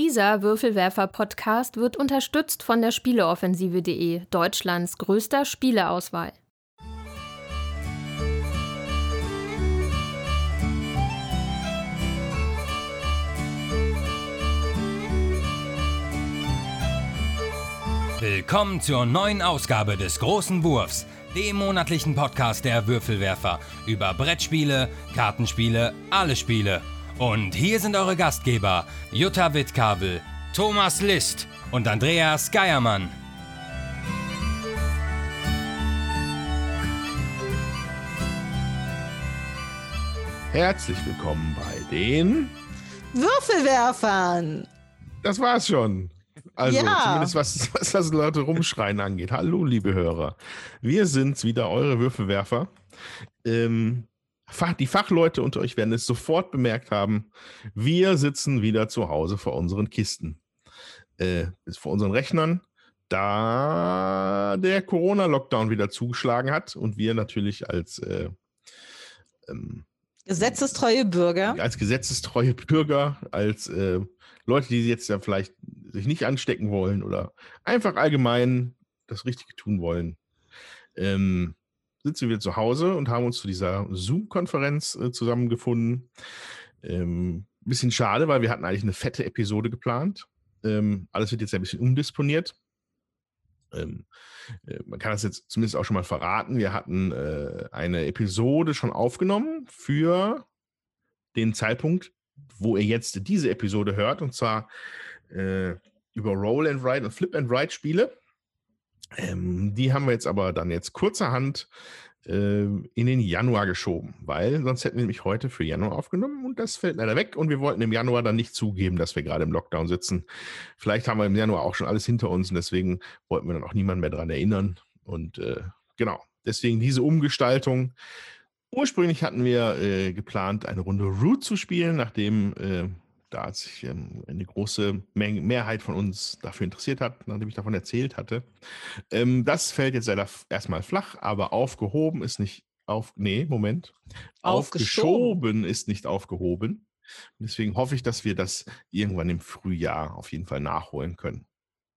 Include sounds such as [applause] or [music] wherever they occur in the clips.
Dieser Würfelwerfer-Podcast wird unterstützt von der Spieleoffensive.de, Deutschlands größter Spieleauswahl. Willkommen zur neuen Ausgabe des Großen Wurfs, dem monatlichen Podcast der Würfelwerfer über Brettspiele, Kartenspiele, alle Spiele und hier sind eure Gastgeber Jutta Wittkabel, Thomas List und Andreas Geiermann. Herzlich willkommen bei den Würfelwerfern. Das war's schon. Also Ja. zumindest was, was das Leute rumschreien angeht. Hallo, liebe Hörer. Wir sind's wieder, eure Würfelwerfer. Ähm, die Fachleute unter euch werden es sofort bemerkt haben. Wir sitzen wieder zu Hause vor unseren Kisten. Äh, vor unseren Rechnern, da der Corona-Lockdown wieder zugeschlagen hat und wir natürlich als äh, ähm, Gesetzestreue Bürger. als gesetzestreue Bürger, als äh, Leute, die jetzt ja vielleicht sich nicht anstecken wollen oder einfach allgemein das Richtige tun wollen, ähm, sitzen wir zu Hause und haben uns zu dieser Zoom-Konferenz äh, zusammengefunden. Ähm, bisschen schade, weil wir hatten eigentlich eine fette Episode geplant. Ähm, alles wird jetzt ein bisschen umdisponiert. Ähm, äh, man kann das jetzt zumindest auch schon mal verraten. Wir hatten äh, eine Episode schon aufgenommen für den Zeitpunkt, wo ihr jetzt diese Episode hört, und zwar äh, über Roll and Write und Flip and Write Spiele. Ähm, die haben wir jetzt aber dann jetzt kurzerhand äh, in den Januar geschoben, weil sonst hätten wir nämlich heute für Januar aufgenommen und das fällt leider weg und wir wollten im Januar dann nicht zugeben, dass wir gerade im Lockdown sitzen. Vielleicht haben wir im Januar auch schon alles hinter uns und deswegen wollten wir dann auch niemanden mehr daran erinnern und äh, genau, deswegen diese Umgestaltung. Ursprünglich hatten wir äh, geplant, eine Runde Root zu spielen, nachdem äh, da sich ähm, eine große Mehrheit von uns dafür interessiert hat, nachdem ich davon erzählt hatte. Ähm, das fällt jetzt leider erstmal flach, aber aufgehoben ist nicht auf. Nee, Moment. Aufgeschoben. Ist nicht aufgehoben. Deswegen hoffe ich, dass wir das irgendwann im Frühjahr auf jeden Fall nachholen können.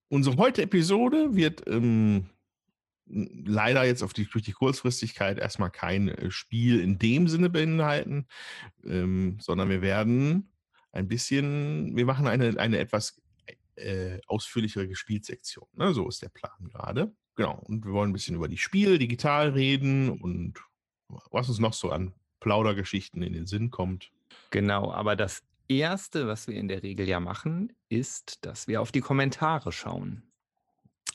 Unsere heutige Episode wird ähm, leider jetzt auf die, durch die Kurzfristigkeit erstmal kein äh, Spiel in dem Sinne beinhalten, ähm, sondern wir werden ein bisschen, wir machen eine, eine etwas äh, ausführlichere Gespielsektion. Ne? So ist der Plan gerade. Genau. Und wir wollen ein bisschen über die Spiele digital reden und was uns noch so an Plaudergeschichten in den Sinn kommt. Genau, aber das Erste, was wir in der Regel ja machen, ist, dass wir auf die Kommentare schauen.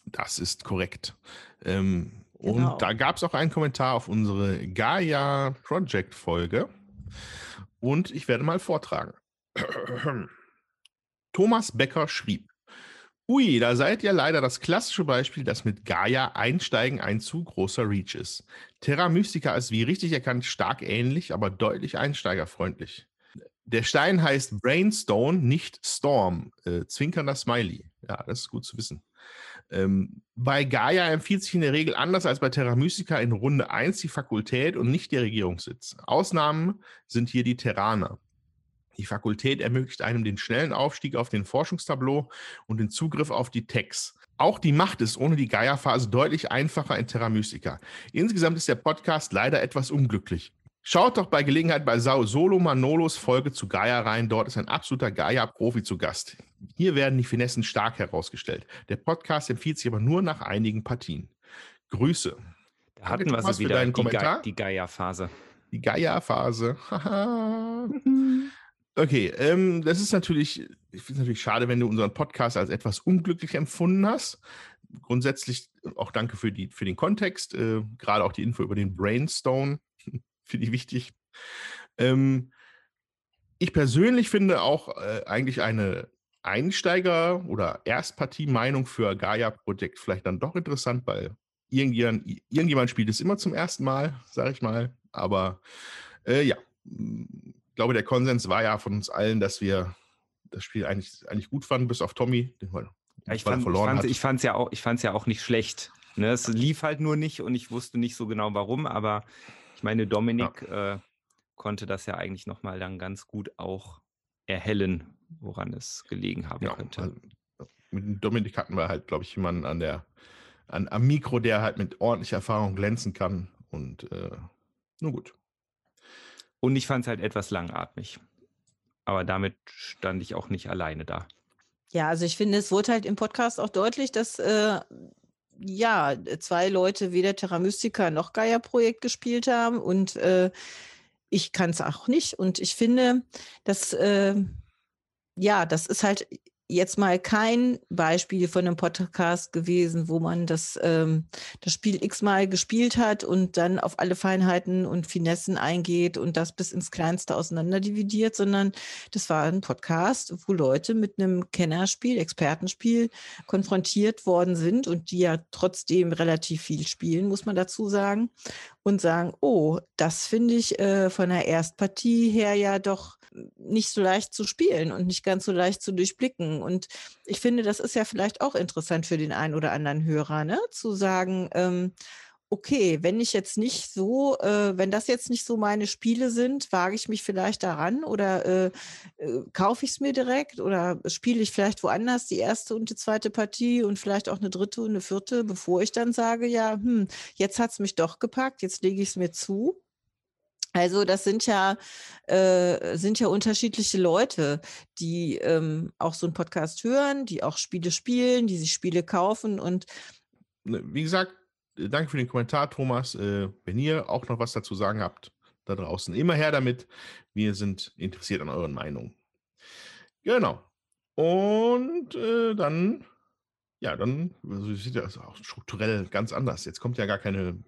Das ist korrekt. Ähm, Genau. Und da gab es auch einen Kommentar auf unsere Gaia Project Folge. Und ich werde mal vortragen. Thomas Becker schrieb. Ui, da seid ihr leider das klassische Beispiel, dass mit Gaia Einsteigen ein zu großer Reach ist. Terra Mystica ist wie richtig erkannt stark ähnlich, aber deutlich einsteigerfreundlich. Der Stein heißt Brainstone, nicht Storm. Äh, zwinkernder Smiley. Ja, das ist gut zu wissen. Ähm, bei Gaia empfiehlt sich in der Regel anders als bei Terra Mystica in Runde 1 die Fakultät und nicht der Regierungssitz. Ausnahmen sind hier die Terraner. Die Fakultät ermöglicht einem den schnellen Aufstieg auf den Forschungstableau und den Zugriff auf die Techs. Auch die Macht ist ohne die Gaia-Phase deutlich einfacher in Terra Mystica. Insgesamt ist der Podcast leider etwas unglücklich. Schaut doch bei Gelegenheit bei Sao Solo Manolos Folge zu Gaia rein. Dort ist ein absoluter Gaia-Profi zu Gast. Hier werden die Finessen stark herausgestellt. Der Podcast empfiehlt sich aber nur nach einigen Partien. Grüße. Da hatten wir Thomas, sie für wieder, deinen die, Ga Kommentar. die Gaia-Phase. Die Gaia-Phase. Haha. [laughs] okay, ähm, das ist natürlich, ich finde es natürlich schade, wenn du unseren Podcast als etwas unglücklich empfunden hast. Grundsätzlich auch danke für, die, für den Kontext, äh, gerade auch die Info über den Brainstone, [laughs] finde ich wichtig. Ähm, ich persönlich finde auch äh, eigentlich eine Einsteiger- oder Erstpartie-Meinung für Gaia-Projekt vielleicht dann doch interessant, weil irgendjemand, irgendjemand spielt es immer zum ersten Mal, sage ich mal. Aber äh, ja, glaube, der Konsens war ja von uns allen, dass wir das Spiel eigentlich, eigentlich gut fanden, bis auf Tommy, den wir Ja, ich fand, ich verloren fand, hat. ich fand's ja auch, ich ja auch nicht schlecht. Ne? Es lief halt nur nicht und ich wusste nicht so genau warum, aber ich meine, Dominik äh, konnte das ja eigentlich nochmal dann ganz gut auch erhellen, woran es gelegen haben Ja, könnte. also, mit Dominik hatten wir halt, glaube ich, jemanden an der, an, am Mikro, der halt mit ordentlicher Erfahrung glänzen kann. Und äh, nun gut. Und ich fand es halt etwas langatmig. Aber damit stand ich auch nicht alleine da. Ja, also ich finde, es wurde halt im Podcast auch deutlich, dass äh, ja zwei Leute weder Terra Mystica noch Gaia Projekt gespielt haben und äh, ich kann es auch nicht. Und ich finde, dass äh, ja, das ist halt jetzt mal kein Beispiel von einem Podcast gewesen, wo man das, ähm, das Spiel x-mal gespielt hat und dann auf alle Feinheiten und Finessen eingeht und das bis ins Kleinste auseinanderdividiert, sondern das war ein Podcast, wo Leute mit einem Kennerspiel, Expertenspiel konfrontiert worden sind und die ja trotzdem relativ viel spielen, muss man dazu sagen, und sagen, oh, das finde ich äh, von der Erstpartie her ja doch nicht so leicht zu spielen und nicht ganz so leicht zu durchblicken. Und ich finde, das ist ja vielleicht auch interessant für den einen oder anderen Hörer, ne? zu sagen, ähm, okay, wenn ich jetzt nicht so, äh, wenn das jetzt nicht so meine Spiele sind, wage ich mich vielleicht daran oder äh, äh, kaufe ich es mir direkt oder spiele ich vielleicht woanders die erste und die zweite Partie und vielleicht auch eine dritte und eine vierte, bevor ich dann sage, ja, hm, jetzt hat es mich doch gepackt, jetzt lege ich es mir zu. Also das sind ja, äh, sind ja unterschiedliche Leute, die ähm, auch so einen Podcast hören, die auch Spiele spielen, die sich Spiele kaufen und Ne, Wie gesagt, äh, danke für den Kommentar, Thomas. Äh, wenn ihr auch noch was dazu sagen habt, da draußen, immer her damit. Wir sind interessiert an euren Meinungen. Genau. Und äh, dann, ja, dann also sieht das auch strukturell ganz anders. Jetzt kommt ja gar keine,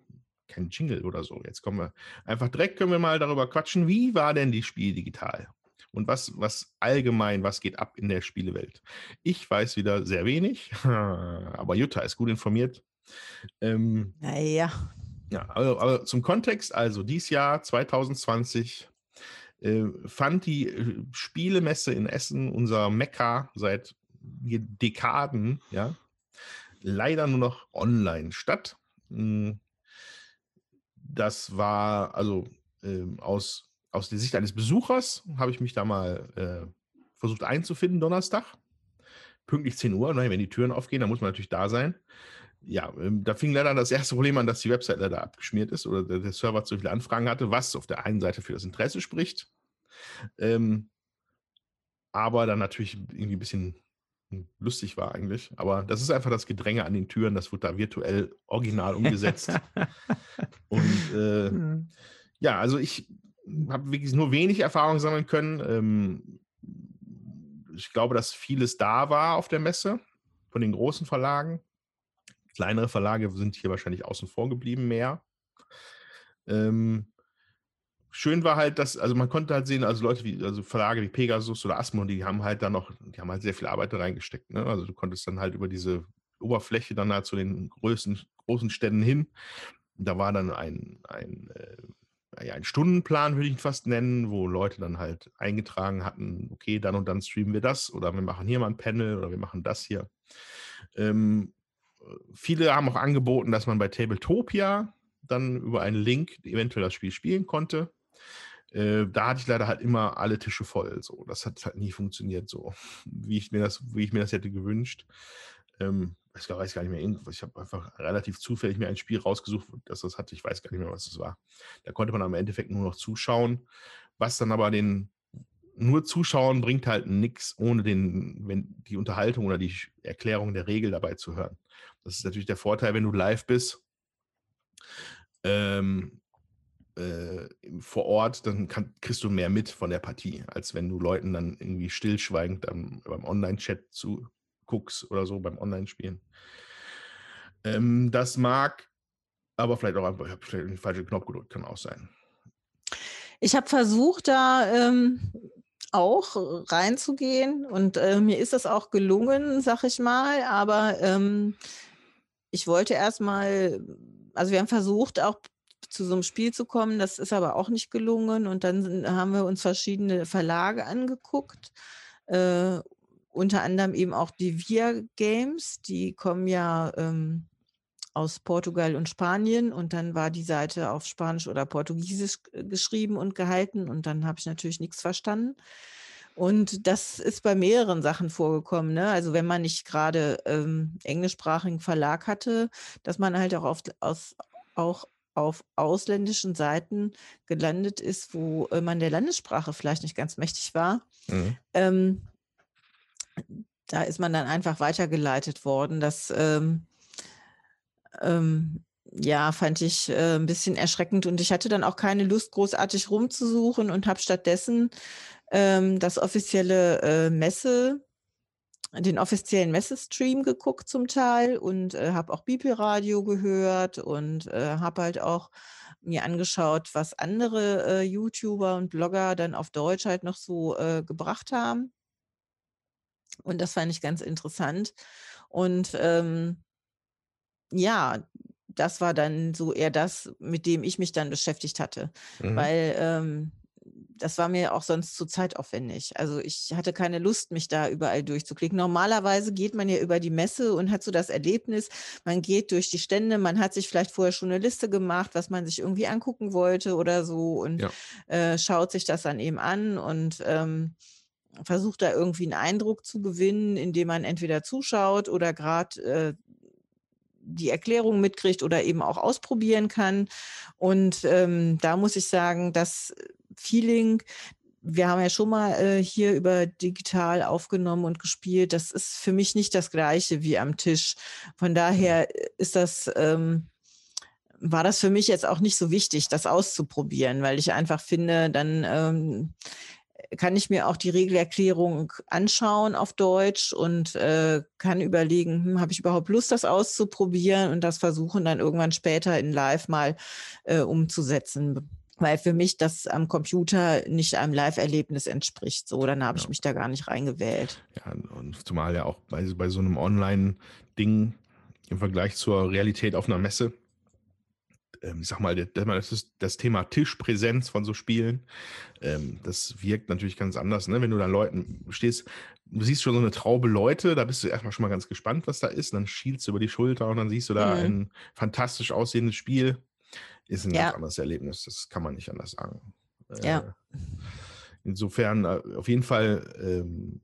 kein Jingle oder so. Jetzt kommen wir einfach direkt, können wir mal darüber quatschen, wie war denn die Spiel digital? Und was, was allgemein, was geht ab in der Spielewelt? Ich weiß wieder sehr wenig, [laughs] aber Jutta ist gut informiert. Ähm, naja, ja, aber, aber zum Kontext, also dieses Jahr 2020 äh, fand die äh, Spielemesse in Essen, unser Mekka seit Dekaden, ja, leider nur noch online statt. Mm, Das war also ähm, aus, aus der Sicht eines Besuchers, habe ich mich da mal äh, versucht einzufinden, Donnerstag. Pünktlich 10 Uhr, ne, wenn die Türen aufgehen, dann muss man natürlich da sein ja, ähm, da fing leider das erste Problem an, dass die Website leider abgeschmiert ist oder der, der Server zu viele Anfragen hatte, was auf der einen Seite für das Interesse spricht. Ähm, aber dann natürlich irgendwie ein bisschen lustig war eigentlich. Aber das ist einfach das Gedränge an den Türen, das wird da virtuell original umgesetzt. [laughs] Und äh, Hm. ja, also ich habe wirklich nur wenig Erfahrung sammeln können. Ähm, ich glaube, dass vieles da war auf der Messe von den großen Verlagen. Kleinere Verlage sind hier wahrscheinlich außen vor geblieben mehr. Ähm, schön war halt, dass, also man konnte halt sehen, also Leute wie, also Verlage wie Pegasus oder Asmund, die haben halt dann noch, die haben halt sehr viel Arbeit da reingesteckt. Ne? Also du konntest dann halt über diese Oberfläche dann halt zu den größten, großen Städten hin. Da war dann ein, ein, äh, ein Stundenplan, würde ich ihn fast nennen, wo Leute dann halt eingetragen hatten, okay, dann und dann streamen wir das oder wir machen hier mal ein Panel oder wir machen das hier. Ähm, viele haben auch angeboten, dass man bei Tabletopia dann über einen Link eventuell das Spiel spielen konnte. Äh, da hatte ich leider halt immer alle Tische voll. So, das hat halt nie funktioniert, so [laughs] wie ich mir das, wie ich mir das hätte gewünscht. Ähm, ich weiß gar nicht mehr, ich habe einfach relativ zufällig mir ein Spiel rausgesucht, das das hatte. Ich weiß gar nicht mehr, was das war. Da konnte man am Endeffekt nur noch zuschauen, was dann aber den nur zuschauen bringt halt nichts, ohne den, wenn die Unterhaltung oder die Erklärung der Regel dabei zu hören. Das ist natürlich der Vorteil, wenn du live bist. Ähm, äh, vor Ort, dann kann, kriegst du mehr mit von der Partie, als wenn du Leuten dann irgendwie stillschweigend dann beim Online-Chat zuguckst oder so beim Online-Spielen. Ähm, das mag aber vielleicht auch einfach, ich habe vielleicht den falschen Knopf gedrückt, kann auch sein. Ich habe versucht, da ähm, auch reinzugehen und äh, mir ist das auch gelungen, sag ich mal, aber ähm, ich wollte erstmal, also wir haben versucht, auch zu so einem Spiel zu kommen, das ist aber auch nicht gelungen und dann haben wir uns verschiedene Verlage angeguckt, äh, unter anderem eben auch die Via Games, die kommen ja ähm, aus Portugal und Spanien und dann war die Seite auf Spanisch oder Portugiesisch äh, geschrieben und gehalten und dann habe ich natürlich nichts verstanden. Und das ist bei mehreren Sachen vorgekommen. Ne? Also wenn man nicht gerade ähm, englischsprachigen Verlag hatte, dass man halt auch auf, aus, auch auf ausländischen Seiten gelandet ist, wo äh, man der Landessprache vielleicht nicht ganz mächtig war. Mhm. Ähm, da ist man dann einfach weitergeleitet worden. Das ähm, ähm, ja, fand ich äh, ein bisschen erschreckend und ich hatte dann auch keine Lust, großartig rumzusuchen und habe stattdessen ähm, das offizielle äh, Messe, den offiziellen Messestream geguckt zum Teil und äh, habe auch Bibelradio gehört und äh, habe halt auch mir angeschaut, was andere äh, YouTuber und Blogger dann auf Deutsch halt noch so äh, gebracht haben. Und das fand ich ganz interessant. Und ähm, ja, das war dann so eher das, mit dem ich mich dann beschäftigt hatte. Mhm. Weil ähm, das war mir auch sonst zu zeitaufwendig. Also ich hatte keine Lust, mich da überall durchzuklicken. Normalerweise geht man ja über die Messe und hat so das Erlebnis, man geht durch die Stände, man hat sich vielleicht vorher schon eine Liste gemacht, was man sich irgendwie angucken wollte oder so und ja. äh, schaut sich das dann eben an und ähm, versucht da irgendwie einen Eindruck zu gewinnen, indem man entweder zuschaut oder gerade äh, die Erklärung mitkriegt oder eben auch ausprobieren kann. Und ähm, da muss ich sagen, das Feeling, wir haben ja schon mal äh, hier über digital aufgenommen und gespielt. Das ist für mich nicht das gleiche wie am Tisch. Von daher ist das, ähm, war das für mich jetzt auch nicht so wichtig, das auszuprobieren, weil ich einfach finde, dann ähm, kann ich mir auch die Regelerklärung anschauen auf Deutsch und äh, kann überlegen, hm, habe ich überhaupt Lust, das auszuprobieren und das versuchen dann irgendwann später in Live mal äh, umzusetzen. Weil für mich das am Computer nicht einem Live-Erlebnis entspricht. So, dann habe ja. ich mich da gar nicht reingewählt. Ja, und zumal ja auch bei, bei so einem Online-Ding im Vergleich zur Realität auf einer Messe ähm, ich sag mal, das ist das Thema Tischpräsenz von so Spielen. Ähm, das wirkt natürlich ganz anders, ne? wenn du da Leuten stehst. Du siehst schon so eine Traube Leute, da bist du erstmal schon mal ganz gespannt, was da ist. Und dann schielst du über die Schulter und dann siehst du da mhm. ein fantastisch aussehendes Spiel. Ist ein ja. ganz anderes Erlebnis, das kann man nicht anders sagen. Ja. Äh, insofern äh, auf jeden Fall ähm,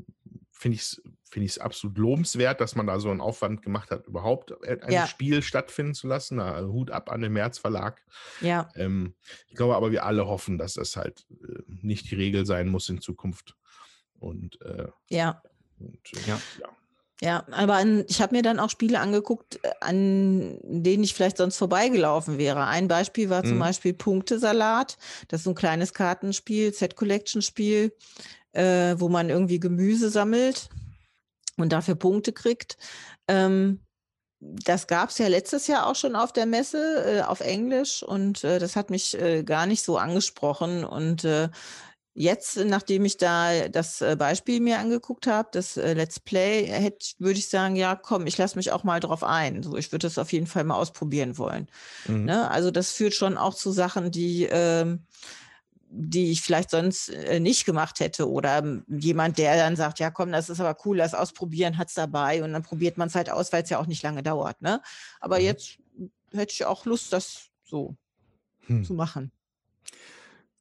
finde ich es finde ich es absolut lobenswert, dass man da so einen Aufwand gemacht hat, überhaupt äh, ein ja. Spiel stattfinden zu lassen. Also Hut ab an den März Verlag. Ja. Ähm, ich glaube aber, wir alle hoffen, dass das halt äh, nicht die Regel sein muss in Zukunft. Und äh, ja. Und, äh, ja. ja. Ja, aber an, ich habe mir dann auch Spiele angeguckt, äh, an denen ich vielleicht sonst vorbeigelaufen wäre. Ein Beispiel war mhm. zum Beispiel Punktesalat. Das ist so ein kleines Kartenspiel, Set-Collection-Spiel, äh, wo man irgendwie Gemüse sammelt und dafür Punkte kriegt. Ähm, das gab es ja letztes Jahr auch schon auf der Messe äh, auf Englisch und äh, das hat mich äh, gar nicht so angesprochen. Und äh, jetzt, nachdem ich da das äh, Beispiel mir angeguckt habe, das äh, Let's Play, würde ich sagen, ja, komm, ich lasse mich auch mal drauf ein. So, ich würde das auf jeden Fall mal ausprobieren wollen. Mhm. Ne? Also das führt schon auch zu Sachen, die ähm, die ich vielleicht sonst äh, nicht gemacht hätte. Oder ähm, jemand, der dann sagt, ja komm, das ist aber cool, das ausprobieren, hat es dabei. Und dann probiert man es halt aus, weil es ja auch nicht lange dauert. Ne? Aber mhm. jetzt hätte ich auch Lust, das so hm. zu machen.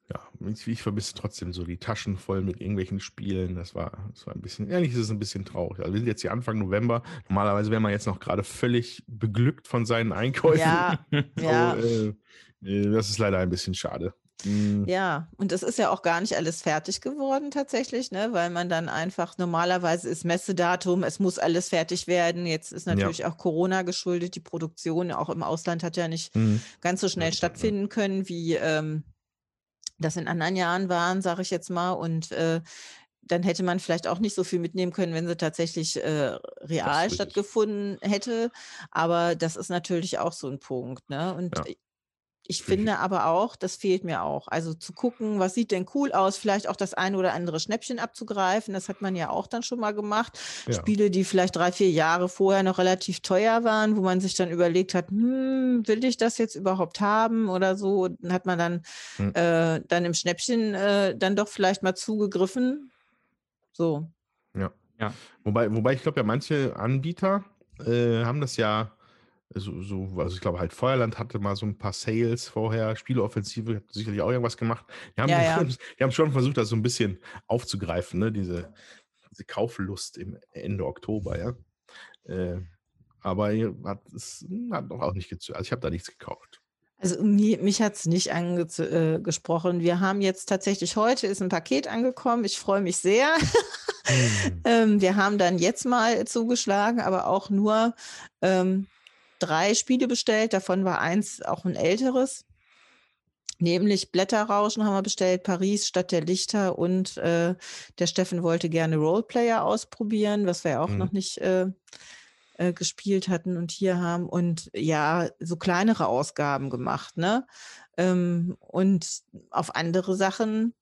Ja, ich, ich vermisse trotzdem so die Taschen voll mit irgendwelchen Spielen. Das war, das war ein bisschen, ehrlich ist es ein bisschen traurig. Also wir sind jetzt hier Anfang November. Normalerweise wäre man jetzt noch gerade völlig beglückt von seinen Einkäufen. Ja, [laughs] ja. äh, äh, das ist leider ein bisschen schade. Mhm. Ja, und es ist ja auch gar nicht alles fertig geworden tatsächlich, ne? weil man dann einfach normalerweise ist Messedatum, es muss alles fertig werden. Jetzt ist natürlich ja. auch Corona geschuldet. Die Produktion auch im Ausland hat ja nicht mhm. ganz so schnell ja, stattfinden können, wie ähm, das in anderen Jahren waren, sage ich jetzt mal. Und äh, dann hätte man vielleicht auch nicht so viel mitnehmen können, wenn sie tatsächlich äh, real stattgefunden hätte. Aber das ist natürlich auch so ein Punkt. Ne? Und ja. Ich finde aber auch, das fehlt mir auch. Also zu gucken, was sieht denn cool aus, vielleicht auch das eine oder andere Schnäppchen abzugreifen. Das hat man ja auch dann schon mal gemacht. Ja. Spiele, die vielleicht drei, vier Jahre vorher noch relativ teuer waren, wo man sich dann überlegt hat, hm, will ich das jetzt überhaupt haben oder so. Dann hat man dann, hm. äh, dann im Schnäppchen äh, dann doch vielleicht mal zugegriffen. So. Ja. ja. Wobei, wobei ich glaube ja, manche Anbieter äh, haben das ja Also, so, also ich glaube halt Feuerland hatte mal so ein paar Sales vorher, Spieleoffensive hat sicherlich auch irgendwas gemacht. Die haben, Ja, [laughs] ja. die haben schon versucht, das so ein bisschen aufzugreifen, ne? diese, diese Kauflust im Ende Oktober, ja. Äh, aber hat es hat doch auch nicht gezögert. Also ich habe da nichts gekauft. Also mi mich hat es nicht angesprochen. Wir haben jetzt tatsächlich heute ist ein Paket angekommen. Ich freue mich sehr. [laughs] Ähm, wir haben dann jetzt mal zugeschlagen, aber auch nur ähm, drei Spiele bestellt. Davon war eins auch ein älteres. Nämlich Blätterrauschen haben wir bestellt, Paris Stadt der Lichter und äh, der Steffen wollte gerne Roleplayer ausprobieren, was wir ja auch Mhm. noch nicht äh, äh, gespielt hatten und hier haben. Und ja, so kleinere Ausgaben gemacht, ne? Ähm, und auf andere Sachen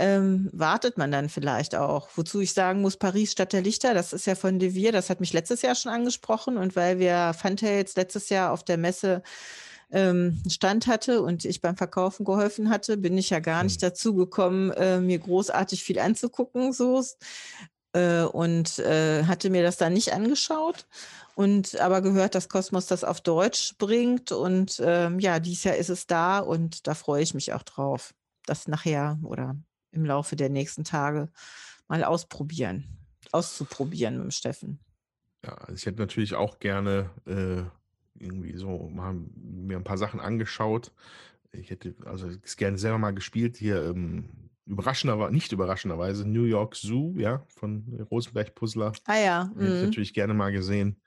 ähm, wartet man dann vielleicht auch. Wozu ich sagen muss, Paris Stadt der Lichter, das ist ja von Devir, das hat mich letztes Jahr schon angesprochen. Und weil wir Funtails letztes Jahr auf der Messe ähm, Stand hatte und ich beim Verkaufen geholfen hatte, bin ich ja gar nicht Hm. dazu gekommen, äh, mir großartig viel anzugucken. So äh, und äh, hatte mir das dann nicht angeschaut und aber gehört, dass Kosmos das auf Deutsch bringt und ähm, ja, dieses Jahr ist es da und da freue ich mich auch drauf, das nachher oder im Laufe der nächsten Tage mal ausprobieren, auszuprobieren mit dem Steffen. Ja, also ich hätte natürlich auch gerne äh, irgendwie so mal mir ein paar Sachen angeschaut. Ich hätte also es gerne selber mal gespielt hier ähm, überraschender, nicht überraschenderweise New York Zoo, ja, von Rosenberg Puzzler. Ah ja, Hätte ich mhm. natürlich gerne mal gesehen.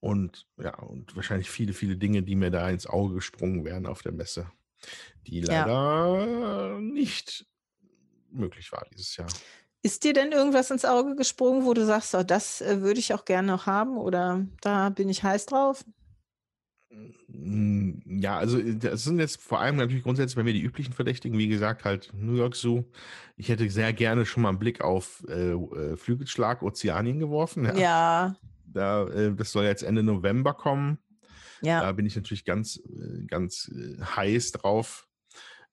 Und ja, und wahrscheinlich viele, viele Dinge, die mir da ins Auge gesprungen wären auf der Messe, die Ja. leider nicht möglich war dieses Jahr. Ist dir denn irgendwas ins Auge gesprungen, wo du sagst, oh, das äh, würde ich auch gerne noch haben oder da bin ich heiß drauf? Mm, Ja, also äh, das sind jetzt vor allem natürlich grundsätzlich bei mir die üblichen Verdächtigen, wie gesagt, halt New York Zoo. Ich hätte sehr gerne schon mal einen Blick auf äh, äh, Flügelschlag Ozeanien geworfen. Ja. Ja, Da, äh, das soll jetzt Ende November kommen. ja. Da bin ich natürlich ganz, ganz heiß drauf.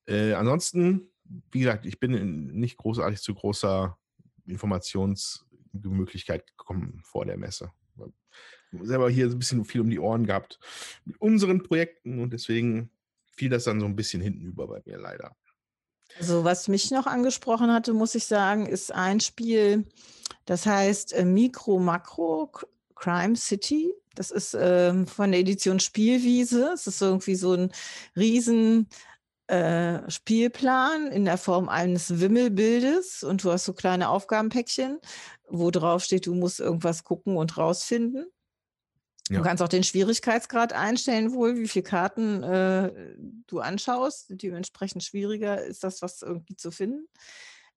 Äh, ansonsten, wie gesagt, ich bin in nicht großartig zu großer Informationsmöglichkeit gekommen vor der Messe. Selber hier ein bisschen viel um die Ohren gehabt mit unseren Projekten und deswegen fiel das dann so ein bisschen hinten über bei mir leider. Also was mich noch angesprochen hatte, muss ich sagen, ist ein Spiel, das heißt äh, Mikro Makro Crime City. Das ist ähm, von der Edition Spielwiese. Es ist irgendwie so ein riesen äh, Spielplan in der Form eines Wimmelbildes und du hast so kleine Aufgabenpäckchen, wo drauf steht, du musst irgendwas gucken und rausfinden. Ja. Du kannst auch den Schwierigkeitsgrad einstellen, wohl, wie viele Karten äh, du anschaust. Dementsprechend schwieriger ist das, was irgendwie zu finden.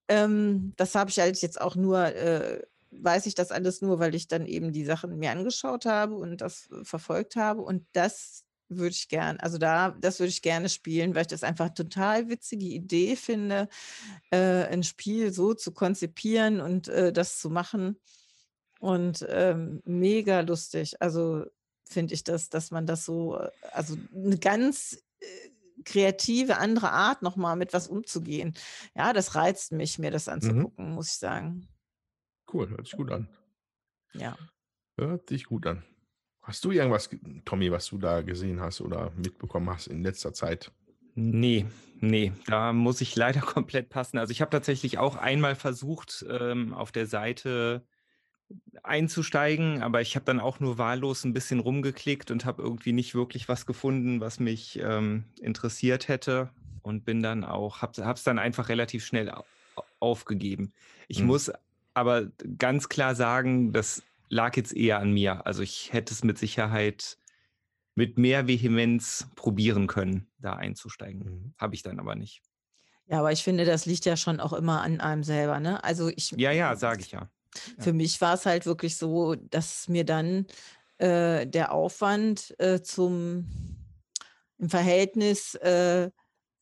Ähm, das habe ich halt jetzt auch nur, äh, weiß ich das alles nur, weil ich dann eben die Sachen mir angeschaut habe und das äh, verfolgt habe. Und das würde ich gern, also da, das würde ich gerne spielen, weil ich das einfach total witzige Idee finde, äh, ein Spiel so zu konzipieren und äh, das zu machen. Und ähm, mega lustig. Also finde ich das, dass man das so, äh, also eine ganz äh, kreative andere Art nochmal mit was umzugehen. Ja, das reizt mich, mir das anzugucken, muss ich sagen. Cool, hört sich gut an. Ja. Hört sich gut an. Hast du irgendwas, ge- Tommy, was du da gesehen hast oder mitbekommen hast in letzter Zeit? Nee, nee, da muss ich leider [laughs] komplett passen. Also ich habe tatsächlich auch einmal versucht, ähm, auf der Seite einzusteigen, aber ich habe dann auch nur wahllos ein bisschen rumgeklickt und habe irgendwie nicht wirklich was gefunden, was mich ähm, interessiert hätte und bin dann auch, habe es dann einfach relativ schnell au- aufgegeben. Ich Mhm. muss aber ganz klar sagen, das lag jetzt eher an mir. Also ich hätte es mit Sicherheit mit mehr Vehemenz probieren können, da einzusteigen. Mhm. Habe ich dann aber nicht. Ja, aber ich finde, das liegt ja schon auch immer an einem selber, ne? Also ich, Ja, ja, sage ich ja. Für mich war es halt wirklich so, dass mir dann äh, der Aufwand äh, zum im Verhältnis äh,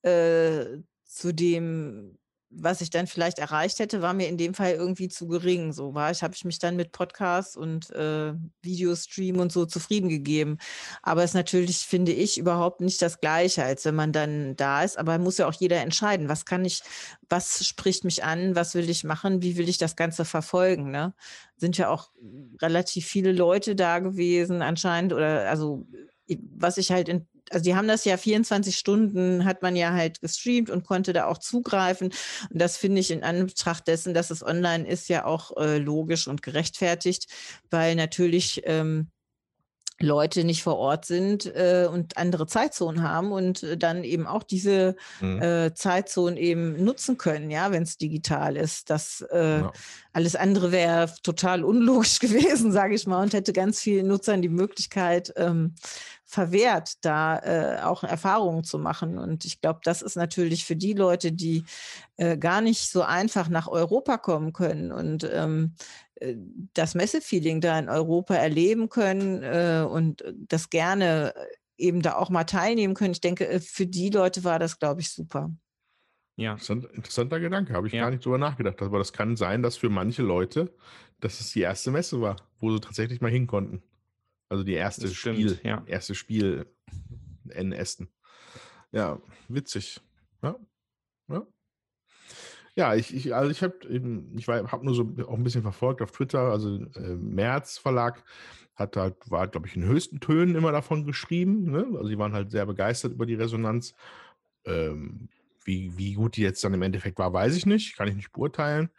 äh, zu dem, was ich dann vielleicht erreicht hätte, war mir in dem Fall irgendwie zu gering. So war ich, habe ich mich dann mit Podcasts und äh, Videostream und so zufrieden gegeben. Aber es ist natürlich, finde ich, überhaupt nicht das Gleiche, als wenn man dann da ist. Aber muss ja auch jeder entscheiden, was kann ich, was spricht mich an, was will ich machen, wie will ich das Ganze verfolgen. Ne? Sind ja auch relativ viele Leute da gewesen, anscheinend, oder also was ich halt in, also die haben das ja 24 Stunden, hat man ja halt gestreamt und konnte da auch zugreifen. Und das finde ich in Anbetracht dessen, dass es online ist, ja auch äh, logisch und gerechtfertigt, weil natürlich ähm, Leute nicht vor Ort sind äh, und andere Zeitzonen haben und äh, dann eben auch diese mhm. äh, Zeitzonen eben nutzen können, ja, wenn es digital ist. Das äh, ja. alles andere wäre total unlogisch [laughs] gewesen, sage ich mal, und hätte ganz vielen Nutzern die Möglichkeit ähm, verwehrt, da äh, auch Erfahrungen zu machen. Und ich glaube, das ist natürlich für die Leute, die äh, gar nicht so einfach nach Europa kommen können und ähm, äh, das Messefeeling da in Europa erleben können äh, und äh, das gerne äh, eben da auch mal teilnehmen können. Ich denke, für die Leute war das, glaube ich, super. Ja. Interessant, interessanter Gedanke, habe ich ja. gar nicht drüber nachgedacht. Aber das kann sein, dass für manche Leute, dass es die erste Messe war, wo sie tatsächlich mal hin konnten. Also die erste stimmt, Spiel, ja. erste Spiel in Essen. Ja, witzig. Ja. ja. Ja, ich, ich also ich habe ich habe nur so auch ein bisschen verfolgt auf Twitter, also äh, März Verlag hat halt, war, glaube ich, in höchsten Tönen immer davon geschrieben. Ne? Also sie waren halt sehr begeistert über die Resonanz. Ähm, wie, wie gut die jetzt dann im Endeffekt war, weiß ich nicht, kann ich nicht beurteilen.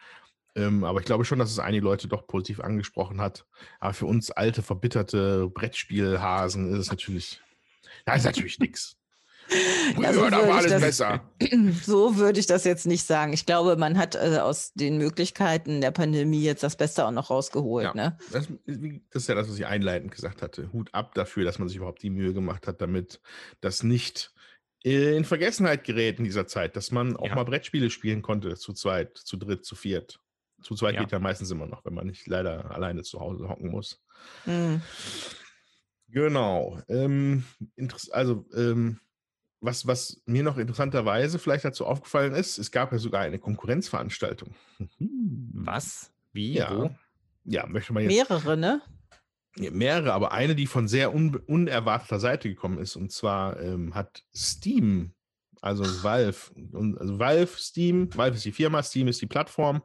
Ähm, aber ich glaube schon, dass es einige Leute doch positiv angesprochen hat. Aber für uns alte, verbitterte Brettspielhasen ist es natürlich, da ist natürlich nichts. [laughs] Ja, so da war alles das, besser. [clears throat] So würde ich das jetzt nicht sagen. Ich glaube, man hat äh, aus den Möglichkeiten der Pandemie jetzt das Beste auch noch rausgeholt. Ja, ne? das, das, ist ja das, was ich einleitend gesagt hatte. Hut ab dafür, dass man sich überhaupt die Mühe gemacht hat, damit das nicht in Vergessenheit gerät in dieser Zeit, dass man auch ja. mal Brettspiele spielen konnte, zu zweit, zu dritt, zu viert. Zu zweit ja. geht ja meistens immer noch, wenn man nicht leider alleine zu Hause hocken muss. Mhm. Genau. Ähm, also, ähm, was, was mir noch interessanterweise vielleicht dazu aufgefallen ist, es gab ja sogar eine Konkurrenzveranstaltung. Was? Wie? Ja. Wo? Ja, möchte man jetzt. Mehrere, ne? Ja, mehrere, aber eine, die von sehr un unerwarteter Seite gekommen ist. Und zwar ähm, hat Steam, also Valve, also Valve, Steam, Valve ist die Firma, Steam ist die Plattform,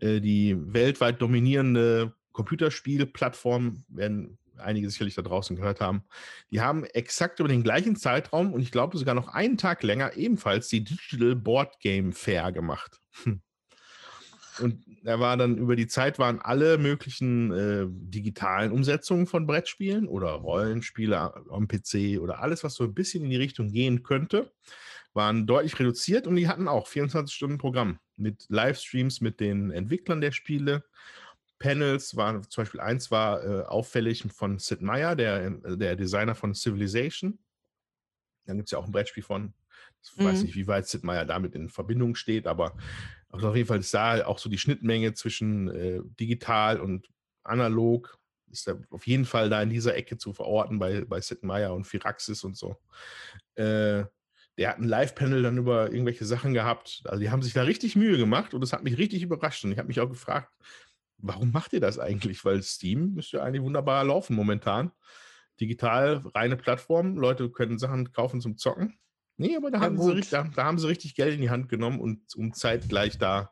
äh, die weltweit dominierende Computerspielplattform, werden einige sicherlich da draußen gehört haben, die haben exakt über den gleichen Zeitraum und ich glaube sogar noch einen Tag länger ebenfalls die Digital Board Game Fair gemacht. Und da war dann über die Zeit waren alle möglichen äh, digitalen Umsetzungen von Brettspielen oder Rollenspiele am PC oder alles, was so ein bisschen in die Richtung gehen könnte, waren deutlich reduziert und die hatten auch 24 Stunden Programm mit Livestreams mit den Entwicklern der Spiele Panels waren zum Beispiel eins war äh, auffällig von Sid Meier, der, äh, der Designer von Civilization. Dann gibt es ja auch ein Brettspiel von. Ich mhm. weiß nicht, wie weit Sid Meier damit in Verbindung steht, aber auf jeden Fall da auch so die Schnittmenge zwischen äh, digital und analog. Ist da auf jeden Fall da in dieser Ecke zu verorten bei, bei Sid Meier und Firaxis und so. Äh, der hat ein Live-Panel dann über irgendwelche Sachen gehabt. Also die haben sich da richtig Mühe gemacht und das hat mich richtig überrascht. Und ich habe mich auch gefragt, warum macht ihr das eigentlich? Weil Steam müsste ja eigentlich wunderbar laufen momentan. Digital, reine Plattform, Leute können Sachen kaufen zum Zocken. Nee, aber da, ja, haben, sie, da, da, haben sie richtig Geld in die Hand genommen und um zeitgleich da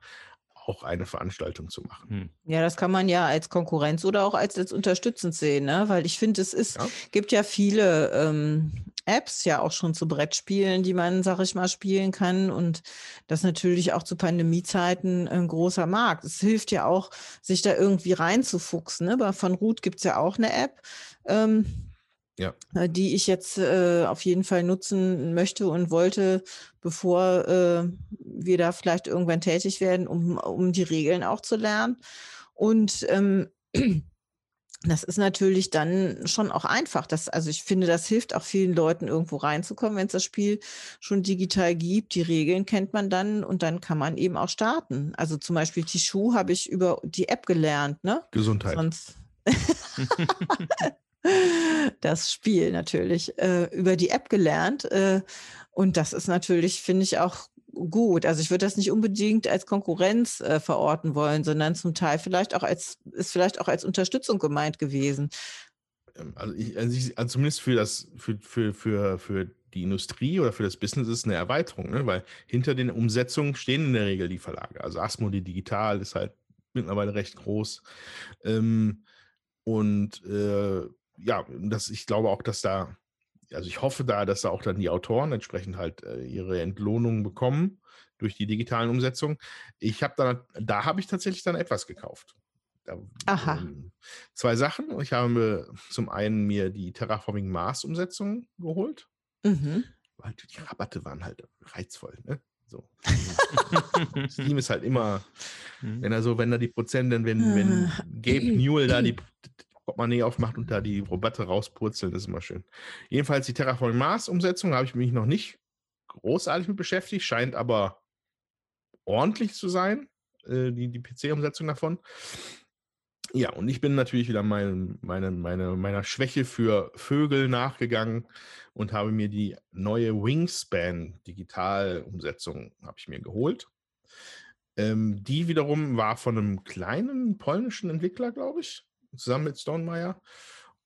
auch eine Veranstaltung zu machen. Hm. Ja, das kann man ja als Konkurrenz oder auch als, als unterstützend sehen, ne? weil ich finde, es ist, ja. gibt ja viele ähm, Apps ja auch schon zu Brettspielen, die man, sag ich mal, spielen kann und das natürlich auch zu Pandemiezeiten ein großer Markt. Es hilft ja auch, sich da irgendwie reinzufuchsen. Ne? Aber von Root gibt es ja auch eine App. Ähm, ja. Äh, die ich jetzt äh, auf jeden Fall nutzen möchte und wollte, bevor äh, wir da vielleicht irgendwann tätig werden, um, um die Regeln auch zu lernen. Und ähm, [clears throat] das ist natürlich dann schon auch einfach. Das, also ich finde, das hilft auch vielen Leuten, irgendwo reinzukommen, wenn es das Spiel schon digital gibt. Die Regeln kennt man dann und dann kann man eben auch starten. Also zum Beispiel Tishu habe ich über die App gelernt. Ne? Gesundheit. Sonst [laughs] das Spiel natürlich äh, über die App gelernt. Äh, und das ist natürlich, finde ich, auch gut. Also ich würde das nicht unbedingt als Konkurrenz äh, verorten wollen, sondern zum Teil vielleicht auch als, ist vielleicht auch als Unterstützung gemeint gewesen. Ähm, also, ich, also, ich, also zumindest für das, für, für, für, für die Industrie oder für das Business ist eine Erweiterung, ne? weil hinter den Umsetzungen stehen in der Regel die Verlage. Also Asmodee Digital ist halt mittlerweile recht groß. Ähm, und äh, ja, das, ich glaube auch, dass da also ich hoffe da, dass da auch dann die Autoren entsprechend halt äh, ihre Entlohnung bekommen durch die digitalen Umsetzungen. Ich habe dann, da habe ich tatsächlich dann etwas gekauft. Da, Aha. ähm, zwei Sachen. Ich habe mir zum einen mir die Terraforming Mars Umsetzung geholt. Mhm. Weil die Rabatte waren halt reizvoll, ne? So. [laughs] Steam ist halt immer, Mhm. wenn er so, wenn da die Prozente, wenn, wenn Gabe Newell da die [clears throat] Portemonnaie aufmacht und da die Rabatte rauspurzeln, ist immer schön. Jedenfalls die Terraforming Mars Umsetzung habe ich mich noch nicht großartig mit beschäftigt, scheint aber ordentlich zu sein, äh, die, die PC-Umsetzung davon. Ja, und ich bin natürlich wieder mein, meine, meine, meiner Schwäche für Vögel nachgegangen und habe mir die neue Wingspan Digital-Umsetzung habe ich mir geholt. Ähm, die wiederum war von einem kleinen polnischen Entwickler, glaube ich, zusammen mit Stonemeyer.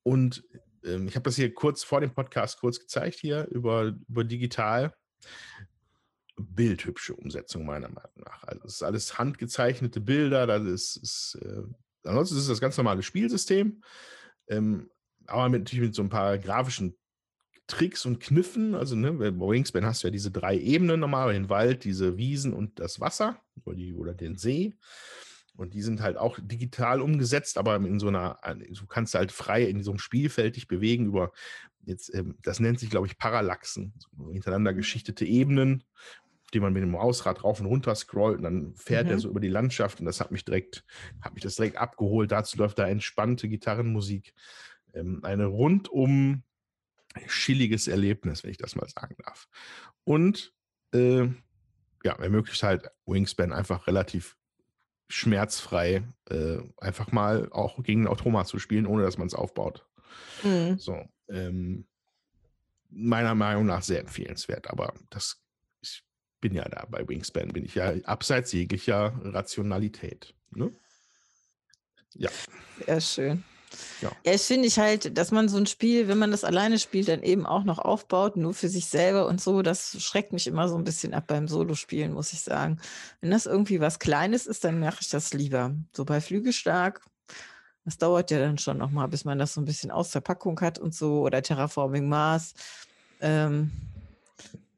Und ähm, ich habe das hier kurz vor dem Podcast kurz gezeigt hier über, über digital. Bildhübsche Umsetzung meiner Meinung nach. Also es ist alles handgezeichnete Bilder, das ist, ist äh, ansonsten ist es das ganz normale Spielsystem, ähm, aber mit, natürlich mit so ein paar grafischen Tricks und Kniffen. Also ne, bei Wingspan hast du ja diese drei Ebenen normal, den Wald, diese Wiesen und das Wasser oder, die, oder den See. Und die sind halt auch digital umgesetzt, aber in so einer, du kannst halt frei in so einem Spielfeld dich bewegen über jetzt, ähm, das nennt sich, glaube ich, Parallaxen, so hintereinander geschichtete Ebenen, auf die man mit dem Mausrad rauf und runter scrollt und dann fährt er Mhm. so über die Landschaft und das hat mich direkt, hat mich das direkt abgeholt. Dazu läuft da entspannte Gitarrenmusik. Ähm, eine rundum chilliges Erlebnis, wenn ich das mal sagen darf. Und äh, ja, ermöglicht halt Wingspan einfach relativ schmerzfrei äh, einfach mal auch gegen ein Automat zu spielen, ohne dass man es aufbaut. Mhm. So, ähm, meiner Meinung nach sehr empfehlenswert, aber das, ich bin ja da bei Wingspan, bin ich ja abseits jeglicher Rationalität. Ne? Ja, Sehr schön. Ja. Ja, das finde ich halt, dass man so ein Spiel, wenn man das alleine spielt, dann eben auch noch aufbaut, nur für sich selber und so, das schreckt mich immer so ein bisschen ab beim Solospielen, muss ich sagen. Wenn das irgendwie was Kleines ist, dann mache ich das lieber. So bei Flügelstark, das dauert ja dann schon nochmal, bis man das so ein bisschen aus der Packung hat und so, oder Terraforming Mars. Ähm,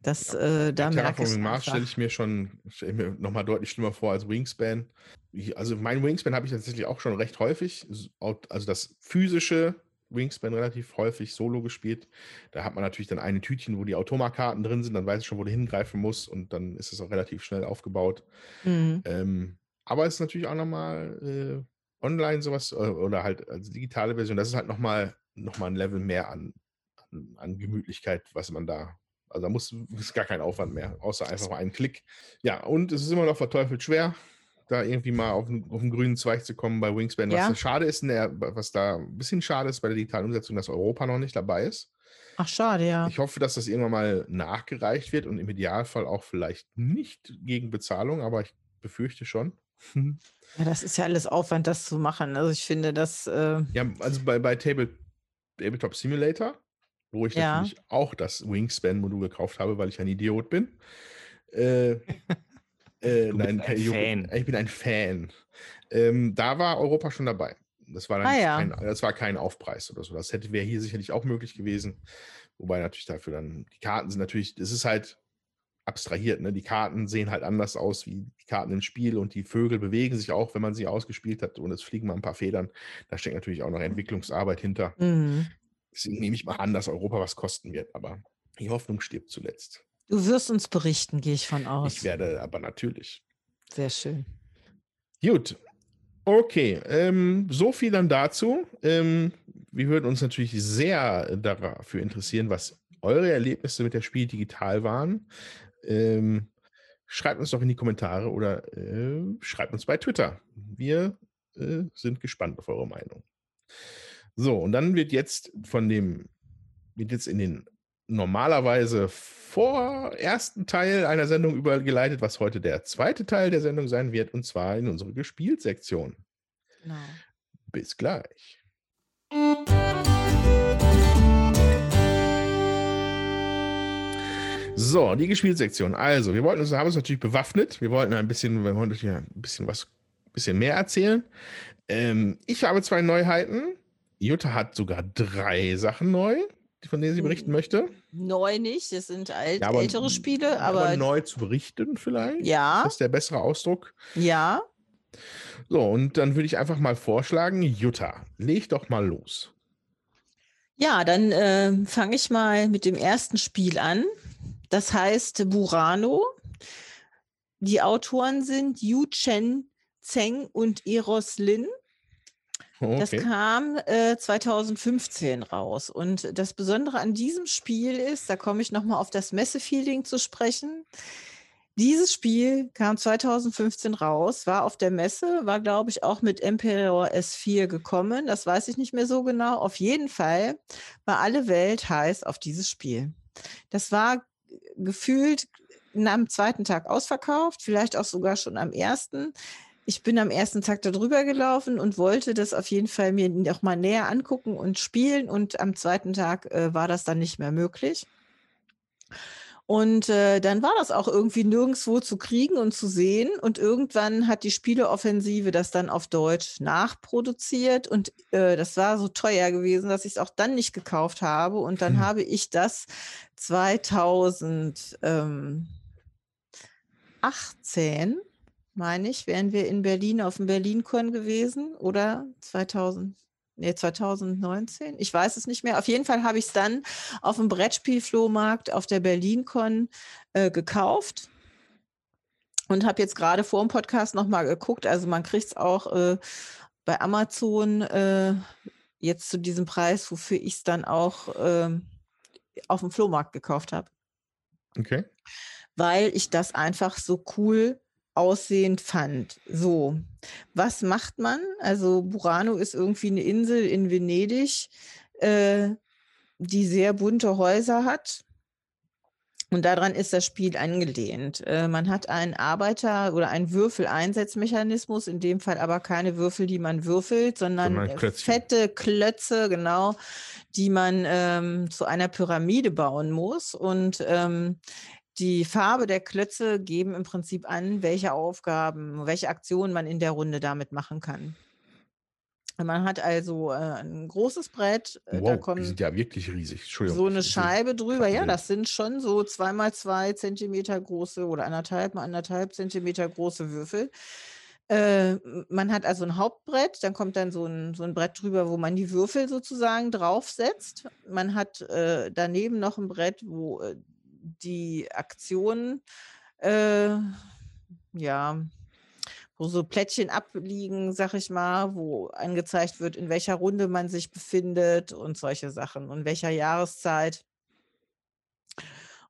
das, äh, da Terraforming Mars stelle ich mir schon stell mir nochmal deutlich schlimmer vor als Wingspan. Also mein Wingspan habe ich tatsächlich auch schon recht häufig, also das physische Wingspan relativ häufig solo gespielt. Da hat man natürlich dann eine Tütchen, wo die Automakarten drin sind, dann weiß ich schon, wo du hingreifen musst und dann ist es auch relativ schnell aufgebaut. Mhm. Ähm, aber es ist natürlich auch nochmal äh, online sowas äh, oder halt als digitale Version, das ist halt nochmal noch mal ein Level mehr an, an, an Gemütlichkeit, was man da, also da muss ist gar kein Aufwand mehr, außer einfach mal einen Klick. Ja, und es ist immer noch verteufelt schwer, da irgendwie mal auf, den grünen Zweig zu kommen bei Wingspan. Was Ja. da schade ist, der, was da ein bisschen schade ist bei der digitalen Umsetzung, dass Europa noch nicht dabei ist. Ach, schade, ja. Ich hoffe, dass das irgendwann mal nachgereicht wird und im Idealfall auch vielleicht nicht gegen Bezahlung, aber ich befürchte schon. [laughs] Ja, das ist ja alles Aufwand, das zu machen. Also ich finde, das, äh, Ja, also bei, bei Table, Tabletop Simulator, wo ich Ja. natürlich auch das Wingspan-Modul gekauft habe, weil ich ein Idiot bin. Äh, [laughs] äh, nein, ein Idiot, Fan. Ich bin ein Fan. Ähm, da war Europa schon dabei. Das war, Ah, ja. kein, das war kein Aufpreis oder so. Das hätte wäre hier sicherlich auch möglich gewesen. Wobei natürlich dafür dann, die Karten sind natürlich, das ist halt abstrahiert, ne? Die Karten sehen halt anders aus wie die Karten im Spiel und die Vögel bewegen sich auch, wenn man sie ausgespielt hat und es fliegen mal ein paar Federn. Da steckt natürlich auch noch Entwicklungsarbeit hinter. mhm. Deswegen nehme ich mal an, dass Europa was kosten wird, aber die Hoffnung stirbt zuletzt. du wirst uns berichten, gehe ich von aus. Ich werde aber natürlich. Sehr schön. Gut. Okay, ähm, so viel dann dazu. Ähm, wir würden uns natürlich sehr dafür interessieren, was eure Erlebnisse mit der Spiel digital waren. Ähm, schreibt uns doch in die Kommentare oder äh, schreibt uns bei Twitter. Wir äh, sind gespannt auf eure Meinung. So, und dann wird jetzt von dem, wird jetzt in den normalerweise vor ersten Teil einer Sendung übergeleitet, was heute der zweite Teil der Sendung sein wird, und zwar in unsere Gespielt-Sektion. Genau. Bis gleich. So, die Gespielsektion. Also, wir wollten uns, haben uns natürlich bewaffnet. Wir wollten ein bisschen, wir wollten ein bisschen was, bisschen mehr erzählen. Ähm, ich habe zwei Neuheiten. Jutta hat sogar drei Sachen neu. von denen sie berichten möchte? Neu nicht, es sind alt, Ja, aber- ältere Spiele, Aber, aber, neu zu berichten vielleicht? ja, Das ist der bessere Ausdruck. ja. So, und dann würde ich einfach mal vorschlagen, Jutta, leg doch mal los. Ja, dann äh, fange ich mal mit dem ersten Spiel an. Das heißt Burano. Die Autoren sind Yu Chen Zeng und Eros Lin. Das Okay. kam äh, 2015 raus. Und das Besondere an diesem Spiel ist, da komme ich nochmal auf das Messefeeling zu sprechen. Dieses Spiel kam 2015 raus, war auf der Messe, war, glaube ich, auch mit Emperor S4 gekommen. Das weiß ich nicht mehr so genau. Auf jeden Fall war alle Welt heiß auf dieses Spiel. Das war gefühlt am zweiten Tag ausverkauft, vielleicht auch sogar schon am ersten. Ich bin am ersten Tag da drüber gelaufen und wollte das auf jeden Fall mir noch mal näher angucken und spielen. Und am zweiten Tag äh, war das dann nicht mehr möglich. Und äh, dann war das auch irgendwie nirgendwo zu kriegen und zu sehen. Und irgendwann hat die Spieleoffensive das dann auf Deutsch nachproduziert. Und äh, das war so teuer gewesen, dass ich es auch dann nicht gekauft habe. Und dann Hm. habe ich das 2018, meine ich, wären wir in Berlin auf dem BerlinCon gewesen oder 2000, nee, 2019? Ich weiß es nicht mehr. Auf jeden Fall habe ich es dann auf dem Brettspielflohmarkt auf der BerlinCon äh, gekauft und habe jetzt gerade vor dem Podcast nochmal geguckt. Also man kriegt es auch äh, bei Amazon äh, jetzt zu diesem Preis, wofür ich es dann auch ähm, auf dem Flohmarkt gekauft habe Okay. weil ich das einfach so cool aussehend fand. So, was macht man? Also Burano ist irgendwie eine Insel in Venedig, äh, die sehr bunte Häuser hat. Und daran ist das Spiel angelehnt. Äh, man hat einen Arbeiter- oder einen Würfeleinsatzmechanismus, in dem Fall aber keine Würfel, die man würfelt, sondern Sondern fette Klötze, genau, die man ähm, zu einer Pyramide bauen muss. Und ähm, die Farbe der Klötze geben im Prinzip an, welche Aufgaben, welche Aktionen man in der Runde damit machen kann. Man hat also äh, ein großes Brett, äh, da Wow, die kommen sind ja wirklich riesig. Entschuldigung. so eine Scheibe drüber. Ja, das sind schon so zwei mal zwei Zentimeter große oder anderthalb mal anderthalb Zentimeter große Würfel. Äh, man hat also ein Hauptbrett, dann kommt dann so ein, so ein Brett drüber, wo man die Würfel sozusagen draufsetzt. Man hat äh, daneben noch ein Brett, wo äh, die Aktionen, äh, ja, wo so Plättchen abliegen, sag ich mal, wo angezeigt wird, in welcher Runde man sich befindet und solche Sachen und welcher Jahreszeit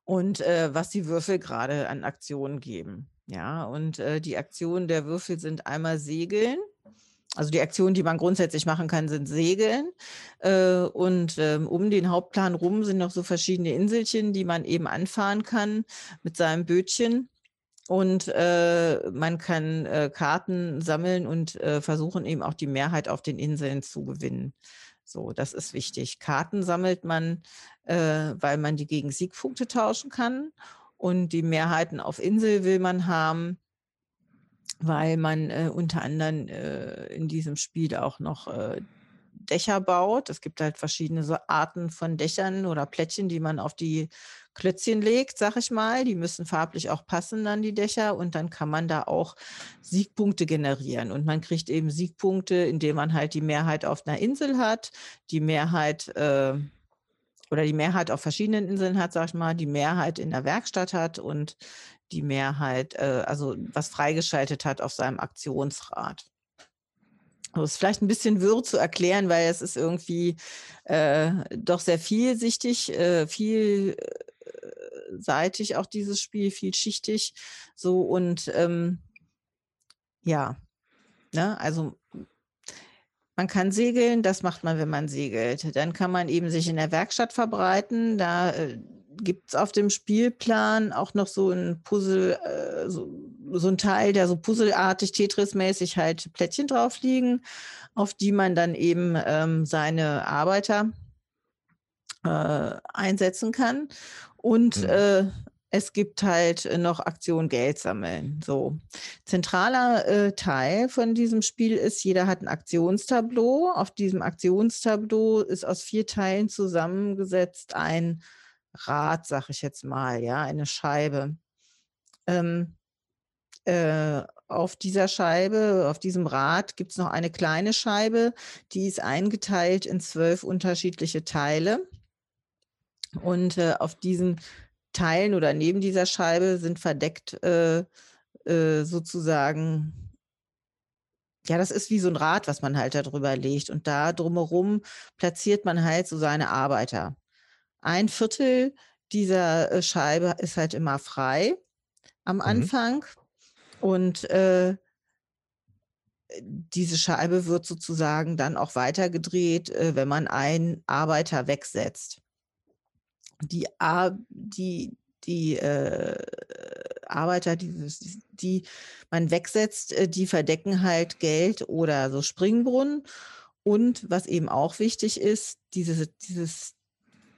und äh, was die Würfel gerade an Aktionen geben. Ja, und äh, die Aktionen der Würfel sind einmal Segeln. Also die Aktionen, die man grundsätzlich machen kann, sind Segeln. Äh, und ähm, um den Hauptplan rum sind noch so verschiedene Inselchen, die man eben anfahren kann mit seinem Bötchen. Und äh, man kann äh, Karten sammeln und äh, versuchen eben auch die Mehrheit auf den Inseln zu gewinnen. So, das ist wichtig. Karten sammelt man, äh, weil man die gegen Siegpunkte tauschen kann. Und die Mehrheiten auf Insel will man haben, weil man äh, unter anderem äh, in diesem Spiel auch noch äh, Dächer baut. Es gibt halt verschiedene so Arten von Dächern oder Plättchen, die man auf die Klötzchen legt, sag ich mal. Die müssen farblich auch passen dann die Dächer und dann kann man da auch Siegpunkte generieren. Und man kriegt eben Siegpunkte, indem man halt die Mehrheit auf einer Insel hat, die Mehrheit äh, oder die Mehrheit auf verschiedenen Inseln hat, sag ich mal, die Mehrheit in der Werkstatt hat und die Mehrheit, äh, also was freigeschaltet hat auf seinem Aktionsrad. Das ist vielleicht ein bisschen wirr zu erklären, weil es ist irgendwie äh, doch sehr vielschichtig, äh, vielseitig auch dieses Spiel, vielschichtig. So und ähm, ja, ne, also man kann segeln, das macht man, wenn man segelt. Dann kann man eben sich in der Werkstatt verbreiten. Da äh, gibt es auf dem Spielplan auch noch so ein Puzzle, äh, so, so ein Teil, der so puzzelartig, Tetris-mäßig halt Plättchen drauf liegen, auf die man dann eben ähm, seine Arbeiter äh, einsetzen kann. Und Mhm. äh, es gibt halt noch Aktion Geld sammeln. So. Zentraler äh, Teil von diesem Spiel ist, jeder hat ein Aktionstableau. Auf diesem Aktionstableau ist aus vier Teilen zusammengesetzt ein Rad, sag ich jetzt mal, ja, eine Scheibe. Ähm, äh, auf dieser Scheibe, auf diesem Rad gibt es noch eine kleine Scheibe, die ist eingeteilt in zwölf unterschiedliche Teile. Und äh, auf diesen Teilen oder neben dieser Scheibe sind verdeckt äh, äh, sozusagen, ja, das ist wie so ein Rad, was man halt da drüber legt. Und da drumherum platziert man halt so seine Arbeiter. Ein Viertel dieser äh, Scheibe ist halt immer frei am mhm. Anfang. Und äh, diese Scheibe wird sozusagen dann auch weitergedreht, äh, wenn man einen Arbeiter wegsetzt die, Ar die, die äh, Arbeiter, die, die man wegsetzt, äh, die verdecken halt Geld oder so Springbrunnen. Und was eben auch wichtig ist, diese, dieses,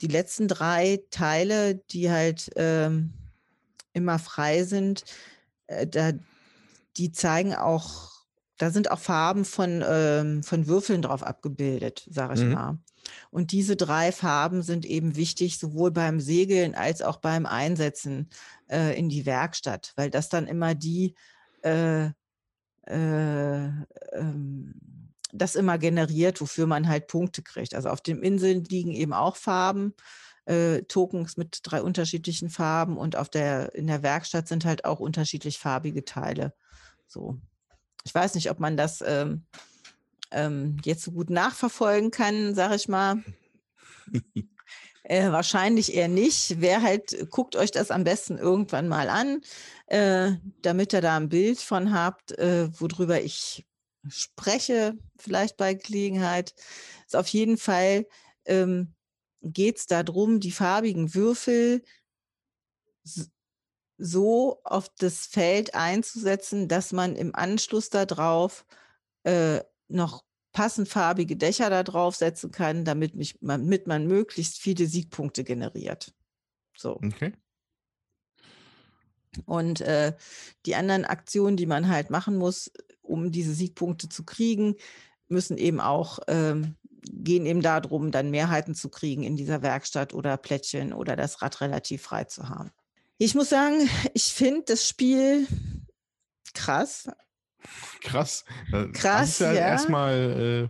die letzten drei Teile, die halt ähm, immer frei sind, äh, da, die zeigen auch, da sind auch Farben von, ähm, von Würfeln drauf abgebildet, sage ich mhm. mal. Und diese drei Farben sind eben wichtig, sowohl beim Segeln als auch beim Einsetzen äh, in die Werkstatt, weil das dann immer die, äh, äh, ähm, das immer generiert, wofür man halt Punkte kriegt. Also auf den Inseln liegen eben auch Farben, äh, Tokens mit drei unterschiedlichen Farben und auf der, in der Werkstatt sind halt auch unterschiedlich farbige Teile. So. Ich weiß nicht, ob man das ähm, ähm, jetzt so gut nachverfolgen kann, sage ich mal. [laughs] Äh, wahrscheinlich eher nicht. Wer halt, guckt euch das am besten irgendwann mal an, äh, damit ihr da ein Bild von habt, äh, worüber ich spreche, vielleicht bei Gelegenheit. Ist auf jeden Fall ähm, geht es darum, die farbigen Würfel so auf das Feld einzusetzen, dass man im Anschluss darauf äh, noch passend farbige Dächer da draufsetzen kann, damit, mich, damit man möglichst viele Siegpunkte generiert. So. Okay. Und äh, die anderen Aktionen, die man halt machen muss, um diese Siegpunkte zu kriegen, müssen eben auch, ähm, gehen eben darum, dann Mehrheiten zu kriegen in dieser Werkstatt oder Plättchen oder das Rad relativ frei zu haben. Ich muss sagen, ich finde das Spiel krass. Krass. Krass. Ja, ja. erstmal.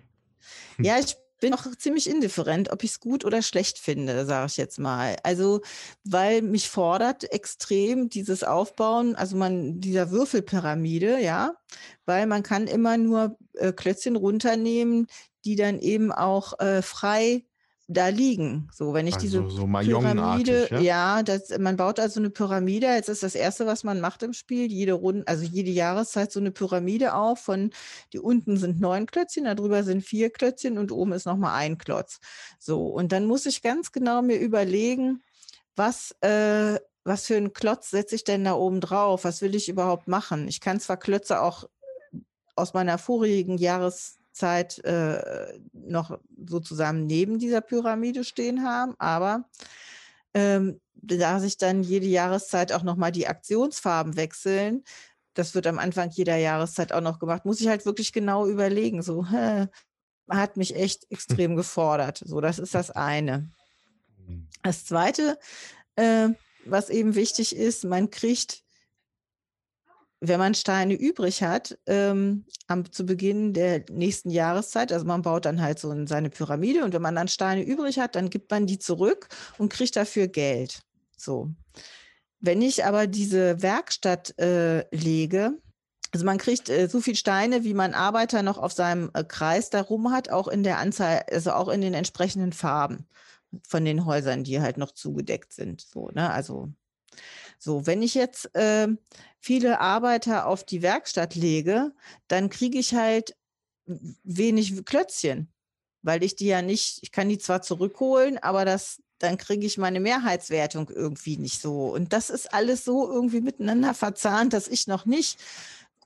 Äh, ja, ich bin auch ziemlich indifferent, ob ich es gut oder schlecht finde, sage ich jetzt mal. Also, weil mich fordert extrem dieses Aufbauen, also man, dieser Würfelpyramide, ja, weil man kann immer nur äh, Klötzchen runternehmen, die dann eben auch äh, frei da liegen. So, wenn ich also diese so Pyramide, ja, ja das, man baut also eine Pyramide. Jetzt ist das erste, was man macht im Spiel, jede Runde, also jede Jahreszeit so eine Pyramide auf. Von die unten sind neun Klötzchen, darüber sind vier Klötzchen und oben ist noch mal ein Klotz. So und dann muss ich ganz genau mir überlegen, was äh, was für einen Klotz setze ich denn da oben drauf? Was will ich überhaupt machen? Ich kann zwar Klötze auch aus meiner vorigen Jahreszeit Zeit äh, noch sozusagen neben dieser Pyramide stehen haben. Aber ähm, da sich dann jede Jahreszeit auch nochmal die Aktionsfarben wechseln, das wird am Anfang jeder Jahreszeit auch noch gemacht, muss ich halt wirklich genau überlegen. So, hä, hat mich echt extrem gefordert. So, das ist das eine. Mhm. Das zweite, äh, was eben wichtig ist, man kriegt wenn man Steine übrig hat, ähm, am, zu Beginn der nächsten Jahreszeit, also man baut dann halt so in seine Pyramide und wenn man dann Steine übrig hat, dann gibt man die zurück und kriegt dafür Geld. So. Wenn ich aber diese Werkstatt äh, lege, also man kriegt äh, so viel Steine, wie man Arbeiter noch auf seinem äh, Kreis darum hat, auch in der Anzahl, also auch in den entsprechenden Farben von den Häusern, die halt noch zugedeckt sind. So, ne? Also so, wenn ich jetzt äh, viele Arbeiter auf die Werkstatt lege, dann kriege ich halt wenig Klötzchen, weil ich die ja nicht, ich kann die zwar zurückholen, aber das, dann kriege ich meine Mehrheitswertung irgendwie nicht so. Und das ist alles so irgendwie miteinander verzahnt, dass ich noch nicht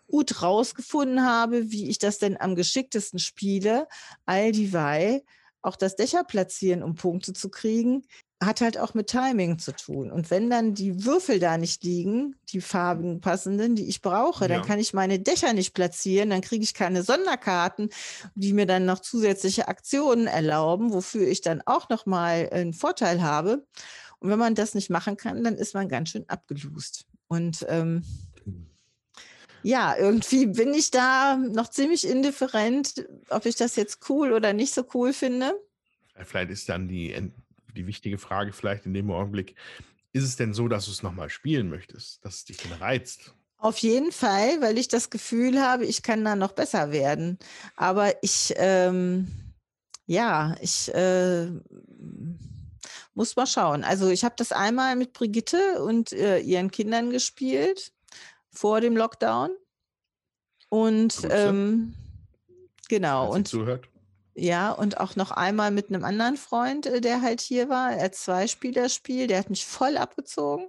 gut rausgefunden habe, wie ich das denn am geschicktesten spiele, all dieweil auch das Dächer platzieren, um Punkte zu kriegen, hat halt auch mit Timing zu tun. Und wenn dann die Würfel da nicht liegen, die Farben passenden, die ich brauche, ja. dann kann ich meine Dächer nicht platzieren, dann kriege ich keine Sonderkarten, die mir dann noch zusätzliche Aktionen erlauben, wofür ich dann auch nochmal einen Vorteil habe. Und wenn man das nicht machen kann, dann ist man ganz schön abgelust. Und ähm, ja, irgendwie bin ich da noch ziemlich indifferent, ob ich das jetzt cool oder nicht so cool finde. Vielleicht ist dann die die wichtige Frage vielleicht in dem Augenblick, ist es denn so, dass du es nochmal spielen möchtest, dass es dich denn reizt? Auf jeden Fall, weil ich das Gefühl habe, ich kann da noch besser werden. Aber ich, ähm, ja, ich äh, muss mal schauen. Also ich habe das einmal mit Brigitte und äh, ihren Kindern gespielt vor dem Lockdown. Und ähm, genau. und zuhört. Ja, und auch noch einmal mit einem anderen Freund, äh, der halt hier war, er Zweispielerspiel, der hat mich voll abgezogen.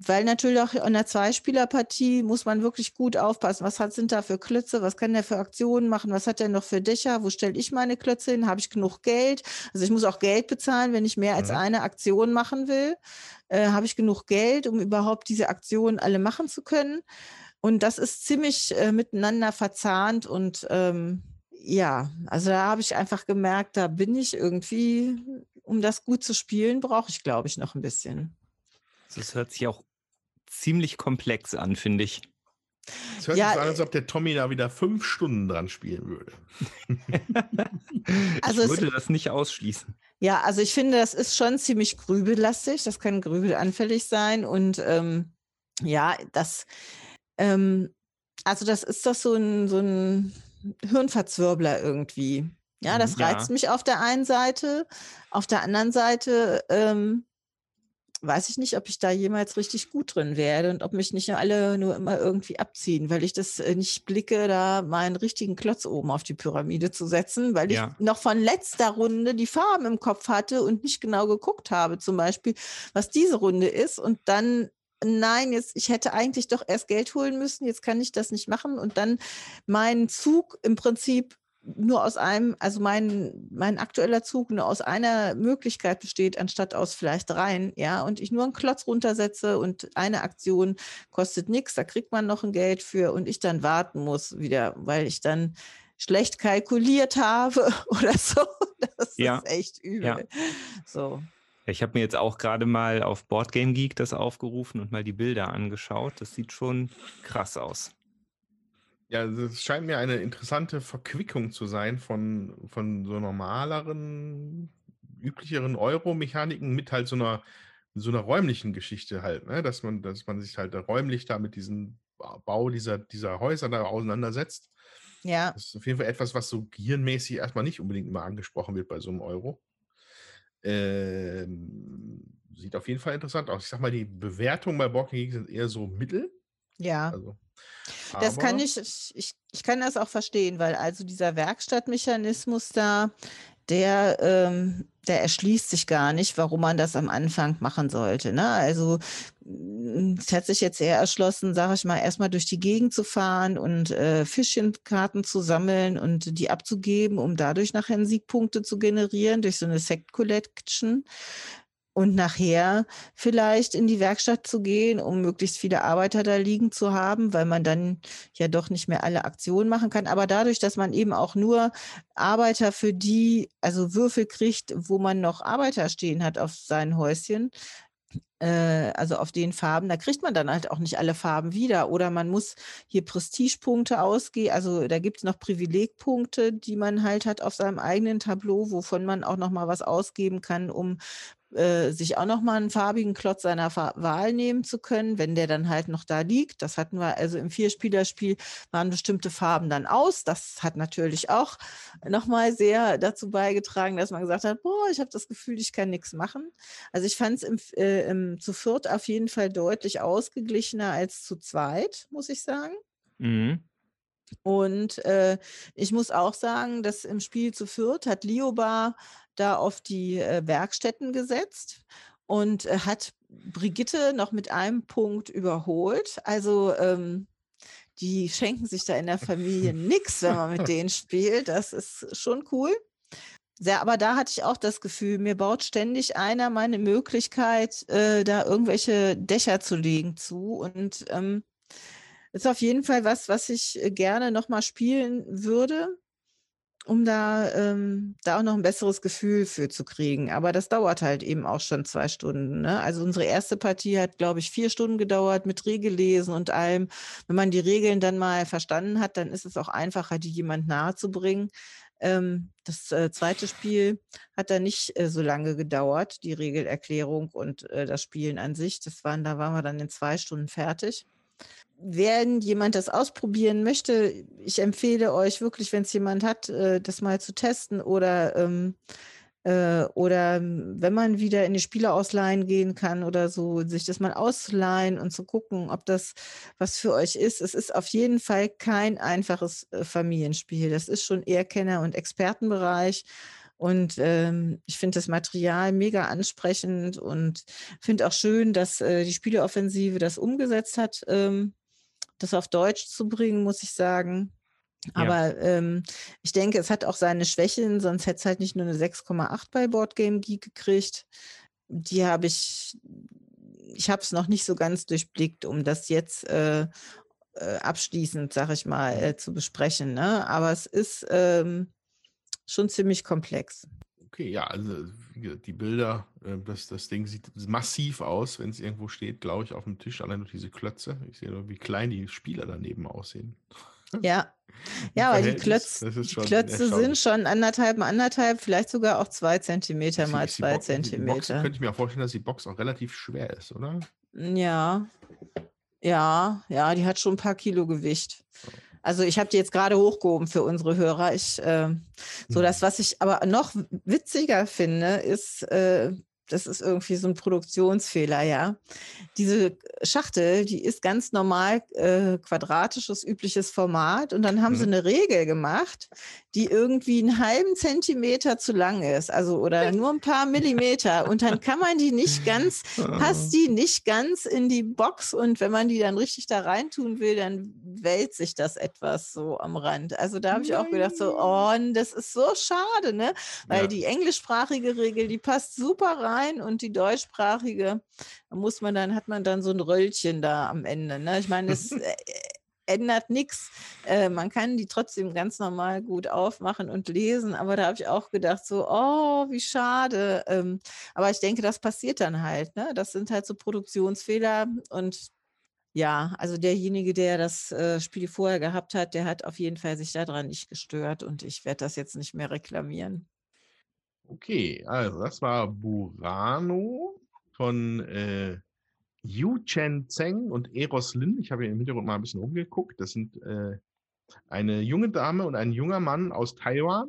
Weil natürlich auch in der Zweispielerpartie muss man wirklich gut aufpassen. Was hat, sind da für Klötze? Was kann der für Aktionen machen? Was hat der noch für Dächer? Wo stelle ich meine Klötze hin? Habe ich genug Geld? Also ich muss auch Geld bezahlen, wenn ich mehr als mhm. eine Aktion machen will. Äh, Habe ich genug Geld, um überhaupt diese Aktionen alle machen zu können? Und das ist ziemlich äh, miteinander verzahnt und ähm, ja, also da habe ich einfach gemerkt, da bin ich irgendwie, um das gut zu spielen, brauche ich, glaube ich, noch ein bisschen. Das hört sich auch ziemlich komplex an, finde ich. Es hört ja, sich so an, als ob der Tommy da wieder fünf Stunden dran spielen würde. [laughs] also ich würde es, das nicht ausschließen. Ja, also ich finde, das ist schon ziemlich grübellastig. Das kann grübelanfällig sein. Und ähm, ja, das, ähm, also das ist doch so ein, so ein Hirnverzwirbler irgendwie. Ja, das ja. reizt mich auf der einen Seite. Auf der anderen Seite ähm, weiß ich nicht, ob ich da jemals richtig gut drin werde und ob mich nicht alle nur immer irgendwie abziehen, weil ich das äh, nicht blicke, da meinen richtigen Klotz oben auf die Pyramide zu setzen, weil ja. ich noch von letzter Runde die Farben im Kopf hatte und nicht genau geguckt habe, zum Beispiel, was diese Runde ist und dann nein, jetzt, ich hätte eigentlich doch erst Geld holen müssen, jetzt kann ich das nicht machen und dann meinen Zug im Prinzip nur aus einem, also mein, mein aktueller Zug nur aus einer Möglichkeit besteht, anstatt aus vielleicht dreien, ja, und ich nur einen Klotz runtersetze und eine Aktion kostet nichts, da kriegt man noch ein Geld für und ich dann warten muss wieder, weil ich dann schlecht kalkuliert [laughs] habe oder so. Das ja. ist echt übel. Ja. So. Ich habe mir jetzt auch gerade mal auf Boardgame Geek das aufgerufen und mal die Bilder angeschaut. Das sieht schon krass aus. Ja, es scheint mir eine interessante Verquickung zu sein von, von so normaleren, üblicheren Euro-Mechaniken mit halt so einer, so einer räumlichen Geschichte halt, ne? dass, man, dass man sich halt räumlich da mit diesem Bau dieser, dieser Häuser da auseinandersetzt. Ja. Das ist auf jeden Fall etwas, was so gehirnmäßig erstmal nicht unbedingt immer angesprochen wird bei so einem Euro. Ähm, sieht auf jeden Fall interessant aus. Ich sag mal, die Bewertungen bei Walking Geek sind eher so mittel. Ja. Also, das kann ich, ich, ich kann das auch verstehen, weil also dieser Werkstattmechanismus da, der, ähm, der erschließt sich gar nicht, warum man das am Anfang machen sollte. Ne? Also hm, es hat sich jetzt eher erschlossen, sage ich mal, erstmal durch die Gegend zu fahren und äh, Fischchenkarten zu sammeln und die abzugeben, um dadurch nachher Siegpunkte zu generieren durch so eine Sect Collection und nachher vielleicht in die Werkstatt zu gehen, um möglichst viele Arbeiter da liegen zu haben, weil man dann ja doch nicht mehr alle Aktionen machen kann. Aber dadurch, dass man eben auch nur Arbeiter für die, also Würfel kriegt, wo man noch Arbeiter stehen hat auf seinen Häuschen, äh, also auf den Farben, da kriegt man dann halt auch nicht alle Farben wieder. Oder man muss hier Prestigepunkte ausgehen. Also da gibt es noch Privilegpunkte, die man halt hat auf seinem eigenen Tableau, wovon man auch noch mal was ausgeben kann, um äh, sich auch noch mal einen farbigen Klotz seiner Wahl nehmen zu können, wenn der dann halt noch da liegt. Das hatten wir also im Vierspielerspiel, waren bestimmte Farben dann aus. Das hat natürlich auch noch mal sehr dazu beigetragen, dass man gesagt hat, boah, ich habe das Gefühl, ich kann nichts machen. Also ich fand es im, äh, im, zu viert auf jeden Fall deutlich ausgeglichener als zu zweit, muss ich sagen. Mhm. Und äh, ich muss auch sagen, dass im Spiel zu viert hat Liobar da auf die äh, Werkstätten gesetzt und äh, hat Brigitte noch mit einem Punkt überholt. Also ähm, die schenken sich da in der Familie [laughs] nichts, wenn man mit denen spielt. Das ist schon cool. sehr, aber da hatte ich auch das Gefühl, mir baut ständig einer meine Möglichkeit, äh, da irgendwelche Dächer zu legen zu. Und ähm, ist auf jeden Fall was, was ich äh, gerne nochmal spielen würde, um da, ähm, da auch noch ein besseres Gefühl für zu kriegen. Aber das dauert halt eben auch schon zwei Stunden. Ne? Also unsere erste Partie hat, glaube ich, vier Stunden gedauert mit Regellesen und allem. Wenn man die Regeln dann mal verstanden hat, dann ist es auch einfacher, die jemand nahe zu bringen. Ähm, das äh, zweite Spiel hat dann nicht äh, so lange gedauert, die Regelerklärung und äh, das Spielen an sich. Das waren, da waren wir dann in zwei Stunden fertig. Wenn jemand das ausprobieren möchte, ich empfehle euch wirklich, wenn es jemand hat, äh, das mal zu testen oder ähm, äh, oder wenn man wieder in die Spielerausleihen gehen kann oder so, sich das mal ausleihen und zu gucken, ob das was für euch ist. Es ist auf jeden Fall kein einfaches äh, Familienspiel. Das ist schon eher Kenner- und Expertenbereich. Und ähm, ich finde das Material mega ansprechend und finde auch schön, dass äh, die Spieleoffensive das umgesetzt hat, ähm, das auf Deutsch zu bringen, muss ich sagen. Aber ja. ähm, ich denke, es hat auch seine Schwächen, sonst hätte es halt nicht nur eine 6,8 bei Boardgame Geek gekriegt. Die habe ich, ich habe es noch nicht so ganz durchblickt, um das jetzt äh, äh, abschließend, sag ich mal, äh, zu besprechen. Ne? Aber es ist ähm, schon ziemlich komplex. Okay, ja, also die Bilder, äh, das, das Ding sieht massiv aus, wenn es irgendwo steht, glaube ich, auf dem Tisch, allein durch diese Klötze. Ich sehe nur, wie klein die Spieler daneben aussehen. Ja. [laughs] Ja, aber die, Klötz, die Klötze sind schon anderthalb mal anderthalb, vielleicht sogar auch zwei Zentimeter mal zwei Box, Zentimeter. Box, könnte ich mir auch vorstellen, dass die Box auch relativ schwer ist, oder? Ja. Ja, ja, die hat schon ein paar Kilo Gewicht. Also ich habe die jetzt gerade hochgehoben für unsere Hörer. Ich, äh, so das, hm. was ich aber noch witziger finde, ist, äh, das ist irgendwie so ein Produktionsfehler, ja. Diese Schachtel, die ist ganz normal äh, quadratisches, übliches Format. Und dann haben mhm. sie eine Regel gemacht, die irgendwie einen halben Zentimeter zu lang ist, also oder nur ein paar [laughs] Millimeter. Und dann kann man die nicht ganz, [laughs] passt die nicht ganz in die Box. Und wenn man die dann richtig da reintun will, dann wälzt sich das etwas so am Rand. Also da habe ich auch gedacht, so, oh, das ist so schade, ne? Weil ja. die englischsprachige Regel, die passt super rein und die deutschsprachige, da muss man dann, hat man dann so ein Röllchen da am Ende. Ne? Ich meine, es [laughs] äh, ändert nichts. Äh, man kann die trotzdem ganz normal gut aufmachen und lesen, aber da habe ich auch gedacht, so, oh, wie schade. Ähm, aber ich denke, das passiert dann halt. Ne? Das sind halt so Produktionsfehler und ja, also derjenige, der das äh, Spiel vorher gehabt hat, der hat auf jeden Fall sich daran nicht gestört und ich werde das jetzt nicht mehr reklamieren. Okay, also das war Burano von äh, Yu Chen Zeng und Eros Lin. Ich habe hier im Hintergrund mal ein bisschen umgeguckt. Das sind äh, eine junge Dame und ein junger Mann aus Taiwan,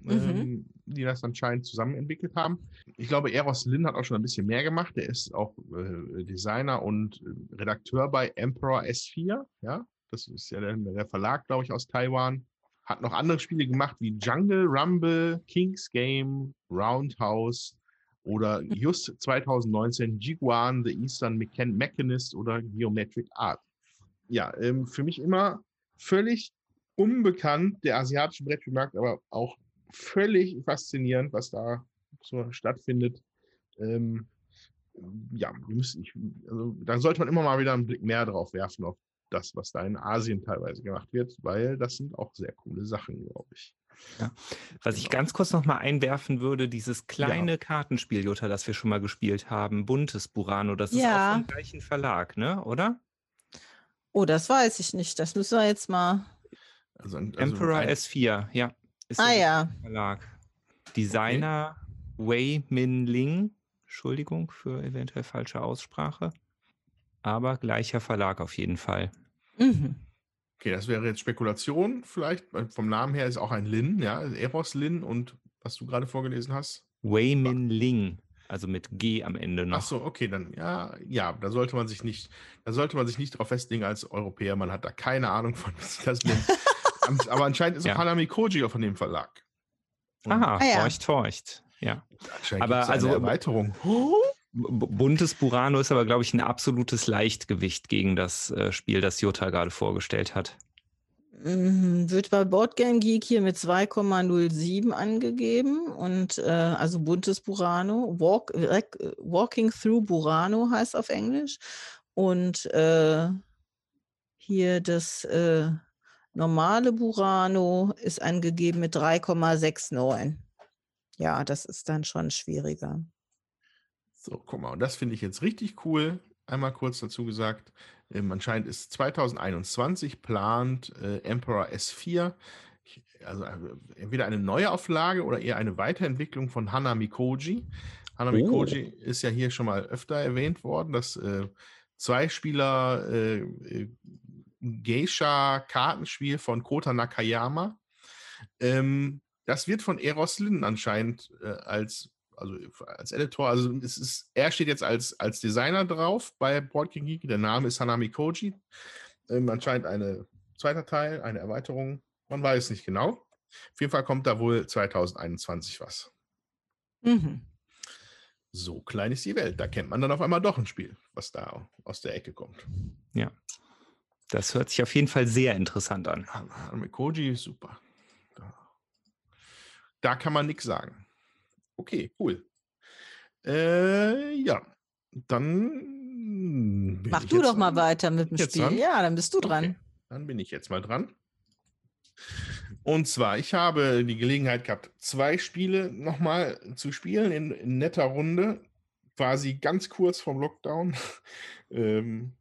mhm. ähm, die das anscheinend zusammen entwickelt haben. Ich glaube, Eros Lin hat auch schon ein bisschen mehr gemacht. Er ist auch äh, Designer und äh, Redakteur bei Emperor S4. Ja, das ist ja der, der Verlag, glaube ich, aus Taiwan. Hat noch andere Spiele gemacht wie Jungle Rumble, King's Game, Roundhouse, oder just 2019 Jiguan, The Eastern Mechan Mechanist oder Geometric Art. Ja, ähm, für mich immer völlig unbekannt, der asiatische Brettspielmarkt, aber auch völlig faszinierend, was da so stattfindet. Ähm, ja, müssen, ich, also, da sollte man immer mal wieder einen Blick mehr drauf werfen, auf das, was da in Asien teilweise gemacht wird, weil das sind auch sehr coole Sachen, glaube ich. Ja. Was ich genau. ganz kurz noch mal einwerfen würde, dieses kleine ja. Kartenspiel, Jutta, das wir schon mal gespielt haben, Buntes Burano, das ist ja. auch vom gleichen Verlag, ne? Oder? Oh, das weiß ich nicht. Das müssen wir jetzt mal. Also, also Emperor S4, ja. Ist ah ja. Verlag. Designer okay. Wei Min Ling. Entschuldigung für eventuell falsche Aussprache. Aber gleicher Verlag auf jeden Fall. Mhm. Okay, das wäre jetzt Spekulation vielleicht. Vom Namen her ist auch ein Lin, ja, Eros Lin und was du gerade vorgelesen hast? Wei Min Ling, also mit G am Ende noch. Ach so, okay, dann ja, ja, da sollte man sich nicht, da sollte man sich nicht drauf festlegen als Europäer. Man hat da keine Ahnung von, was das nennt. [laughs] Aber anscheinend ist ja. auch Hanami Koji von dem Verlag. Und Aha, ah, ja. torcht, torcht. Ja. Aber also Erweiterung. Buntes Burano ist aber, glaube ich, ein absolutes Leichtgewicht gegen das äh, Spiel, das Jutta gerade vorgestellt hat. Mhm, Wird bei Boardgame Geek hier mit 2,07 angegeben und äh, also buntes Burano. Walk, Walking Through Burano heißt auf Englisch. Und äh, hier das äh, normale Burano ist angegeben mit 3,69. Ja, das ist dann schon schwieriger. So, guck mal, und das finde ich jetzt richtig cool. Einmal kurz dazu gesagt, ähm, anscheinend ist 2021 plant äh, Emperor S4, ich, also äh, entweder eine Neuauflage oder eher eine Weiterentwicklung von Hana Mikoji. Hana Oh. Mikoji ist ja hier schon mal öfter erwähnt worden, das äh, Zweispieler äh, äh, Geisha-Kartenspiel von Kota Nakayama. Ähm, das wird von Eros Lin anscheinend äh, als, also als Editor, also es ist, er steht jetzt als, als Designer drauf bei Board King Geek. Der Name ist Hanami Koji. Ähm, anscheinend ein zweiter Teil, eine Erweiterung. Man weiß nicht genau. Auf jeden Fall kommt da wohl 2021 was. Mhm. So klein ist die Welt. Da kennt man dann auf einmal doch ein Spiel, was da aus der Ecke kommt. Ja. Das hört sich auf jeden Fall sehr interessant an. Hanami Koji ist super. Da, da kann man nichts sagen. Okay, cool. Äh, ja, dann. Mach du doch mal weiter mit dem Spiel. dran? Ja, dann bist du dran. Okay, dann bin ich jetzt mal dran. Und zwar, ich habe die Gelegenheit gehabt, zwei Spiele nochmal zu spielen in, in netter Runde, quasi ganz kurz vom Lockdown. [laughs] ähm,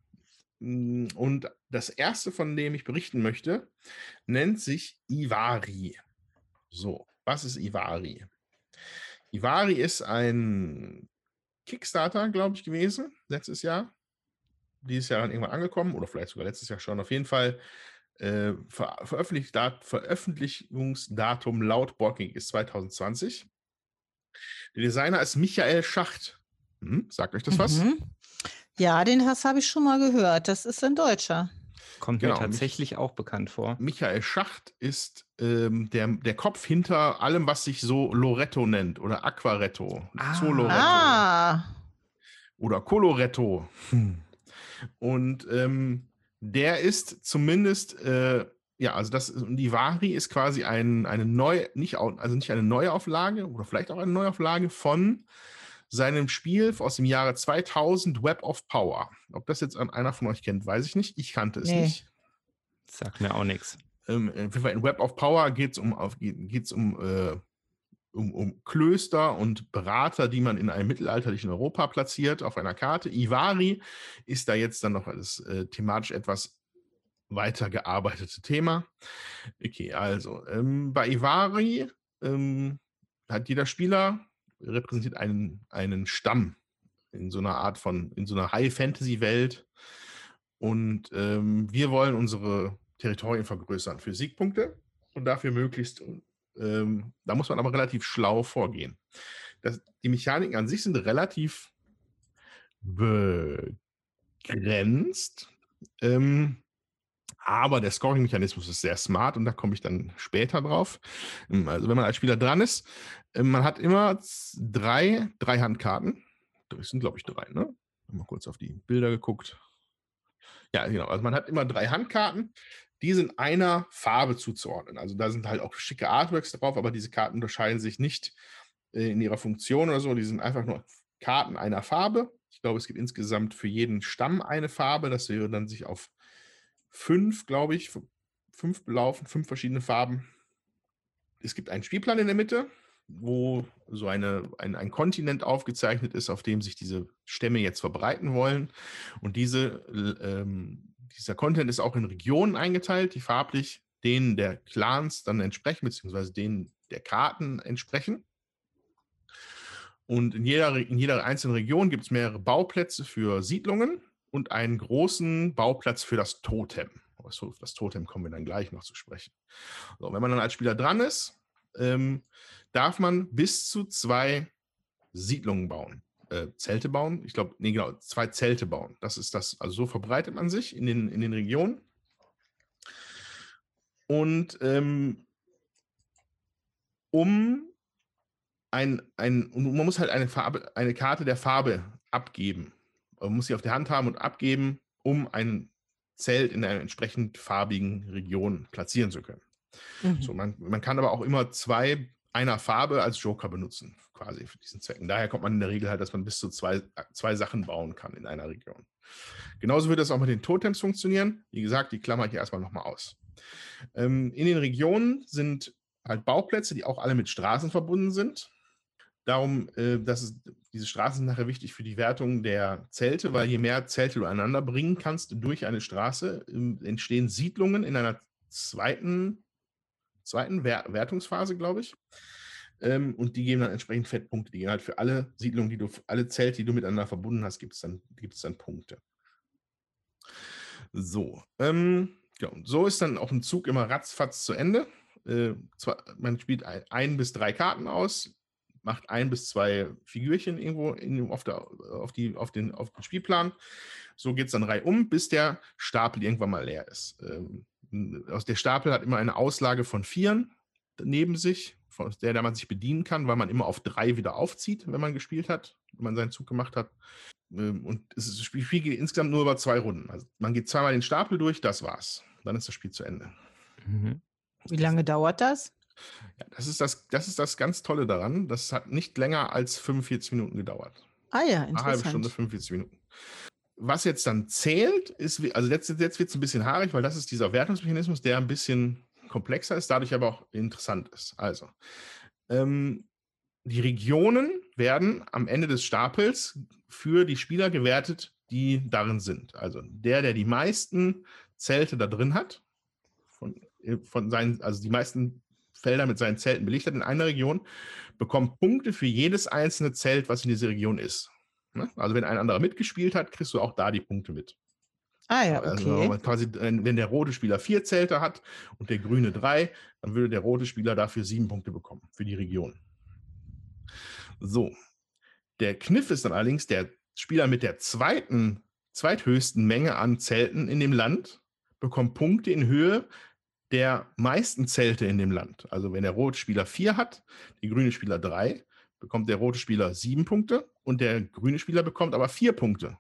und das erste, von dem ich berichten möchte, nennt sich Ivari. So, was ist Ivari? Ivari ist ein Kickstarter, glaube ich, gewesen, letztes Jahr. Dieses Jahr dann irgendwann angekommen oder vielleicht sogar letztes Jahr schon. Auf jeden Fall äh, Ver Veröffentlichungsdatum laut Borking ist 2020. Der Designer ist Michael Schacht. Hm, sagt euch das was? Mhm. Ja, den habe ich schon mal gehört. Das ist ein Deutscher. Kommt Genau, mir mich- tatsächlich auch bekannt vor. Michael Schacht ist ähm, der, der Kopf hinter allem, was sich so Loretto nennt oder Aquaretto, Ah. Zoloretto Ah, oder Coloretto. Hm. Und ähm, der ist zumindest, äh, ja, also das und die Vari ist quasi ein, eine neue, nicht, also nicht eine Neuauflage oder vielleicht auch eine Neuauflage von seinem Spiel aus dem Jahre 2000 Web of Power. Ob das jetzt an- einer von euch kennt, weiß ich nicht. Ich kannte es Nee. nicht. Sagt mir auch nichts. Ähm, Fall in Web of Power geht es um, geht's um, äh, um, um Klöster und Berater, die man in einem mittelalterlichen Europa platziert auf einer Karte. Ivari ist da jetzt dann noch das äh, thematisch etwas weiter gearbeitete Thema. Okay, also ähm, bei Ivari ähm, hat jeder Spieler repräsentiert einen, einen Stamm in so einer Art von, in so einer High-Fantasy-Welt. Und ähm, wir wollen unsere Territorien vergrößern für Siegpunkte und dafür möglichst, ähm, da muss man aber relativ schlau vorgehen. Das, die Mechaniken an sich sind relativ begrenzt, ähm, aber der Scoring-Mechanismus ist sehr smart und da komme ich dann später drauf. Ähm, Also wenn man als Spieler dran ist, ähm, man hat immer drei, drei Handkarten. Das sind, glaube ich, drei, ne? Mal kurz auf die Bilder geguckt. Ja, genau. Also man hat immer drei Handkarten, die sind einer Farbe zuzuordnen. Also da sind halt auch schicke Artworks drauf, aber diese Karten unterscheiden sich nicht äh, in ihrer Funktion oder so. Die sind einfach nur Karten einer Farbe. Ich glaube, es gibt insgesamt für jeden Stamm eine Farbe. Das wäre dann sich auf fünf, glaube ich, fünf belaufen, fünf verschiedene Farben. Es gibt einen Spielplan in der Mitte, wo so eine, ein, ein Kontinent aufgezeichnet ist, auf dem sich diese Stämme jetzt verbreiten wollen. Und diese, ähm, dieser Content ist auch in Regionen eingeteilt, die farblich denen der Clans dann entsprechen, beziehungsweise denen der Karten entsprechen. Und in jeder, in jeder einzelnen Region gibt es mehrere Bauplätze für Siedlungen und einen großen Bauplatz für das Totem. Auf das Totem kommen wir dann gleich noch zu sprechen. So, wenn man dann als Spieler dran ist, ähm, darf man bis zu zwei Siedlungen bauen. Äh, Zelte bauen. Ich glaube, nee, genau, zwei Zelte bauen. Das ist das. Also so verbreitet man sich in den, in den Regionen. Und ähm, um ein, ein, man muss halt eine Farbe, eine Karte der Farbe abgeben. Man muss sie auf der Hand haben und abgeben, um ein Zelt in einer entsprechend farbigen Region platzieren zu können. Mhm. So, man, man kann aber auch immer zwei einer Farbe als Joker benutzen, quasi für diesen Zwecken. Daher kommt man in der Regel halt, dass man bis zu zwei, zwei Sachen bauen kann in einer Region. Genauso wird das auch mit den Totems funktionieren. Wie gesagt, die klammer ich hier erstmal nochmal aus. Ähm, in den Regionen sind halt Bauplätze, die auch alle mit Straßen verbunden sind. Darum, äh, dass es, diese Straßen sind nachher wichtig für die Wertung der Zelte, weil je mehr Zelte du aneinander bringen kannst durch eine Straße, äh, entstehen Siedlungen in einer zweiten, zweiten Wer Wertungsphase, glaube ich. Ähm, und die geben dann entsprechend Fettpunkte. Die gehen halt für alle Siedlungen, die du, alle Zelte, die du miteinander verbunden hast, gibt es dann, gibt's dann Punkte. So, ähm, ja, so ist dann auch ein Zug immer ratzfatz zu Ende. Äh, zwar, man spielt ein, ein, bis drei Karten aus, macht ein bis zwei Figürchen irgendwo in, auf, der, auf, die, auf, den, auf den Spielplan. So geht es dann reihum, bis der Stapel irgendwann mal leer ist. Ähm, aus der Stapel hat immer eine Auslage von Vieren neben sich, von der, der man sich bedienen kann, weil man immer auf drei wieder aufzieht, wenn man gespielt hat, wenn man seinen Zug gemacht hat. Ähm, und es ist, das Spiel geht insgesamt nur über zwei Runden. Also man geht zweimal den Stapel durch, das war's. Dann ist das Spiel zu Ende. Mhm. Wie lange dauert das? Ja, das ist das, das ist das ganz Tolle daran. Das hat nicht länger als 45 Minuten gedauert. Ah ja, interessant. Eine halbe Stunde, 45 Minuten. Was jetzt dann zählt, ist, also jetzt, jetzt wird es ein bisschen haarig, weil das ist dieser Wertungsmechanismus, der ein bisschen komplexer ist, dadurch aber auch interessant ist. Also, ähm, die Regionen werden am Ende des Stapels für die Spieler gewertet, die darin sind. Also der, der die meisten Zelte da drin hat, von, äh, von seinen, also die meisten Felder mit seinen Zelten belichtet in einer Region, bekommt Punkte für jedes einzelne Zelt, was in dieser Region ist. Ne? Also wenn ein anderer mitgespielt hat, kriegst du auch da die Punkte mit. Ah ja, also okay. Also quasi, wenn der rote Spieler vier Zelte hat und der grüne drei, dann würde der rote Spieler dafür sieben Punkte bekommen für die Region. So. Der Kniff ist dann allerdings, der Spieler mit der zweiten, zweithöchsten Menge an Zelten in dem Land bekommt Punkte in Höhe der meisten Zelte in dem Land. Also wenn der rote Spieler vier hat, der grüne Spieler drei, bekommt der rote Spieler sieben Punkte und der grüne Spieler bekommt aber vier Punkte.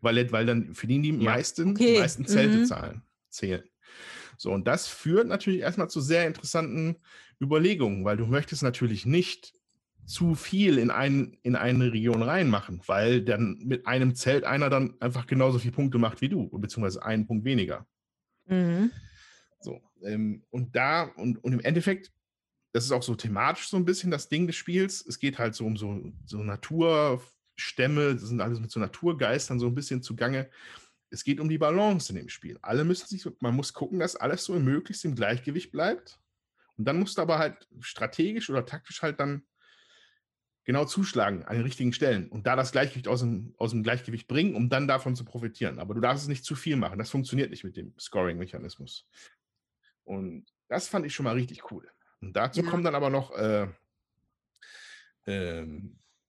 Weil, weil dann für ihn die ja. meisten, okay. meisten Zelte mhm. zahlen, zählen. So, und das führt natürlich erstmal zu sehr interessanten Überlegungen, weil du möchtest natürlich nicht zu viel in, ein, in eine Region reinmachen, weil dann mit einem Zelt einer dann einfach genauso viele Punkte macht wie du, beziehungsweise einen Punkt weniger. Mhm. So, ähm, und da, und, und im Endeffekt, das ist auch so thematisch so ein bisschen das Ding des Spiels. Es geht halt so um so, so Naturstämme, das sind alles mit so Naturgeistern so ein bisschen zugange. Es geht um die Balance in dem Spiel. Alle müssen sich, man muss gucken, dass alles so möglichst im Gleichgewicht bleibt. Und dann musst du aber halt strategisch oder taktisch halt dann genau zuschlagen an den richtigen Stellen und da das Gleichgewicht aus dem, aus dem Gleichgewicht bringen, um dann davon zu profitieren. Aber du darfst es nicht zu viel machen. Das funktioniert nicht mit dem Scoring-Mechanismus. Und das fand ich schon mal richtig cool. Und dazu ja. kommen dann aber noch äh, äh,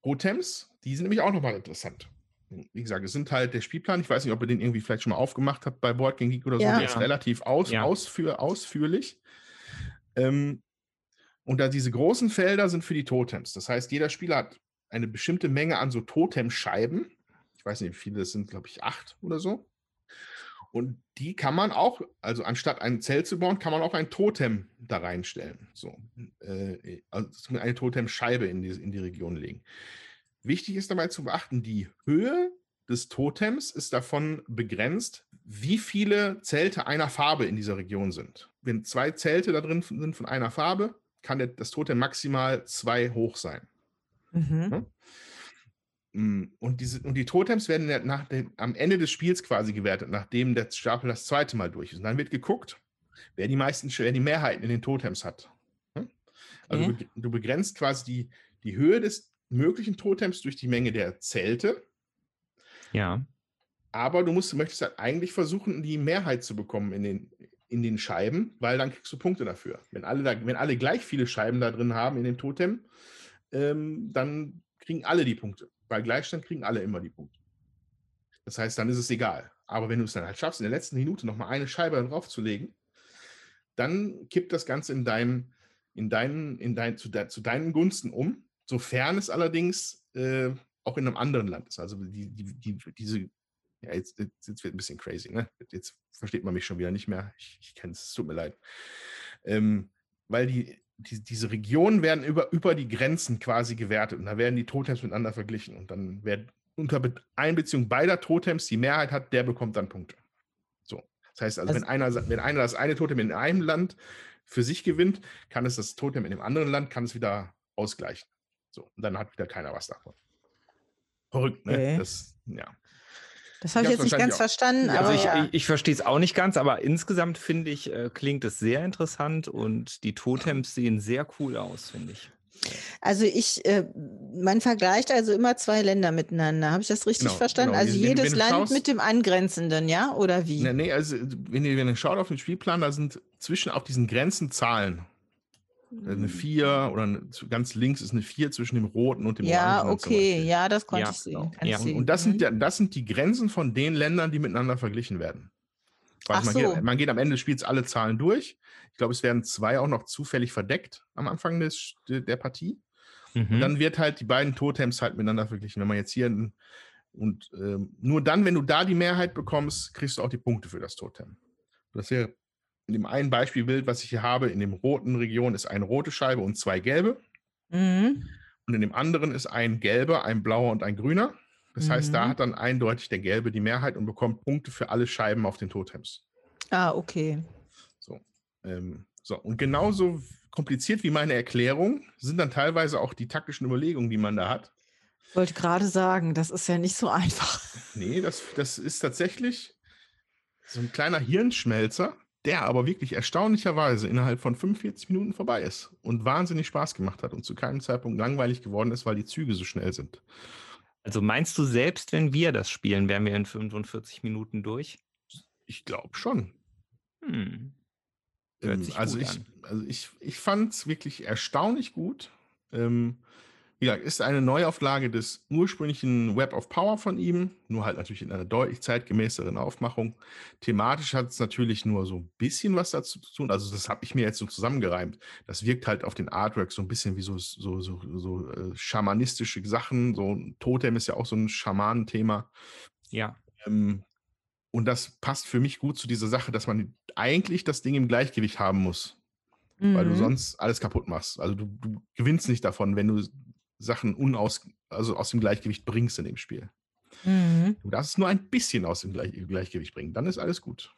Totems, die sind nämlich auch nochmal interessant. Wie gesagt, es sind halt der Spielplan. Ich weiß nicht, ob ihr den irgendwie vielleicht schon mal aufgemacht habt bei Board Game Geek oder so. Ja. Der ist relativ aus, ja. ausführ, ausführlich. Ähm, und da diese großen Felder sind für die Totems. Das heißt, jeder Spieler hat eine bestimmte Menge an so Totemscheiben. Ich weiß nicht, wie viele das sind, glaube ich, acht oder so. Und die kann man auch, also anstatt ein Zelt zu bauen, kann man auch ein Totem da reinstellen. So, äh, also eine Totemscheibe in die, in die Region legen. Wichtig ist dabei zu beachten, die Höhe des Totems ist davon begrenzt, wie viele Zelte einer Farbe in dieser Region sind. Wenn zwei Zelte da drin sind von einer Farbe, kann das Totem maximal zwei hoch sein. Mhm. Mm, und, diese, und die Totems werden nach dem, am Ende des Spiels quasi gewertet, nachdem der Stapel das zweite Mal durch ist. Und dann wird geguckt, wer die meisten, wer die Mehrheiten in den Totems hat. Also okay. du, du, begrenzt quasi die, die Höhe des möglichen Totems durch die Menge der Zelte. Ja. Aber du musst, möchtest halt eigentlich versuchen, die Mehrheit zu bekommen in den, in den Scheiben, weil dann kriegst du Punkte dafür. Wenn alle, da, wenn alle gleich viele Scheiben da drin haben in dem Totem, ähm, dann kriegen alle die Punkte. Bei Gleichstand kriegen alle immer die Punkte. Das heißt, dann ist es egal. Aber wenn du es dann halt schaffst, in der letzten Minute nochmal eine Scheibe draufzulegen, dann kippt das Ganze in deinen, in deinen, in dein, zu, de, zu deinen Gunsten um, sofern es allerdings äh, auch in einem anderen Land ist. Also die, die, die, diese ja, jetzt, jetzt, jetzt wird ein bisschen crazy, ne? Jetzt versteht man mich schon wieder nicht mehr. Ich, ich kenne es, es tut mir leid. Ähm, weil die, die, diese Regionen werden über, über die Grenzen quasi gewertet und da werden die Totems miteinander verglichen und dann werden unter Einbeziehung beider Totems die Mehrheit hat, der bekommt dann Punkte. So. Das heißt also, also wenn, einer, wenn einer das eine Totem in einem Land für sich gewinnt, kann es das Totem in dem anderen Land, kann es wieder ausgleichen. So, und dann hat wieder keiner was davon. Verrückt, ne? Okay. Das, ja. Das habe ich, jetzt nicht ganz auch. verstanden. Also ich, ja. ich, verstehe es auch nicht ganz, aber insgesamt finde ich, äh, klingt es sehr interessant und die Totems sehen sehr cool aus, finde ich. Also ich, äh, man vergleicht also immer zwei Länder miteinander. Habe ich das richtig genau, verstanden? Genau. Also wenn, jedes wenn Land schaust, mit dem angrenzenden, ja? Oder wie? Nee, nee also wenn ihr, wenn ihr schaut auf den Spielplan, da sind zwischen auf diesen Grenzen Zahlen. Eine 4 hm. oder eine, ganz links ist eine 4 zwischen dem roten und dem ja, Orangen. Ja, okay, ja, das konnte ja, ich sehen. Genau. Ja. Sehen. Und das sind, mhm. das sind die Grenzen von den Ländern, die miteinander verglichen werden. Ach man, so. geht, man geht am Ende des Spiels alle Zahlen durch. Ich glaube, es werden zwei auch noch zufällig verdeckt am Anfang des, der Partie. Mhm. Und dann wird halt die beiden Totems halt miteinander verglichen. Wenn man jetzt hier und ähm, nur dann, wenn du da die Mehrheit bekommst, kriegst du auch die Punkte für das Totem. Das wäre in dem einen Beispielbild, was ich hier habe, in dem roten Region ist eine rote Scheibe und zwei gelbe. Mhm. Und in dem anderen ist ein gelber, ein blauer und ein grüner. Das mhm. heißt, da mhm. hat dann eindeutig der gelbe die Mehrheit und bekommt Punkte für alle Scheiben auf den Totems. Ah, okay. So, ähm, so. und genauso kompliziert wie meine Erklärung sind dann teilweise auch die taktischen Überlegungen, die man da hat. Ich wollte gerade sagen, das ist ja nicht so einfach. Nee, das, das ist tatsächlich so ein kleiner Hirnschmelzer, der aber wirklich erstaunlicherweise innerhalb von 45 Minuten vorbei ist und wahnsinnig Spaß gemacht hat und zu keinem Zeitpunkt langweilig geworden ist, weil die Züge so schnell sind. Also meinst du, selbst wenn wir das spielen, wären wir in 45 Minuten durch? Ich glaube schon. Hm. Ähm, also, ich, also ich, ich fand es wirklich erstaunlich gut. Ähm, ja, ist eine Neuauflage des ursprünglichen Web of Power von ihm, nur halt natürlich in einer deutlich zeitgemäßeren Aufmachung. Thematisch hat es natürlich nur so ein bisschen was dazu zu tun. Also, das habe ich mir jetzt so zusammengereimt. Das wirkt halt auf den Artworks so ein bisschen wie so, so, so, so äh, schamanistische Sachen. So ein Totem ist ja auch so ein Schamanenthema. Ja. Ähm, und das passt für mich gut zu dieser Sache, dass man eigentlich das Ding im Gleichgewicht haben muss. Mhm. Weil du mhm. sonst alles kaputt machst. Also du, du gewinnst nicht davon, wenn du Sachen unaus, also aus dem Gleichgewicht bringst in dem Spiel. Mhm. Du darfst es nur ein bisschen aus dem Gleich Gleichgewicht bringen, dann ist alles gut.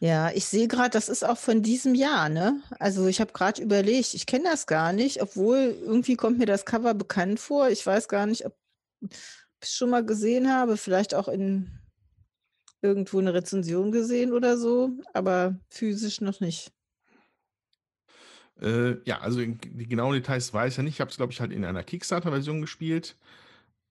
Ja, ich sehe gerade, das ist auch von diesem Jahr, ne? Also ich habe gerade überlegt, ich kenne das gar nicht, obwohl irgendwie kommt mir das Cover bekannt vor. Ich weiß gar nicht, ob ich es schon mal gesehen habe, vielleicht auch in irgendwo eine Rezension gesehen oder so, aber physisch noch nicht. Äh, ja, also die genauen Details weiß ich ja nicht. Ich habe es, glaube ich, halt in einer Kickstarter-Version gespielt.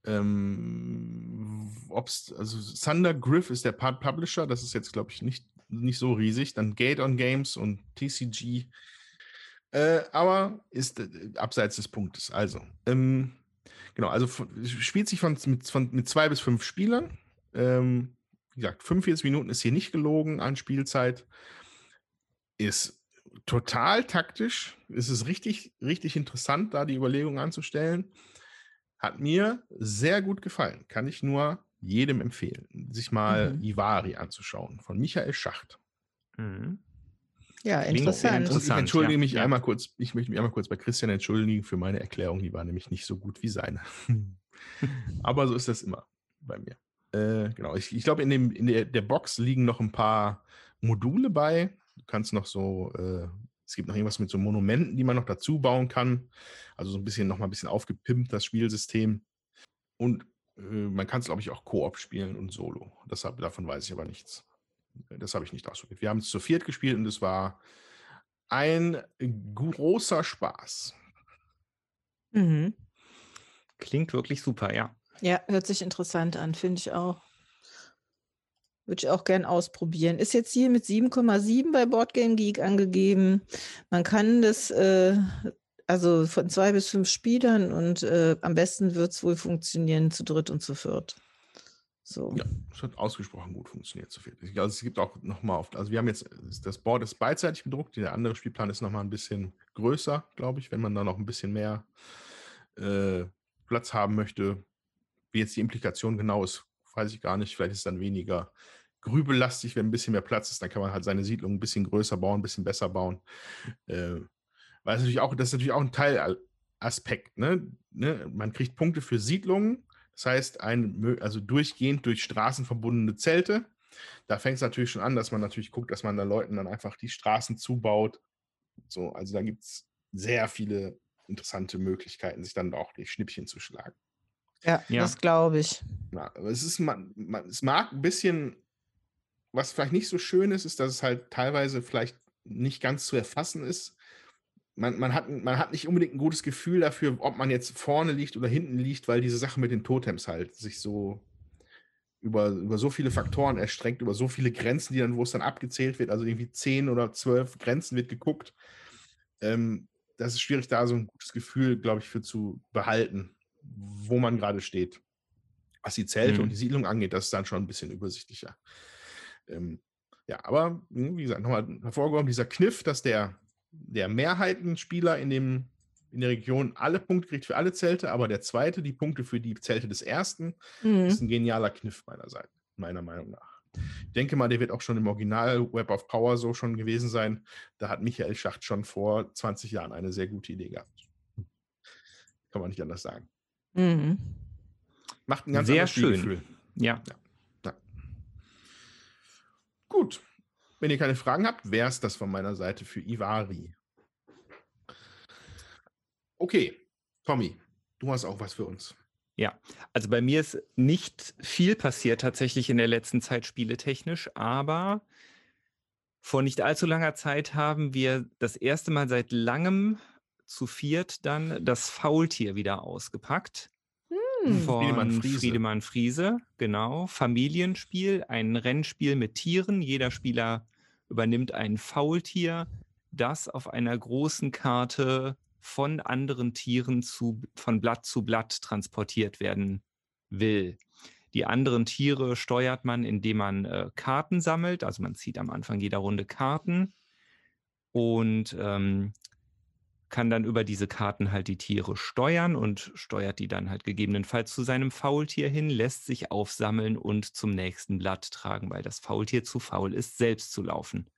Ähm, ob's, also Thunder Griff ist der Part Publisher, das ist jetzt, glaube ich, nicht, nicht so riesig. Dann Gate on Games und TCG. Äh, aber ist äh, abseits des Punktes. Also, ähm, genau, also spielt sich von, mit, von, mit zwei bis fünf Spielern. Ähm, wie gesagt, 45 Minuten ist hier nicht gelogen an Spielzeit. Ist total taktisch. Es ist richtig, richtig interessant, da die Überlegung anzustellen. Hat mir sehr gut gefallen. Kann ich nur jedem empfehlen, sich mal mhm. Ivari anzuschauen von Michael Schacht. Mhm. Ja, interessant. Und ich entschuldige ja. mich ja. einmal kurz, ich möchte mich einmal kurz bei Christian entschuldigen für meine Erklärung, die war nämlich nicht so gut wie seine. [laughs] Aber so ist das immer bei mir. Äh, genau, ich, ich glaube, in, in der, der Box liegen noch ein paar Module bei, Du kannst noch so, äh, es gibt noch irgendwas mit so Monumenten, die man noch dazu bauen kann. Also so ein bisschen noch mal ein bisschen aufgepimpt, das Spielsystem. Und äh, man kann es, glaube ich, auch Koop spielen und Solo. Deshalb, davon weiß ich aber nichts. Das habe ich nicht ausprobiert. Wir haben es zu viert gespielt und es war ein großer Spaß. Mhm. Klingt wirklich super, ja. Ja, hört sich interessant an, finde ich auch. Würde ich auch gern ausprobieren. Ist jetzt hier mit 7,7 bei Boardgame Geek angegeben. Man kann das, äh, also von zwei bis fünf Spielern und äh, am besten wird es wohl funktionieren zu dritt und zu viert. So. Ja, es hat ausgesprochen gut funktioniert zu viert. Also es gibt auch nochmal auf, also wir haben jetzt, das Board ist beidseitig bedruckt, der andere Spielplan ist nochmal ein bisschen größer, glaube ich, wenn man da noch ein bisschen mehr äh, Platz haben möchte. Wie jetzt die Implikation genau ist, weiß ich gar nicht. Vielleicht ist es dann weniger grübellastig, wenn ein bisschen mehr Platz ist. Dann kann man halt seine Siedlung ein bisschen größer bauen, ein bisschen besser bauen. Äh, weil es natürlich auch, das ist natürlich auch ein Teilaspekt. Ne? ne? Man kriegt Punkte für Siedlungen. Das heißt, ein, also durchgehend durch Straßen verbundene Zelte. Da fängt es natürlich schon an, dass man natürlich guckt, dass man da Leuten dann einfach die Straßen zubaut. So, also da gibt es sehr viele interessante Möglichkeiten, sich dann auch die Schnippchen zu schlagen. Ja, ja. das glaube ich. Ja, es, ist, man, man, es mag ein bisschen, was vielleicht nicht so schön ist, ist, dass es halt teilweise vielleicht nicht ganz zu erfassen ist. Man, man, hat, man hat nicht unbedingt ein gutes Gefühl dafür, ob man jetzt vorne liegt oder hinten liegt, weil diese Sache mit den Totems halt sich so über, über so viele Faktoren erstreckt, über so viele Grenzen, die dann, wo es dann abgezählt wird, also irgendwie zehn oder zwölf Grenzen wird geguckt. Ähm, das ist schwierig, da so ein gutes Gefühl, glaube ich, für zu behalten, wo man gerade steht. Was die Zelte mhm. und die Siedlung angeht, das ist dann schon ein bisschen übersichtlicher. Ähm, ja, aber hm, wie gesagt, nochmal hervorgehoben, dieser Kniff, dass der, der Mehrheitenspieler in, dem, in der Region alle Punkte kriegt für alle Zelte, aber der zweite die Punkte für die Zelte des ersten, mhm. ist ein genialer Kniff meiner Seite, meiner Meinung nach. Ich denke mal, der wird auch schon im Original Web of Power so schon gewesen sein. Da hat Michael Schacht schon vor 20 Jahren eine sehr gute Idee gehabt. Kann man nicht anders sagen. Mhm. Macht ein ganz sehr schön. Ja. ja. ja. Gut. Wenn ihr keine Fragen habt, wäre es das von meiner Seite für Ivari. Okay, Tommy, du hast auch was für uns. Ja, also bei mir ist nicht viel passiert tatsächlich in der letzten Zeit spieletechnisch, aber vor nicht allzu langer Zeit haben wir das erste Mal seit langem zu viert dann das Faultier wieder ausgepackt. Hm. Von Friedemann Friese. Friedemann Friese, genau. Familienspiel, ein Rennspiel mit Tieren. Jeder Spieler übernimmt ein Faultier, das auf einer großen Karte von anderen Tieren zu, von Blatt zu Blatt transportiert werden will. Die anderen Tiere steuert man, indem man äh, Karten sammelt. Also man zieht am Anfang jeder Runde Karten und ähm, kann dann über diese Karten halt die Tiere steuern und steuert die dann halt gegebenenfalls zu seinem Faultier hin, lässt sich aufsammeln und zum nächsten Blatt tragen, weil das Faultier zu faul ist, selbst zu laufen.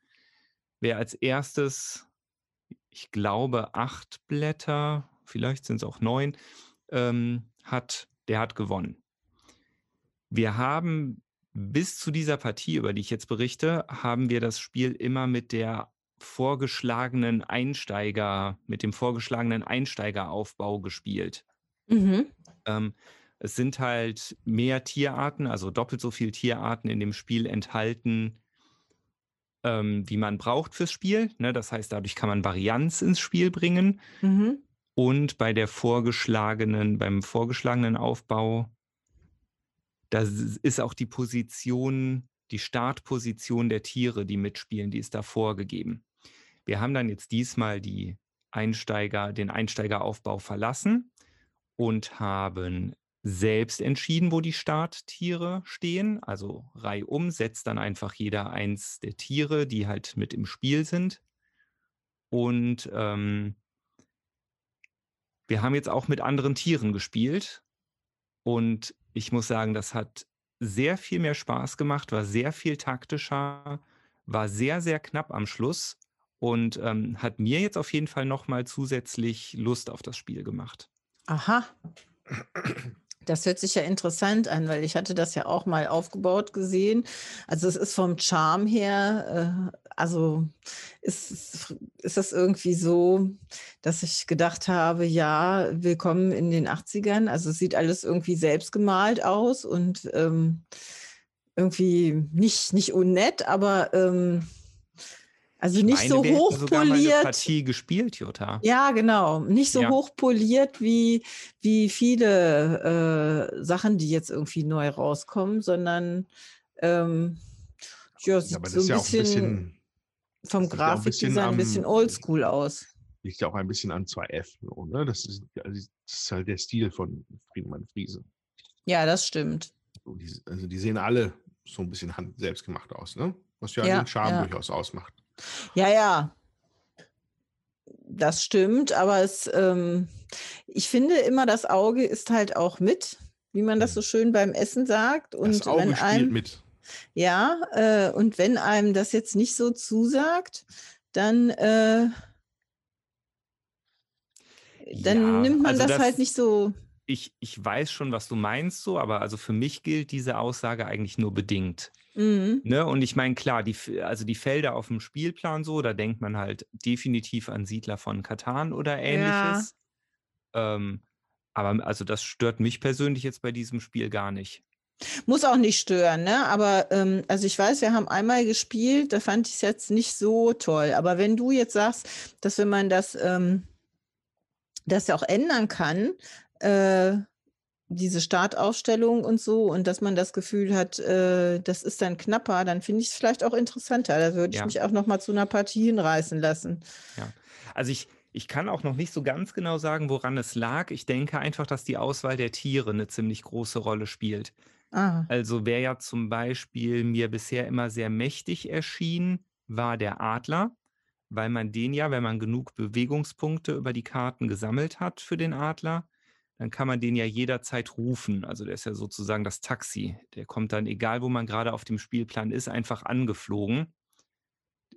Wer als erstes ich glaube, acht Blätter, vielleicht sind es auch neun, ähm, hat, der hat gewonnen. Wir haben bis zu dieser Partie, über die ich jetzt berichte, haben wir das Spiel immer mit der vorgeschlagenen Einsteiger, mit dem vorgeschlagenen Einsteigeraufbau gespielt. Mhm. Ähm, es sind halt mehr Tierarten, also doppelt so viele Tierarten in dem Spiel enthalten, ähm, wie man braucht fürs Spiel. Ne? Das heißt, dadurch kann man Varianz ins Spiel bringen. Mhm. Und bei der vorgeschlagenen, beim vorgeschlagenen Aufbau, da ist auch die Position, die Startposition der Tiere, die mitspielen, die ist da vorgegeben. Wir haben dann jetzt diesmal die Einsteiger, den Einsteigeraufbau verlassen und haben selbst entschieden, wo die Starttiere stehen. Also reihum setzt dann einfach jeder eins der Tiere, die halt mit im Spiel sind. Und ähm, wir haben jetzt auch mit anderen Tieren gespielt. Und ich muss sagen, das hat sehr viel mehr Spaß gemacht, war sehr viel taktischer, war sehr, sehr knapp am Schluss und ähm, hat mir jetzt auf jeden Fall nochmal zusätzlich Lust auf das Spiel gemacht. Aha. Das hört sich ja interessant an, weil ich hatte das ja auch mal aufgebaut gesehen. Also es ist vom Charme her, äh, also ist, ist das irgendwie so, dass ich gedacht habe, ja, willkommen in den 80ern. Also es sieht alles irgendwie selbst gemalt aus und ähm, irgendwie nicht, nicht unnett, aber ähm, also nicht meine, so hochpoliert. Partie gespielt, Jutta. Ja, genau. Nicht so ja. hochpoliert wie, wie viele äh, Sachen, die jetzt irgendwie neu rauskommen, sondern ähm, ja, sieht ja, so ein, ja bisschen, bisschen, vom Grafikdesign ein bisschen, bisschen oldschool aus. Liegt ja auch ein bisschen an 2F. Ne? Das, ist, das ist halt der Stil von Friedemann Friese. Ja, das stimmt. Also die sehen alle so ein bisschen hand selbst gemacht aus, ne? Was ja, ja den Charme durchaus ausmacht. Ja, ja. Das stimmt, aber es, ähm, ich finde immer, das Auge ist halt auch mit. wie man das so schön beim Essen sagt. Und das Auge wenn spielt einem, mit. ja, äh, und wenn einem das jetzt nicht so zusagt, dann, äh, dann Ja, nimmt man also das, das- halt nicht so. Ich, ich weiß schon, was du meinst, so, aber also für mich gilt diese Aussage eigentlich nur bedingt. Mhm. Ne? Und ich meine, klar, die, also die Felder auf dem Spielplan so, da denkt man halt definitiv an Siedler von Katan oder ähnliches. Ähm, aber also das stört mich persönlich jetzt bei diesem Spiel gar nicht. Muss auch nicht stören, ne? Aber ähm, also ich weiß, wir haben einmal gespielt, da fand ich es jetzt nicht so toll. Aber wenn du jetzt sagst, dass wenn man das, ähm, das ja auch ändern kann, äh, diese Startaufstellung und so, und dass man das Gefühl hat, äh, das ist dann knapper, dann finde ich es vielleicht auch interessanter. Da würde ich Ja. mich auch noch mal zu einer Partie hinreißen lassen. Also ich, ich kann auch noch nicht so ganz genau sagen, woran es lag. Ich denke einfach, dass die Auswahl der Tiere eine ziemlich große Rolle spielt. Ah, Also wer ja zum Beispiel mir bisher immer sehr mächtig erschien, war der Adler, weil man den ja, wenn man genug Bewegungspunkte über die Karten gesammelt hat für den Adler, dann kann man den ja jederzeit rufen. Also der ist ja sozusagen das Taxi. Der kommt dann, egal wo man gerade auf dem Spielplan ist, einfach angeflogen.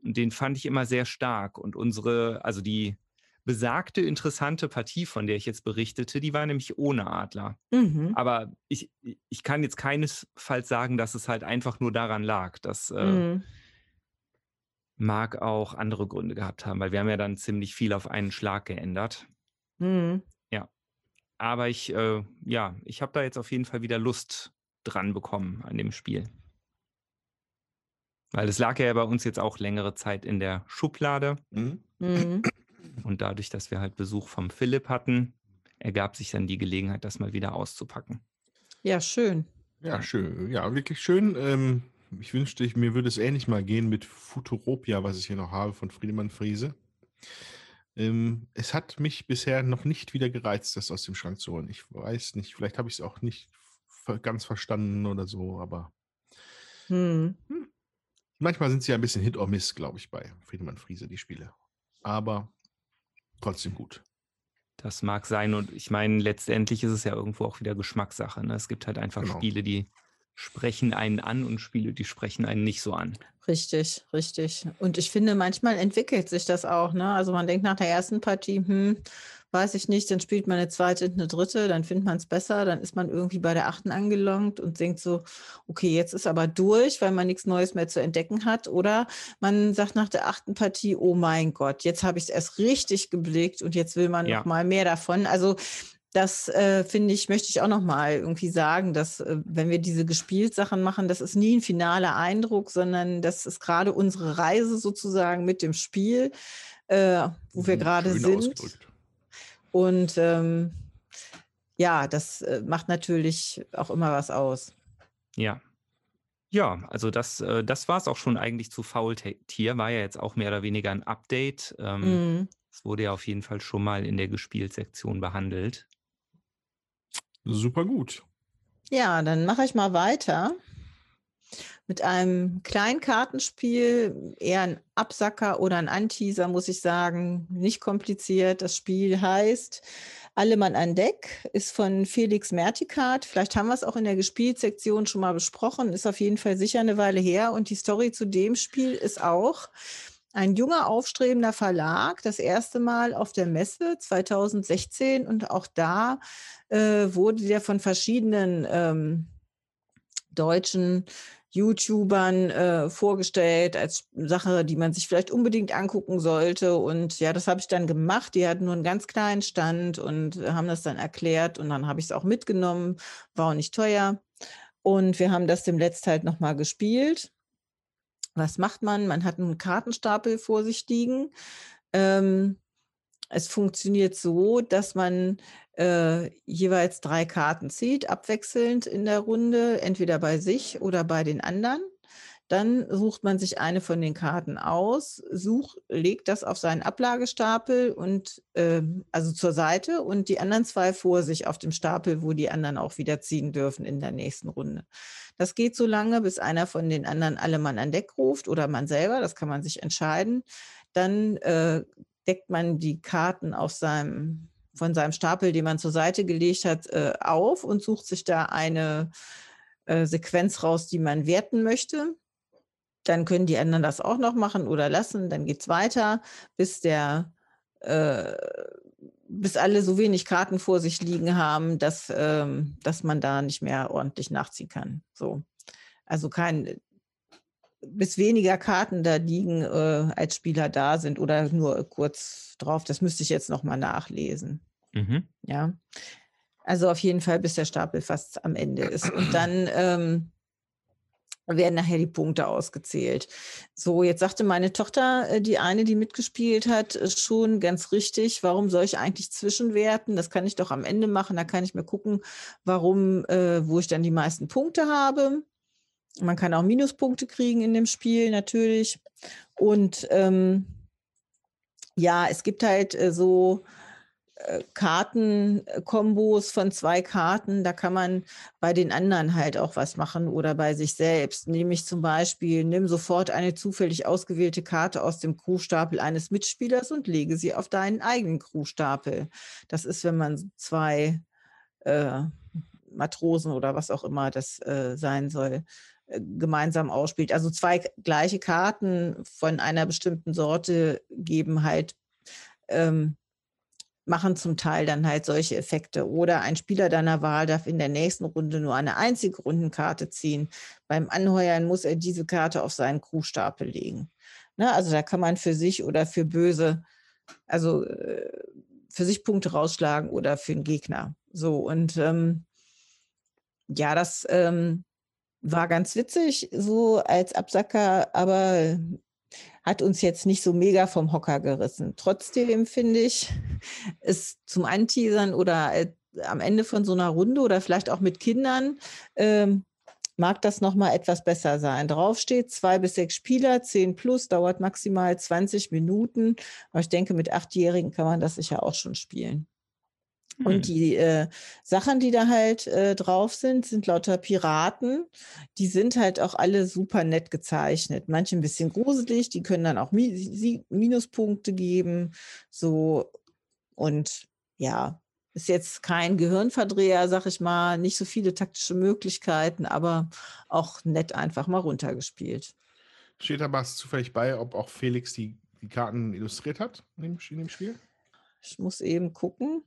Und den fand ich immer sehr stark. Und unsere, also die besagte interessante Partie, von der ich jetzt berichtete, die war nämlich ohne Adler. mhm. Aber ich, ich kann jetzt keinesfalls sagen, dass es halt einfach nur daran lag. Das äh, Mhm. mag auch andere Gründe gehabt haben, weil wir haben ja dann ziemlich viel auf einen Schlag geändert. Mhm. Aber ich, äh, ja, ich habe da jetzt auf jeden Fall wieder Lust dran bekommen an dem Spiel. Weil es lag ja bei uns jetzt auch längere Zeit in der Schublade. Mhm. Mhm. Und dadurch, dass wir halt Besuch vom Philipp hatten, ergab sich dann die Gelegenheit, das mal wieder auszupacken. Ja, schön. Ja, schön. Ja, wirklich schön. Ähm, ich wünschte, ich, mir würde es ähnlich mal gehen mit Futuropia, was ich hier noch habe von Friedemann Friese. Ähm, es hat mich bisher noch nicht wieder gereizt, das aus dem Schrank zu holen. Ich weiß nicht, vielleicht habe ich es auch nicht ganz verstanden oder so, aber Mhm. manchmal sind sie ja ein bisschen Hit or Miss, glaube ich, bei Friedemann Friese, die Spiele. Aber trotzdem gut. Das mag sein und ich meine, letztendlich ist es ja irgendwo auch wieder Geschmackssache. Ne? Es gibt halt einfach Genau. Spiele, die sprechen einen an und Spiele, die sprechen einen nicht so an. Richtig, richtig. Und ich finde, manchmal entwickelt sich das auch. Ne? Also man denkt nach der ersten Partie, hm, weiß ich nicht, dann spielt man eine zweite und eine dritte, dann findet man es besser, dann ist man irgendwie bei der achten angelangt und denkt so, okay, jetzt ist aber durch, weil man nichts Neues mehr zu entdecken hat. Oder man sagt nach der achten Partie, oh mein Gott, jetzt habe ich es erst richtig geblickt und jetzt will man Ja. noch mal mehr davon. Also das äh, finde ich, möchte ich auch noch mal irgendwie sagen, dass äh, wenn wir diese Gespielt-Sachen machen, das ist nie ein finaler Eindruck, sondern das ist gerade unsere Reise sozusagen mit dem Spiel, äh, wo wir Mhm, gerade sind. ausgedrückt. Und ähm, ja, das äh, macht natürlich auch immer was aus. Ja. Ja, also das, äh, das war es auch schon eigentlich zu Faultier, war ja jetzt auch mehr oder weniger ein Update. Ähm, Mhm. Es wurde ja auf jeden Fall schon mal in der Gespielt-Sektion behandelt. Super gut. Ja, dann mache ich mal weiter mit einem kleinen Kartenspiel, eher ein Absacker oder ein Anteaser, muss ich sagen. Nicht kompliziert. Das Spiel heißt Alle Mann an Deck, ist von Felix Mertikat. Vielleicht haben wir es auch in der Gespielt-Sektion schon mal besprochen, ist auf jeden Fall sicher eine Weile her. Und die Story zu dem Spiel ist auch, ein junger, aufstrebender Verlag, das erste Mal auf der Messe 2016 und auch da äh, wurde der von verschiedenen ähm, deutschen YouTubern äh, vorgestellt als Sache, die man sich vielleicht unbedingt angucken sollte. Und ja, das habe ich dann gemacht. Die hatten nur einen ganz kleinen Stand und haben das dann erklärt und dann habe ich es auch mitgenommen. War auch nicht teuer. Und wir haben das dem letzten halt nochmal gespielt. Was macht man? Man hat einen Kartenstapel vor sich liegen. Ähm, es funktioniert so, dass man äh, jeweils drei Karten zieht, abwechselnd in der Runde, entweder bei sich oder bei den anderen. Dann sucht man sich eine von den Karten aus, sucht, legt das auf seinen Ablagestapel und ähm, also zur Seite und die anderen zwei vor sich auf dem Stapel, wo die anderen auch wieder ziehen dürfen in der nächsten Runde. Das geht so lange, bis einer von den anderen alle Mann an Deck ruft oder man selber, das kann man sich entscheiden. Dann äh, deckt man die Karten auf seinem von seinem Stapel, den man zur Seite gelegt hat, äh, auf und sucht sich da eine äh, Sequenz raus, die man werten möchte. Dann können die anderen das auch noch machen oder lassen. Dann geht es weiter, bis der äh, bis alle so wenig Karten vor sich liegen haben, dass, ähm, dass man da nicht mehr ordentlich nachziehen kann. So. Also kein, bis weniger Karten da liegen, äh, als Spieler da sind oder nur kurz drauf. Das müsste ich jetzt nochmal nachlesen. Mhm. Ja. Also auf jeden Fall, bis der Stapel fast am Ende ist. Und dann ähm, werden nachher die Punkte ausgezählt. So, jetzt sagte meine Tochter, äh, die eine, die mitgespielt hat, schon ganz richtig, warum soll ich eigentlich zwischenwerten? Das kann ich doch am Ende machen. Da kann ich mir gucken, warum, äh, wo ich dann die meisten Punkte habe. Man kann auch Minuspunkte kriegen in dem Spiel natürlich. Und ähm, ja, es gibt halt äh, so äh, Kartenkombos von zwei Karten, da kann man bei den anderen halt auch was machen oder bei sich selbst. Nämlich zum Beispiel, nimm sofort eine zufällig ausgewählte Karte aus dem Crewstapel eines Mitspielers und lege sie auf deinen eigenen Crewstapel. Das ist, wenn man zwei äh, Matrosen oder was auch immer das äh, sein soll, äh, gemeinsam ausspielt. Also zwei gleiche Karten von einer bestimmten Sorte geben halt ähm, machen zum Teil dann halt solche Effekte. Oder ein Spieler deiner Wahl darf in der nächsten Runde nur eine einzige Rundenkarte ziehen. Beim Anheuern muss er diese Karte auf seinen Crewstapel legen. Ne, also da kann man für sich oder für böse, also äh, für sich Punkte rausschlagen oder für einen Gegner. So und ähm, ja, das ähm, war ganz witzig, so als Absacker, aber hat uns jetzt nicht so mega vom Hocker gerissen. Trotzdem finde ich, es zum Anteasern oder äh, am Ende von so einer Runde oder vielleicht auch mit Kindern ähm, mag das nochmal etwas besser sein. Drauf steht zwei bis sechs Spieler, zehn plus, dauert maximal 20 Minuten. Aber ich denke, mit Achtjährigen kann man das sicher auch schon spielen. Und hm. die äh, Sachen, die da halt äh, drauf sind, sind lauter Piraten. Die sind halt auch alle super nett gezeichnet. Manche ein bisschen gruselig, die können dann auch Mi Minuspunkte geben. So und ja, ist jetzt kein Gehirnverdreher, sag ich mal, nicht so viele taktische Möglichkeiten, aber auch nett einfach mal runtergespielt. Steht aber zufällig bei, ob auch Felix die, die Karten illustriert hat in dem, in dem Spiel? Ich muss eben gucken.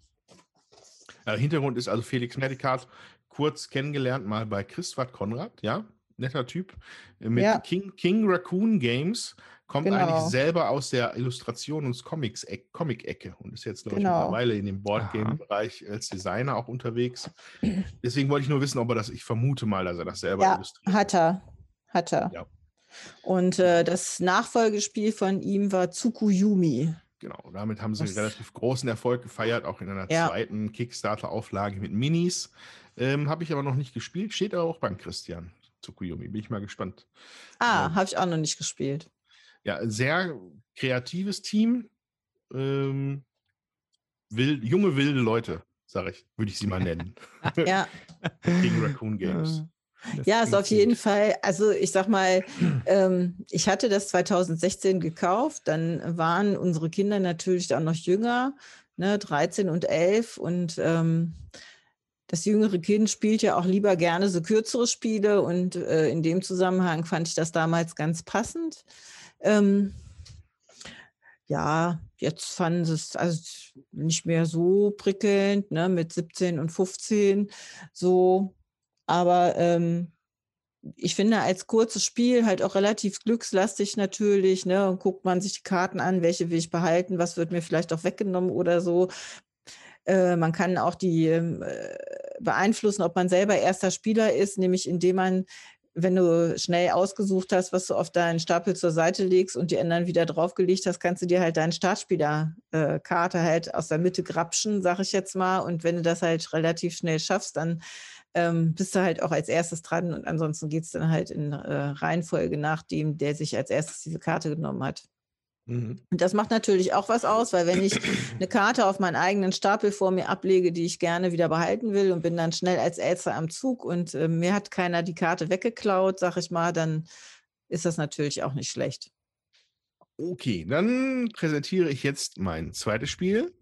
Äh, Hintergrund ist also Felix Medicat, kurz kennengelernt mal bei Christoph Konrad, ja, netter Typ, äh, mit ja. King, King Raccoon Games, kommt genau. eigentlich selber aus der Illustration und Comic-Ecke und ist jetzt, glaube genau. ich, mittlerweile in dem Boardgame-Bereich als Designer auch unterwegs. [clears throat] Deswegen wollte ich nur wissen, ob er das, ich vermute mal, dass er das selber ja, illustriert. Hat er. Hat er. Ja. Und äh, das Nachfolgespiel von ihm war Tsukuyumi. Genau, damit haben sie einen relativ großen Erfolg gefeiert, auch in einer ja. zweiten Kickstarter-Auflage mit Minis. Ähm, habe ich aber noch nicht gespielt, steht aber auch beim Christian Tsukuyomi. Bin ich mal gespannt. Ah, ähm, habe ich auch noch nicht gespielt. Ja, sehr kreatives Team. Ähm, wild, junge, wilde Leute, sage ich, würde ich sie mal nennen. [laughs] ja. [laughs] King Raccoon Games. Das ja, ist auf jeden Fall, also ich sag mal, ähm, ich hatte das 2016 gekauft, dann waren unsere Kinder natürlich auch noch jünger, ne, 13 und 11 und ähm, das jüngere Kind spielt ja auch lieber gerne so kürzere Spiele und äh, in dem Zusammenhang fand ich das damals ganz passend. Ähm, ja, jetzt fanden sie es also nicht mehr so prickelnd, ne, mit 17 und 15 so aber ähm, ich finde als kurzes Spiel halt auch relativ glückslastig natürlich. Ne? Und guckt man sich die Karten an, welche will ich behalten, was wird mir vielleicht auch weggenommen oder so. Äh, man kann auch die ähm, äh, beeinflussen, ob man selber erster Spieler ist, nämlich indem man wenn du schnell ausgesucht hast, was du auf deinen Stapel zur Seite legst und die anderen wieder draufgelegt hast, kannst du dir halt deinen Startspielerkarte äh, halt aus der Mitte grapschen, sag ich jetzt mal. Und wenn du das halt relativ schnell schaffst, dann ähm, bist du halt auch als erstes dran und ansonsten geht es dann halt in äh, Reihenfolge nach dem, der sich als erstes diese Karte genommen hat. Mhm. Und das macht natürlich auch was aus, weil wenn ich eine Karte auf meinen eigenen Stapel vor mir ablege, die ich gerne wieder behalten will und bin dann schnell als Elster am Zug und äh, mir hat keiner die Karte weggeklaut, sag ich mal, dann ist das natürlich auch nicht schlecht. Okay, dann präsentiere ich jetzt mein zweites Spiel.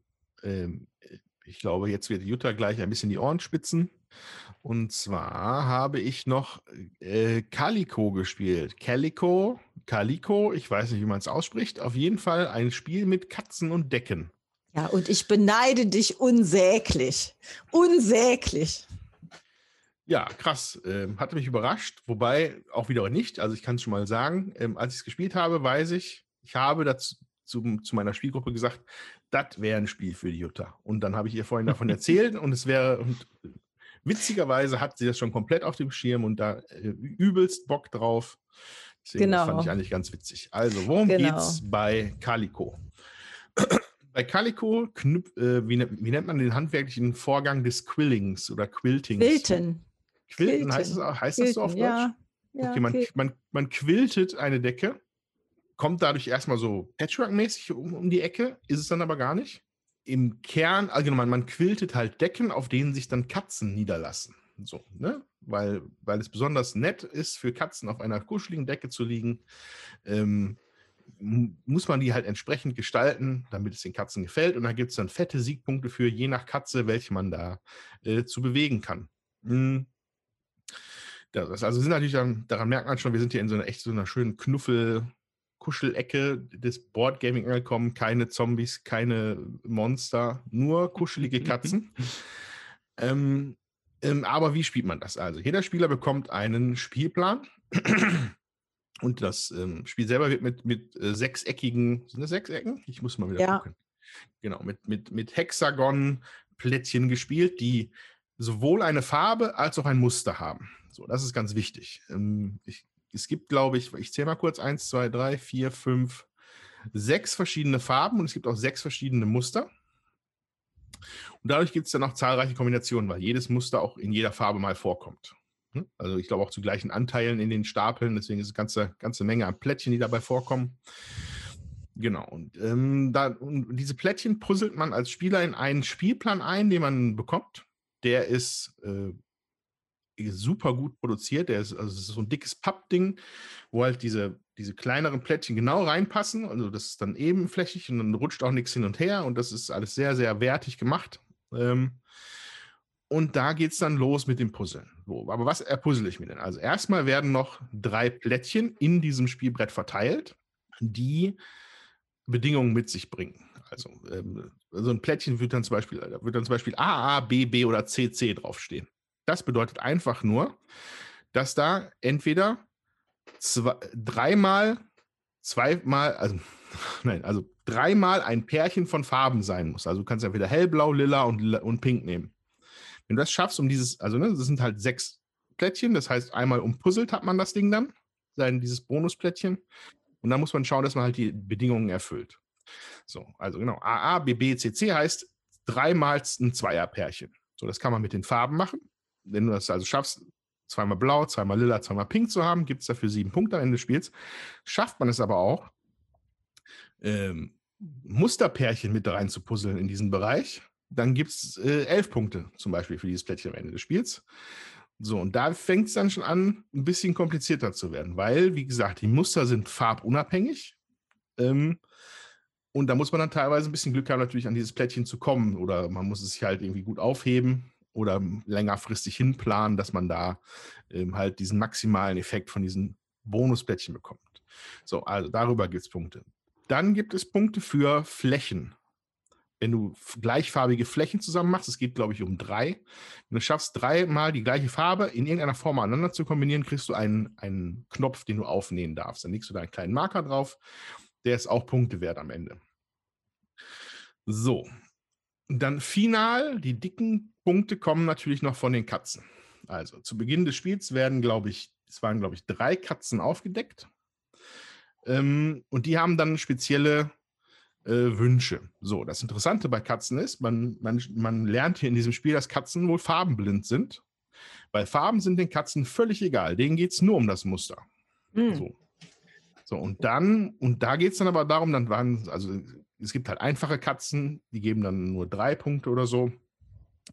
Ähm, ich glaube, jetzt wird Jutta gleich ein bisschen die Ohren spitzen. Und zwar habe ich noch äh, Calico gespielt. Calico, Calico, ich weiß nicht, wie man es ausspricht. Auf jeden Fall ein Spiel mit Katzen und Decken. Ja, und ich beneide dich unsäglich. Unsäglich. Ja, krass. Ähm, hatte mich überrascht, wobei auch wieder nicht. Also ich kann es schon mal sagen, ähm, als ich es gespielt habe, weiß ich, ich habe dazu zu, zu meiner Spielgruppe gesagt, das wäre ein Spiel für die Jutta. Und dann habe ich ihr vorhin davon [laughs] erzählt und es wäre, und witzigerweise hat sie das schon komplett auf dem Schirm und da äh, übelst Bock drauf. Deswegen genau. fand ich eigentlich ganz witzig. Also, worum genau. geht's bei Calico? [clears throat] bei Calico, knüp, äh, wie, wie, nennt man den handwerklichen Vorgang des Quillings oder Quiltings? Quilten. Quilten, Quilten. heißt, das, heißt Quilten, das so auf Deutsch? Ja. ja okay, man, man, man quiltet eine Decke kommt dadurch erstmal so Patchwork-mäßig um, um, die Ecke, ist es dann aber gar nicht. Im Kern, allgemein, man quiltet halt Decken, auf denen sich dann Katzen niederlassen. So, ne? Weil, weil es besonders nett ist, für Katzen auf einer kuscheligen Decke zu liegen, ähm, muss man die halt entsprechend gestalten, damit es den Katzen gefällt. Und da gibt es dann fette Siegpunkte für, je nach Katze, welche man da äh, zu bewegen kann. Mhm. Das, also sind natürlich dann, daran merkt man schon, wir sind hier in so einer echt so einer schönen Knuffel, Kuschelecke des Boardgaming angekommen. Keine Zombies, keine Monster, nur kuschelige [laughs] Katzen. ähm, ähm, aber wie spielt man das? Also, jeder Spieler bekommt einen Spielplan. [clears throat] Und das ähm, Spiel selber wird mit, mit äh, sechseckigen, sind das Sechsecken? Ich muss mal wieder ja. gucken. Genau, mit, mit, mit Hexagon-Plättchen gespielt, die sowohl eine Farbe als auch ein Muster haben. So, das ist ganz wichtig. Ähm, ich es gibt, glaube ich, ich zähle mal kurz, eins, zwei, drei, vier, fünf, sechs verschiedene Farben und es gibt auch sechs verschiedene Muster. Und dadurch gibt es dann auch zahlreiche Kombinationen, weil jedes Muster auch in jeder Farbe mal vorkommt. Hm? Also ich glaube auch zu gleichen Anteilen in den Stapeln, deswegen ist es eine ganze, ganze Menge an Plättchen, die dabei vorkommen. Genau, und, ähm, da, und diese Plättchen puzzelt man als Spieler in einen Spielplan ein, den man bekommt. Der ist äh, super gut produziert. Der ist, also ist so ein dickes Pappding, wo halt diese, diese kleineren Plättchen genau reinpassen. Also das ist dann ebenflächig und dann rutscht auch nichts hin und her und das ist alles sehr, sehr wertig gemacht. Ähm, und da geht es dann los mit dem Puzzeln. So, aber was erpuzzle ich mir denn? Also erstmal werden noch drei Plättchen in diesem Spielbrett verteilt, die Bedingungen mit sich bringen. Also ähm, so ein Plättchen wird dann zum Beispiel, wird dann zum Beispiel AA, BB oder CC draufstehen. Das bedeutet einfach nur, dass da entweder zwei, dreimal, zweimal, also [laughs] nein, also dreimal ein Pärchen von Farben sein muss. Also du kannst entweder hellblau, lila und, und pink nehmen. Wenn du das schaffst, um dieses, also ne, das sind halt sechs Plättchen, das heißt, einmal umpuzzelt hat man das Ding dann, sein, dieses Bonusplättchen. Und dann muss man schauen, dass man halt die Bedingungen erfüllt. So, also genau, AA, BB, CC heißt dreimal ein Zweierpärchen. So, das kann man mit den Farben machen wenn du das also schaffst, zweimal blau, zweimal lila, zweimal pink zu haben, gibt es dafür sieben Punkte am Ende des Spiels. Schafft man es aber auch, ähm, Musterpärchen mit rein zu puzzeln in diesen Bereich, dann gibt es äh, elf Punkte zum Beispiel für dieses Plättchen am Ende des Spiels. So, und da fängt es dann schon an, ein bisschen komplizierter zu werden, weil, wie gesagt, die Muster sind farbunabhängig. Ähm, und da muss man dann teilweise ein bisschen Glück haben, natürlich an dieses Plättchen zu kommen. Oder man muss es sich halt irgendwie gut aufheben oder längerfristig hinplanen, dass man da ähm, halt diesen maximalen Effekt von diesen Bonusplättchen bekommt. So, also darüber gibt es Punkte. Dann gibt es Punkte für Flächen. Wenn du gleichfarbige Flächen zusammen machst, es geht, glaube ich, um drei. Wenn du schaffst, dreimal die gleiche Farbe in irgendeiner Form aneinander zu kombinieren, kriegst du einen, einen Knopf, den du aufnehmen darfst. Dann legst du da einen kleinen Marker drauf. Der ist auch Punkte wert am Ende. So. Dann final, die dicken Punkte kommen natürlich noch von den Katzen. Also zu Beginn des Spiels werden, glaube ich, es waren, glaube ich, drei Katzen aufgedeckt. Ähm, und die haben dann spezielle äh, Wünsche. So, das Interessante bei Katzen ist, man, man, man lernt hier in diesem Spiel, dass Katzen wohl farbenblind sind. Weil Farben sind den Katzen völlig egal. Denen geht es nur um das Muster. Mhm. So. so, und dann, und da geht es dann aber darum, dann waren, also es gibt halt einfache Katzen, die geben dann nur drei Punkte oder so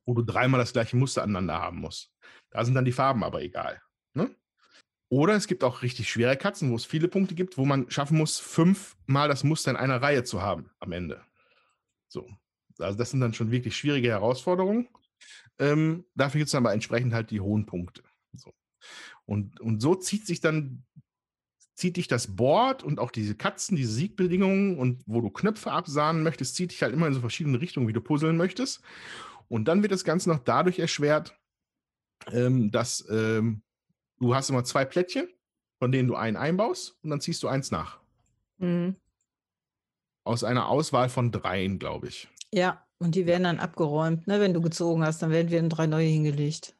wo du dreimal das gleiche Muster aneinander haben musst. Da sind dann die Farben aber egal. Ne? Oder es gibt auch richtig schwere Katzen, wo es viele Punkte gibt, wo man schaffen muss, fünfmal das Muster in einer Reihe zu haben am Ende. So. Also das sind dann schon wirklich schwierige Herausforderungen. Ähm, dafür gibt es aber entsprechend halt die hohen Punkte. So. Und, und so zieht sich dann, zieht dich das Board und auch diese Katzen, diese Siegbedingungen und wo du Knöpfe absahnen möchtest, zieht dich halt immer in so verschiedene Richtungen, wie du puzzeln möchtest. Und dann wird das Ganze noch dadurch erschwert, ähm, dass ähm, du hast immer zwei Plättchen, von denen du einen einbaust und dann ziehst du eins nach. Mhm. Aus einer Auswahl von dreien, glaube ich. Ja, und die werden dann abgeräumt, ne? Wenn du gezogen hast, dann werden wir drei neue hingelegt.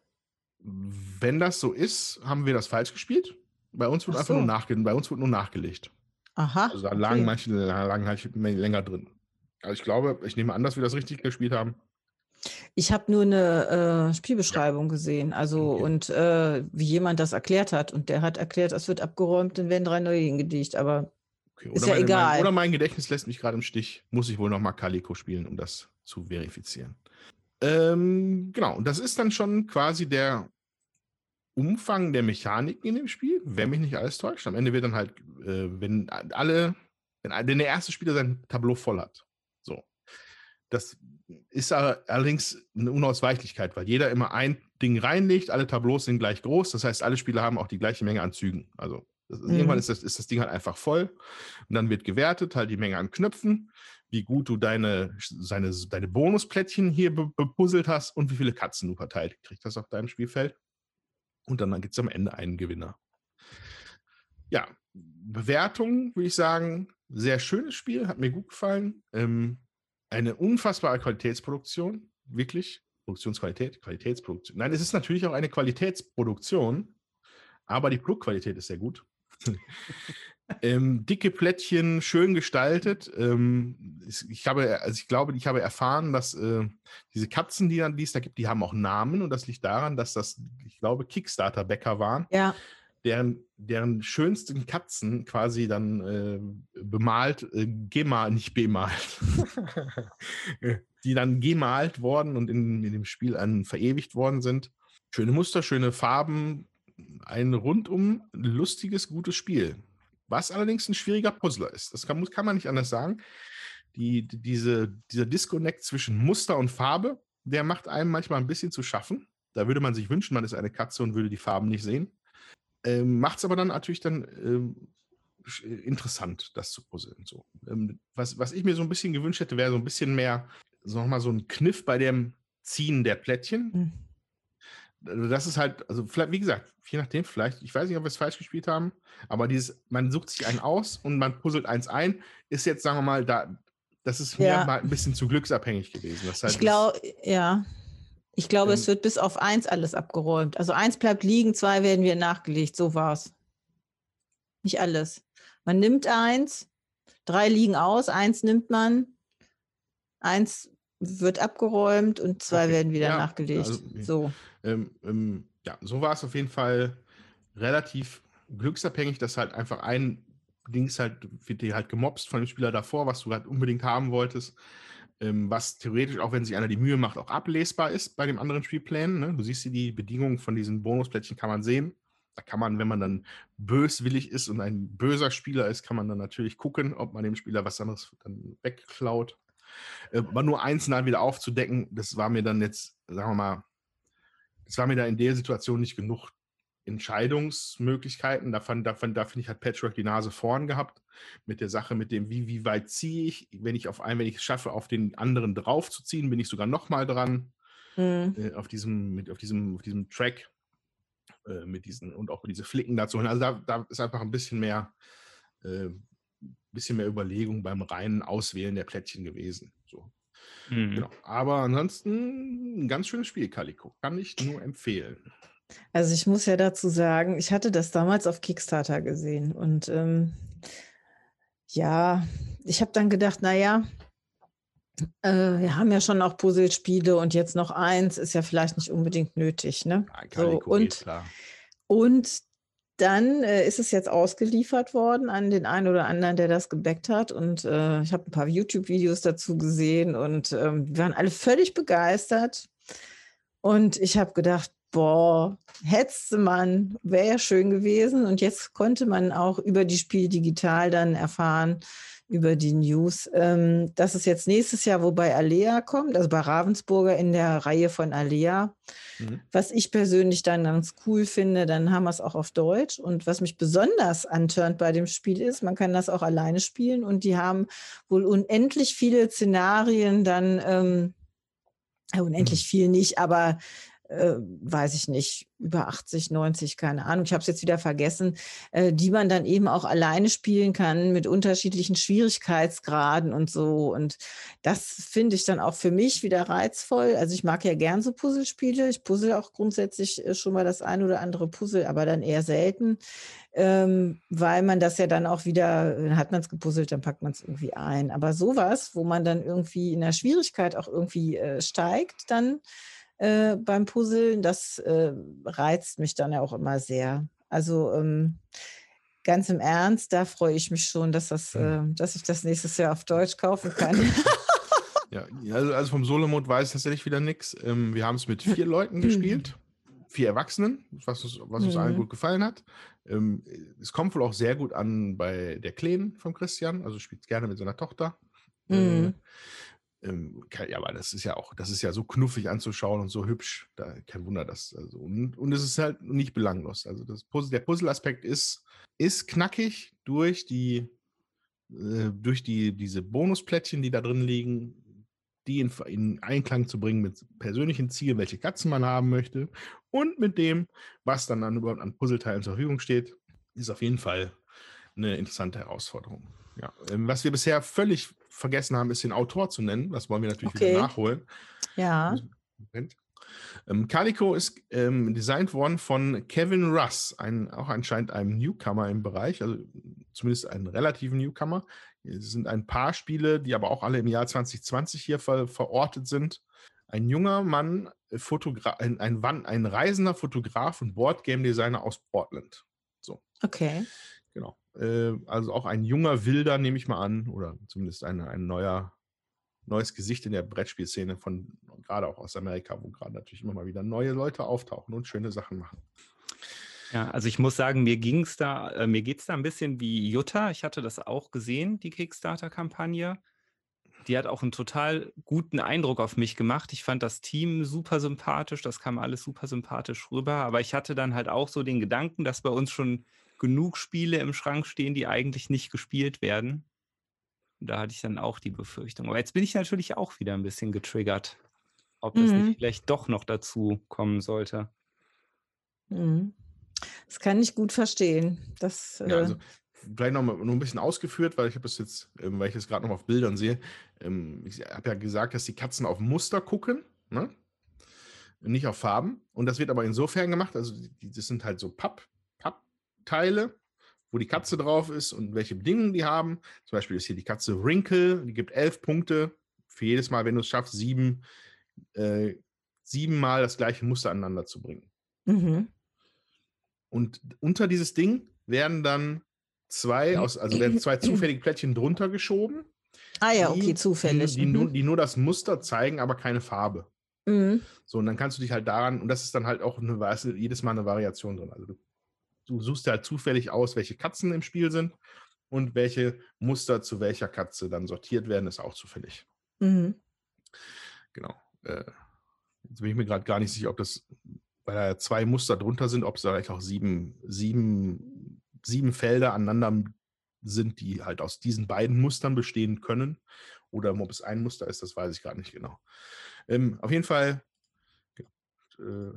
Wenn das so ist, haben wir das falsch gespielt. Bei uns wird einfach nur, nachge bei uns wird nur nachgelegt. Aha. Also da lagen okay. manche lagen halt länger drin. Also ich glaube, ich nehme an, dass wir das richtig gespielt haben. Ich habe nur eine äh, Spielbeschreibung ja. gesehen, also okay. und äh, wie jemand das erklärt hat. Und der hat erklärt, es wird abgeräumt, dann werden drei neue hingedicht, aber okay. ist ja meine, egal. Mein, oder mein Gedächtnis lässt mich gerade im Stich. Muss ich wohl nochmal Calico spielen, um das zu verifizieren. Ähm, genau, und das ist dann schon quasi der Umfang der Mechaniken in dem Spiel, wenn mich nicht alles täuscht. Am Ende wird dann halt, äh, wenn alle, wenn, wenn der erste Spieler sein Tableau voll hat. So. Das ist allerdings eine Unausweichlichkeit, weil jeder immer ein Ding reinlegt, alle Tableaus sind gleich groß, das heißt, alle Spieler haben auch die gleiche Menge an Zügen. Also ist, mhm. irgendwann ist das, ist das Ding halt einfach voll und dann wird gewertet, halt die Menge an Knöpfen, wie gut du deine, seine, deine Bonusplättchen hier bepuzzelt hast und wie viele Katzen du verteilt kriegst das auf deinem Spielfeld. Und dann gibt es am Ende einen Gewinner. Ja, Bewertung würde ich sagen, sehr schönes Spiel, hat mir gut gefallen. Ähm, eine unfassbare Qualitätsproduktion, wirklich. Produktionsqualität, Qualitätsproduktion. Nein, es ist natürlich auch eine Qualitätsproduktion, aber die Produktqualität ist sehr gut. [laughs] ähm, dicke Plättchen, schön gestaltet. Ähm, ich habe, also ich glaube, ich habe erfahren, dass äh, diese Katzen, die, die es da gibt, die haben auch Namen und das liegt daran, dass das, ich glaube, Kickstarter-Bäcker waren. Ja deren, deren schönsten Katzen quasi dann äh, bemalt, äh, gemalt, nicht bemalt, [laughs] die dann gemalt worden und in, in dem Spiel an, verewigt worden sind. Schöne Muster, schöne Farben, ein rundum lustiges, gutes Spiel. Was allerdings ein schwieriger Puzzler ist. Das kann, kann man nicht anders sagen. Die, die, diese, dieser Disconnect zwischen Muster und Farbe, der macht einem manchmal ein bisschen zu schaffen. Da würde man sich wünschen, man ist eine Katze und würde die Farben nicht sehen. Ähm, Macht es aber dann natürlich dann ähm, äh, interessant, das zu puzzeln. So. Ähm, was, was ich mir so ein bisschen gewünscht hätte, wäre so ein bisschen mehr, so nochmal so ein Kniff bei dem Ziehen der Plättchen. Mhm. Also das ist halt, also vielleicht, wie gesagt, je nachdem, vielleicht, ich weiß nicht, ob wir es falsch gespielt haben, aber dieses, man sucht sich einen aus und man puzzelt eins ein, ist jetzt, sagen wir mal, da, das ist ja. mir mal ein bisschen zu glücksabhängig gewesen. Heißt, ich glaube, ja. Ich glaube, es wird bis auf eins alles abgeräumt. Also eins bleibt liegen, zwei werden wir nachgelegt. So war es. Nicht alles. Man nimmt eins, drei liegen aus, eins nimmt man, eins wird abgeräumt und zwei okay. werden wieder ja, nachgelegt. Also, so. Ähm, ähm, ja, so war es auf jeden Fall relativ glücksabhängig, dass halt einfach ein Dings halt, wird dir halt gemobst von dem Spieler davor, was du halt unbedingt haben wolltest ähm, was theoretisch, auch wenn sich einer die Mühe macht, auch ablesbar ist bei dem anderen Spielplan. Ne? Du siehst hier die Bedingungen von diesen Bonusplättchen, kann man sehen. Da kann man, wenn man dann böswillig ist und ein böser Spieler ist, kann man dann natürlich gucken, ob man dem Spieler was anderes dann wegklaut. Äh, aber nur einzeln wieder aufzudecken, das war mir dann jetzt, sagen wir mal, das war mir da in der Situation nicht genug Entscheidungsmöglichkeiten. Da, fand, da, finde ich, hat Patchwork die Nase vorn gehabt mit der Sache, mit dem, wie, wie weit ziehe ich. Wenn ich auf einen, wenn ich es schaffe, auf den anderen draufzuziehen, bin ich sogar nochmal dran. Mhm. Äh, auf, diesem, mit, auf, diesem, auf diesem Track äh, mit diesen und auch mit diese Flicken dazu. Also da, da ist einfach ein bisschen mehr, äh, bisschen mehr Überlegung beim reinen Auswählen der Plättchen gewesen. So. Mhm. Genau. Aber ansonsten ein ganz schönes Spiel, Calico. Kann ich nur empfehlen. Also ich muss ja dazu sagen, ich hatte das damals auf Kickstarter gesehen und ähm, ja, ich habe dann gedacht, naja, äh, wir haben ja schon auch Puzzlespiele und jetzt noch eins ist ja vielleicht nicht unbedingt nötig. Ne? so, und, und dann äh, ist es jetzt ausgeliefert worden an den einen oder anderen, der das gebackt hat. Und äh, ich habe ein paar YouTube-Videos dazu gesehen und ähm, wir waren alle völlig begeistert. Und ich habe gedacht, boah, hetzte man, wäre ja schön gewesen. Und jetzt konnte man auch über die Spiel digital dann erfahren, über die News, ähm, dass es jetzt nächstes Jahr wo bei Alea kommt, also bei Ravensburger in der Reihe von Alea. Mhm. Was ich persönlich dann ganz cool finde, dann haben wir es auch auf Deutsch. Und was mich besonders antörnt bei dem Spiel ist, man kann das auch alleine spielen und die haben wohl unendlich viele Szenarien dann, ähm, unendlich mhm. viel nicht, aber äh, weiß ich nicht, über 80, 90, keine Ahnung, ich habe es jetzt wieder vergessen, äh, die man dann eben auch alleine spielen kann mit unterschiedlichen Schwierigkeitsgraden und so. Und das finde ich dann auch für mich wieder reizvoll. Also ich mag ja gern so Puzzlespiele. Ich puzzle auch grundsätzlich äh, schon mal das ein oder andere Puzzle, aber dann eher selten, ähm, weil man das ja dann auch wieder, dann hat man es gepuzzelt, dann packt man es irgendwie ein. Aber sowas, wo man dann irgendwie in der Schwierigkeit auch irgendwie äh, steigt, dann äh, beim Puzzeln. Das äh, reizt mich dann ja auch immer sehr. Also ähm, ganz im Ernst, da freue ich mich schon, dass, das, äh, dass ich das nächstes Jahr auf Deutsch kaufen kann. [laughs] ja, [laughs] also, also vom Solomod weiß ich tatsächlich wieder nichts. Ähm, wir haben es mit vier Leuten gespielt, vier Erwachsenen, was uns, was uns mhm. allen gut gefallen hat. Ähm, es kommt wohl auch sehr gut an bei der Kleinen von Christian, also spielt gerne mit seiner Tochter. Mhm. Äh, ähm, ja, aber das ist ja auch, das ist ja so knuffig anzuschauen und so hübsch. Da, kein Wunder, dass. Also, und, und es ist halt nicht belanglos. Also das Puzzle, der Puzzle-Aspekt ist, ist knackig durch die, äh, durch die, diese Bonusplättchen, die da drin liegen, die in, in, Einklang zu bringen mit persönlichen Zielen, welche Katzen man haben möchte und mit dem, was dann, dann überhaupt an Puzzleteilen zur Verfügung steht, ist auf jeden Fall eine interessante Herausforderung. Ja. Ähm, was wir bisher völlig vergessen haben, ist den Autor zu nennen. Das wollen wir natürlich okay. wieder nachholen. Ja. Ähm, Calico ist ähm, designt worden von Kevin Russ, ein, auch anscheinend einem Newcomer im Bereich, also zumindest einen relativen Newcomer. Es sind ein paar Spiele, die aber auch alle im Jahr 2020 hier ver verortet sind. Ein junger Mann, äh, Fotogra ein, ein, ein reisender Fotograf und Boardgame-Designer aus Portland. So. Okay. Genau. Äh, also auch ein junger Wilder, nehme ich mal an, oder zumindest ein, ein neuer, neues Gesicht in der Brettspielszene von gerade auch aus Amerika, wo gerade natürlich immer mal wieder neue Leute auftauchen und schöne Sachen machen. Ja, also ich muss sagen, mir ging es da, äh, mir geht es da ein bisschen wie Jutta. Ich hatte das auch gesehen, die Kickstarter-Kampagne. Die hat auch einen total guten Eindruck auf mich gemacht. Ich fand das Team super sympathisch, das kam alles super sympathisch rüber. Aber ich hatte dann halt auch so den Gedanken, dass bei uns schon genug Spiele im Schrank stehen, die eigentlich nicht gespielt werden. Und da hatte ich dann auch die Befürchtung. Aber jetzt bin ich natürlich auch wieder ein bisschen getriggert, ob das mhm. nicht vielleicht doch noch dazu kommen sollte. Mhm. Das kann ich gut verstehen. Das, ja, also, vielleicht noch, mal, noch ein bisschen ausgeführt, weil ich habe es jetzt, ähm, weil ich es gerade noch auf Bildern sehe. Ähm, ich habe ja gesagt, dass die Katzen auf Muster gucken, ne? nicht auf Farben. Und das wird aber insofern gemacht, also die, das sind halt so Papp, Teile, wo die Katze drauf ist und welche Bedingungen die haben. Zum Beispiel ist hier die Katze Wrinkle, die gibt elf Punkte. Für jedes Mal, wenn du es schaffst, sieben, äh, siebenmal das gleiche Muster aneinander zu bringen. Mhm. Und unter dieses Ding werden dann zwei aus, also werden zwei [clears throat] zufällige Plättchen drunter geschoben. Ah ja, okay, zufällig. Die, die, mhm. nur, die, nur, das Muster zeigen, aber keine Farbe. Mhm. So, und dann kannst du dich halt daran, und das ist dann halt auch eine, jedes Mal eine Variation drin. Also du du suchst halt zufällig aus, welche Katzen im Spiel sind und welche Muster zu welcher Katze dann sortiert werden, ist auch zufällig. Mhm. Genau. Äh, jetzt bin ich mir gerade gar nicht sicher, ob das, weil da zwei Muster drunter sind, ob es da vielleicht auch sieben, sieben, sieben Felder aneinander sind, die halt aus diesen beiden Mustern bestehen können. Oder ob es ein Muster ist, das weiß ich gar nicht genau. Ähm, auf jeden Fall, äh,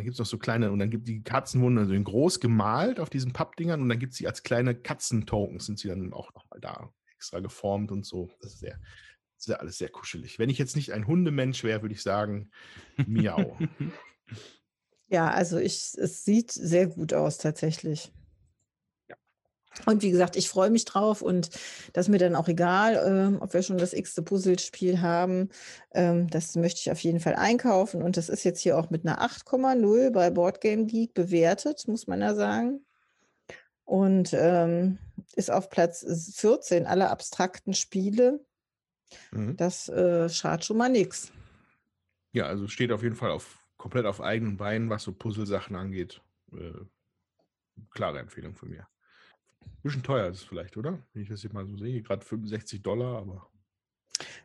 dann gibt es noch so kleine, und dann gibt die Katzen wurden also in groß gemalt auf diesen Pappdingern und dann gibt es sie als kleine Katzentokens, sind sie dann auch nochmal da extra geformt und so. Das ist sehr, sehr, alles sehr kuschelig. Wenn ich jetzt nicht ein Hundemensch wäre, würde ich sagen, miau. [laughs] ja, also ich, es sieht sehr gut aus tatsächlich. Und wie gesagt, ich freue mich drauf und das ist mir dann auch egal, ähm, ob wir schon das x-te Puzzlespiel haben. Ähm, das möchte ich auf jeden Fall einkaufen und das ist jetzt hier auch mit einer 8,0 bei Boardgame Geek bewertet, muss man ja sagen. Und ähm, ist auf Platz 14 aller abstrakten Spiele. Mhm. Das äh, schadet schon mal nichts. Ja, also steht auf jeden Fall auf, komplett auf eigenen Beinen, was so Puzzlesachen angeht. Äh, klare Empfehlung von mir. Bisschen teuer ist es vielleicht, oder? Wenn ich das hier mal so sehe, gerade 65 Dollar, aber.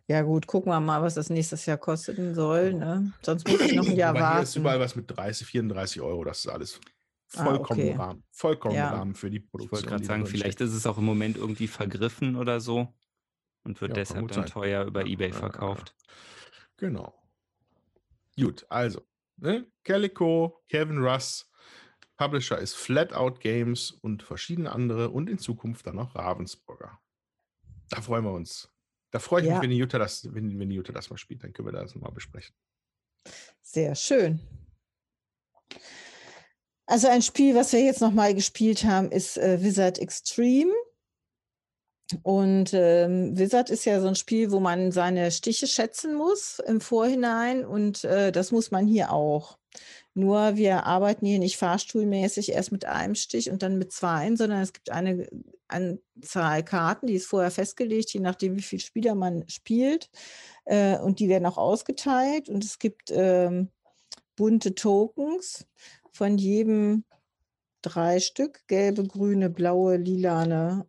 Ja, gut, gucken wir mal, was das nächstes Jahr kosten soll. Ne? Sonst muss ich noch ein Jahr Aber warten. hier ist überall was mit 30, 34 Euro. Das ist alles vollkommen Ah, okay. Rahmen. Vollkommen Ja. Rahmen für die Ich Produktion. wollte gerade sagen, vielleicht ist es auch im Moment irgendwie vergriffen oder so und wird Ja, deshalb dann sein. teuer über Ebay verkauft. Genau. Gut, also. Ne? Calico, Kevin Russ, Publisher ist Flatout Games und verschiedene andere und in Zukunft dann noch Ravensburger. Da freuen wir uns. Da freue ich Ja. mich, wenn die, Jutta das, wenn, wenn die Jutta das mal spielt. Dann können wir das mal besprechen. Sehr schön. Also ein Spiel, was wir jetzt nochmal gespielt haben, ist äh, Wizard Extreme. Und ähm, Wizard ist ja so ein Spiel, wo man seine Stiche schätzen muss im Vorhinein. Und äh, das muss man hier auch. Nur wir arbeiten hier nicht fahrstuhlmäßig erst mit einem Stich und dann mit zweien, sondern es gibt eine Anzahl Karten, die ist vorher festgelegt, je nachdem, wie viele Spieler man spielt. Äh, und die werden auch ausgeteilt. Und es gibt ähm, bunte Tokens von jedem drei Stück, gelbe, grüne, blaue, lilane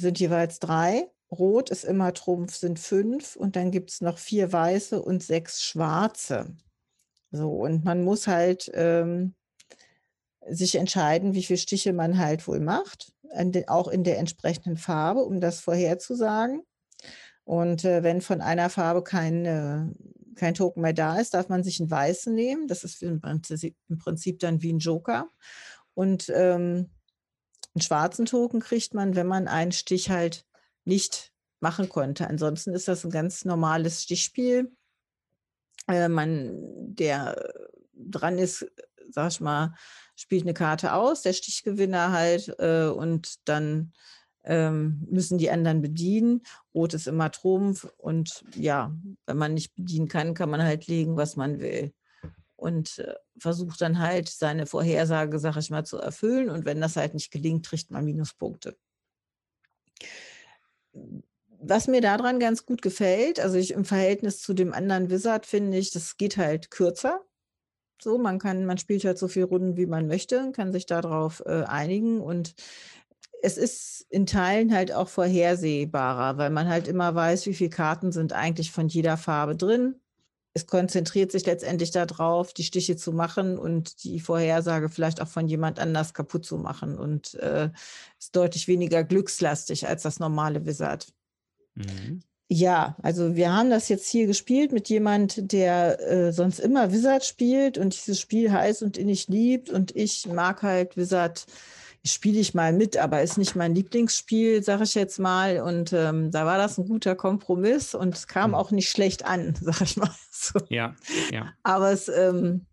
sind jeweils drei. Rot ist immer Trumpf, sind fünf. Und dann gibt es noch vier weiße und sechs schwarze. So, und man muss halt ähm, sich entscheiden, wie viele Stiche man halt wohl macht, auch in der entsprechenden Farbe, um das vorherzusagen. Und äh, wenn von einer Farbe kein, äh, kein Token mehr da ist, darf man sich einen weißen nehmen. Das ist im Prinzip, im Prinzip dann wie ein Joker. Und ähm, einen schwarzen Token kriegt man, wenn man einen Stich halt nicht machen konnte. Ansonsten ist das ein ganz normales Stichspiel. Äh, man, der dran ist, sag ich mal, spielt eine Karte aus, der Stichgewinner halt, äh, und dann ähm, müssen die anderen bedienen. Rot ist immer Trumpf und ja, wenn man nicht bedienen kann, kann man halt legen, was man will. Und äh, versucht dann halt seine Vorhersage, sag ich mal, zu erfüllen. Und wenn das halt nicht gelingt, kriegt man Minuspunkte. Was mir daran ganz gut gefällt, also ich im Verhältnis zu dem anderen Wizard finde ich, das geht halt kürzer. So, man kann, man spielt halt so viele Runden, wie man möchte, kann sich darauf äh, einigen und es ist in Teilen halt auch vorhersehbarer, weil man halt immer weiß, wie viele Karten sind eigentlich von jeder Farbe drin. Es konzentriert sich letztendlich darauf, die Stiche zu machen und die Vorhersage vielleicht auch von jemand anders kaputt zu machen und äh, ist deutlich weniger glückslastig als das normale Wizard. Mhm. Ja, also wir haben das jetzt hier gespielt mit jemand, der äh, sonst immer Wizard spielt und dieses Spiel heiß und innig liebt und ich mag halt Wizard, spiele ich mal mit, aber ist nicht mein Lieblingsspiel, sage ich jetzt mal. Und ähm, da war das ein guter Kompromiss und es kam Mhm. auch nicht schlecht an, [laughs] sage ich mal. So. Ja, ja. Aber es, ähm,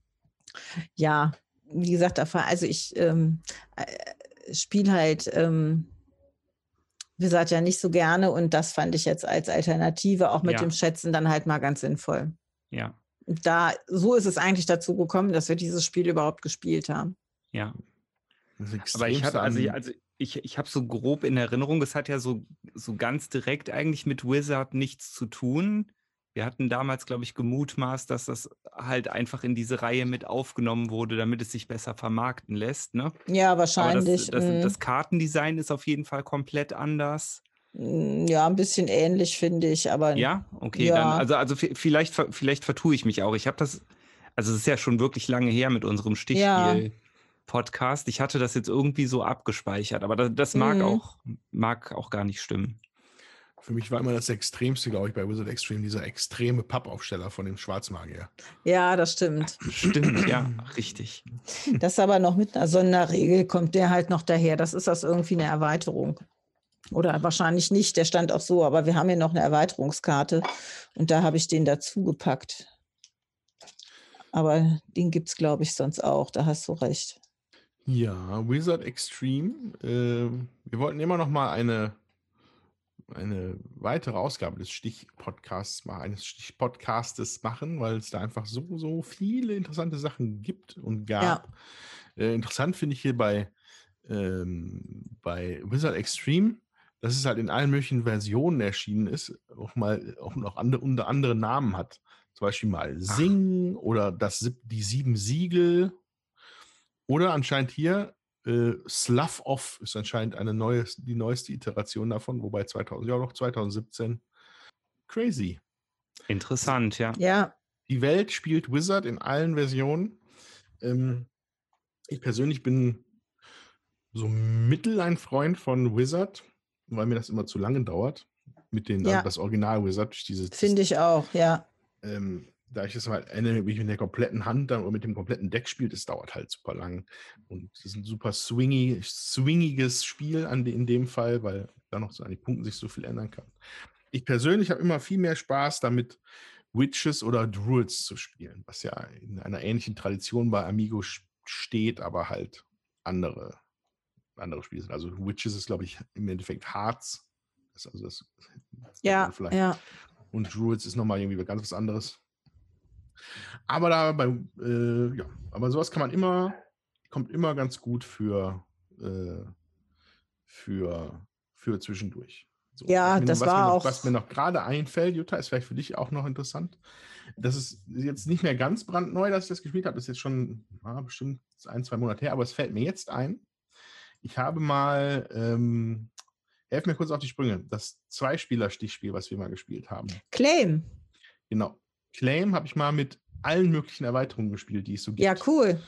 ja, wie gesagt, also ich ähm, äh, spiele halt, ähm, wie gesagt, ja nicht so gerne und das fand ich jetzt als Alternative auch mit Ja. dem Schätzen dann halt mal ganz sinnvoll. Ja, da, so ist es eigentlich dazu gekommen, dass wir dieses Spiel überhaupt gespielt haben. ja. Das Aber ich hatte, also, also ich, ich habe so grob in Erinnerung, es hat ja so, so ganz direkt eigentlich mit Wizard nichts zu tun. Wir hatten damals, glaube ich, gemutmaßt, dass das halt einfach in diese Reihe mit aufgenommen wurde, damit es sich besser vermarkten lässt. Ne? Ja, wahrscheinlich. das, das, mm, das Kartendesign ist auf jeden Fall komplett anders. mm, ja, ein bisschen ähnlich, finde ich, aber Ja, okay, Ja. dann, also, also vi- vielleicht, vielleicht vertue ich mich auch. Ich habe das, also es ist ja schon wirklich lange her mit unserem Ja. Stichspiel-Podcast. Ich hatte das jetzt irgendwie so abgespeichert, aber das, das mag Mhm. auch, mag auch gar nicht stimmen. Für mich war immer das Extremste, glaube ich, bei Wizard Extreme, dieser extreme Pappaufsteller von dem Schwarzmagier. ja, das stimmt. Stimmt, ja, richtig. Das aber noch mit einer Sonderregel kommt der halt noch daher. Das ist das irgendwie eine Erweiterung. Oder wahrscheinlich nicht, der stand auch so, aber wir haben hier noch eine Erweiterungskarte und da habe ich den dazu gepackt. Aber den gibt es, glaube ich, sonst auch. Da hast du recht. Ja, Wizard Extreme. ähm, wir wollten immer noch mal eine, eine weitere Ausgabe des Stich-Podcasts machen, eines Stich-Podcastes machen, weil es da einfach so, so viele interessante Sachen gibt und gab. Äh, interessant finde ich hier bei, ähm, bei Wizard Extreme, dass es halt in allen möglichen Versionen erschienen ist, auch mal auch noch andere, unter anderen Namen hat. Zum Beispiel mal Sing oder das, die sieben Siegel. Oder anscheinend hier Äh, Slough Off ist anscheinend eine neue, die neueste Iteration davon, wobei 2000, ja noch 2017. Crazy. Interessant, ja. Ja, Die Welt spielt Wizard in allen Versionen. Ähm, ich persönlich bin so mittel ein Freund von Wizard, weil mir das immer zu lange dauert. Mit den, Ja. das Original Wizard, dieses, finde ich auch, ja. ähm, da ich das halt Ende mich mit der kompletten Hand dann oder mit dem kompletten Deck spielt, das dauert halt super lang. Und es ist ein super swingy, swingiges Spiel an, in dem Fall, weil da noch so an den Punkten sich so viel ändern kann. Ich persönlich habe immer viel mehr Spaß damit, Witches oder Druids zu spielen, was ja in einer ähnlichen Tradition bei Amigo steht, aber halt andere, andere Spiele sind. Also Witches ist, glaube ich, im Endeffekt Hearts. Das, also das, das Ja, ja. Und Druids ist nochmal irgendwie ganz was anderes. Aber da bei, äh, ja, aber sowas kann man immer, kommt immer ganz gut für, äh, für, für zwischendurch. So, Ja, das war noch, auch- Was mir noch gerade einfällt, Jutta, ist vielleicht für dich auch noch interessant. Das ist jetzt nicht mehr ganz brandneu, dass ich das gespielt habe. Das ist jetzt schon ah, bestimmt ein, zwei Monate her, aber es fällt mir jetzt ein. Ich habe mal, ähm, helf mir kurz auf die Sprünge, das Zweispieler-Stichspiel, was wir mal gespielt haben. Claim. Genau. Claim habe ich mal mit allen möglichen Erweiterungen gespielt, die es so gibt. Ja, cool.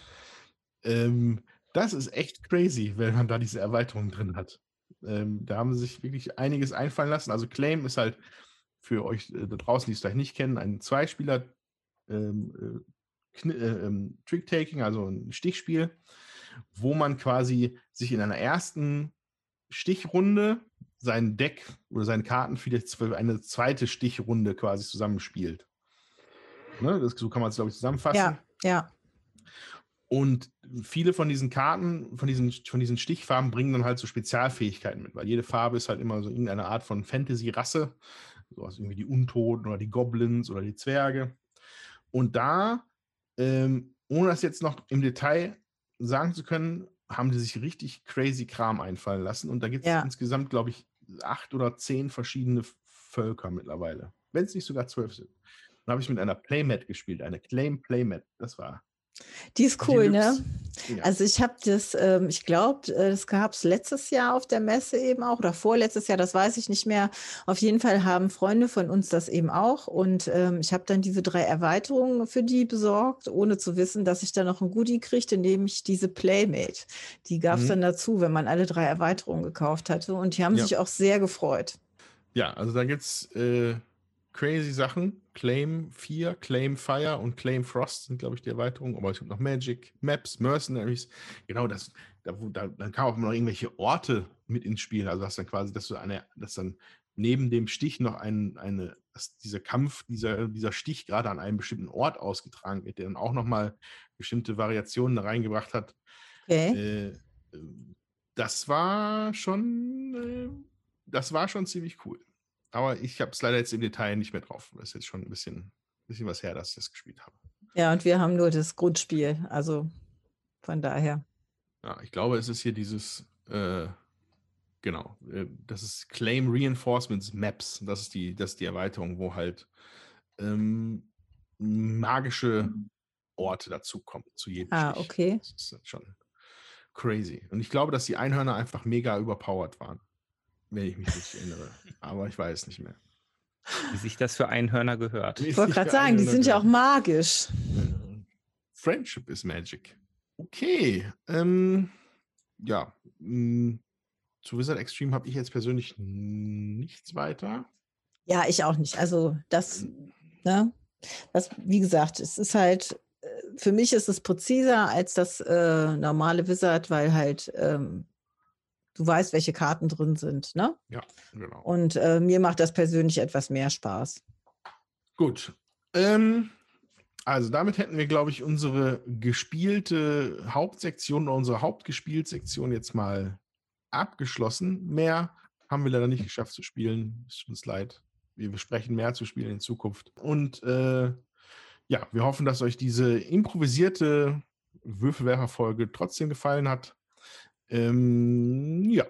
Ähm, das ist echt crazy, wenn man da diese Erweiterungen drin hat. Ähm, da haben sie sich wirklich einiges einfallen lassen. Also Claim ist halt für euch äh, da draußen, die es vielleicht nicht kennen, ein Zweispieler ähm, äh, äh, ähm, Trick-Taking, also ein Stichspiel, wo man quasi sich in einer ersten Stichrunde sein Deck oder seine Karten für, die, für eine zweite Stichrunde quasi zusammenspielt. Ne? Das, so kann man es, glaube ich, zusammenfassen. Ja, ja. Und viele von diesen Karten, von diesen, von diesen Stichfarben bringen dann halt so Spezialfähigkeiten mit, weil jede Farbe ist halt immer so irgendeine Art von Fantasy-Rasse. So was irgendwie die Untoten oder die Goblins oder die Zwerge. Und da, ähm, ohne das jetzt noch im Detail sagen zu können, haben die sich richtig crazy Kram einfallen lassen. Und da gibt es Ja. insgesamt, glaube ich, acht oder zehn verschiedene Völker mittlerweile. Wenn es nicht sogar zwölf sind. Dann habe ich mit einer Playmat gespielt, eine Claim Playmat. Das war Die ist cool, ne? Deluxe. Ja. Also ich habe das, ähm, ich glaube, das gab es letztes Jahr auf der Messe eben auch oder vorletztes Jahr, das weiß ich nicht mehr. Auf jeden Fall haben Freunde von uns das eben auch und ähm, ich habe dann diese drei Erweiterungen für die besorgt, ohne zu wissen, dass ich da noch ein Goodie kriegte, nämlich diese Playmate. Die gab es Mhm. dann dazu, wenn man alle drei Erweiterungen gekauft hatte und die haben Ja. sich auch sehr gefreut. Ja, also da gibt es äh, crazy Sachen. Claim 4, Claim Fire und Claim Frost sind, glaube ich, die Erweiterungen. Aber es gibt noch Magic, Maps, Mercenaries. Genau, das, da, da, dann kamen auch noch irgendwelche Orte mit ins Spiel. Also hast dann quasi, dass du eine, dass dann neben dem Stich noch ein, eine, dass dieser Kampf, dieser, dieser Stich gerade an einem bestimmten Ort ausgetragen wird, der dann auch nochmal bestimmte Variationen da reingebracht hat. Okay. Äh, äh, das war schon, äh, das war schon ziemlich cool. Aber ich habe es leider jetzt im Detail nicht mehr drauf. Das ist jetzt schon ein bisschen, bisschen was her, dass ich das gespielt habe. Ja, und wir haben nur das Grundspiel, also von daher. Ja, ich glaube, es ist hier dieses, äh, genau, äh, das ist Claim Reinforcements Maps. Das ist die, das ist die Erweiterung, wo halt ähm, magische Orte dazukommen zu jedem Ah, Stich. okay. Das ist schon crazy. Und ich glaube, dass die Einhörner einfach mega überpowered waren. Wenn ich mich richtig erinnere. Aber ich weiß nicht mehr. Wie sich das für Einhörner gehört. Ich wollte gerade sagen, die sind ja auch magisch. Friendship is Magic. Okay. Ähm, ja. mh, Zu Wizard Extreme habe ich jetzt persönlich nichts weiter. Ja, ich auch nicht. Also das, ne, das, wie gesagt, es ist halt, äh, für mich ist es präziser als das äh, normale Wizard, weil halt ähm, du weißt, welche Karten drin sind, ne? Ja, genau. Und äh, mir macht das persönlich etwas mehr Spaß. Gut. Ähm, also damit hätten wir, glaube ich, unsere gespielte Hauptsektion oder unsere Hauptgespielt-Sektion jetzt mal abgeschlossen. Mehr haben wir leider nicht geschafft zu spielen. Es tut uns leid. Wir besprechen mehr zu spielen in Zukunft. Und äh, ja, wir hoffen, dass euch diese improvisierte Würfelwerfer-Folge trotzdem gefallen hat. Ähm, ja,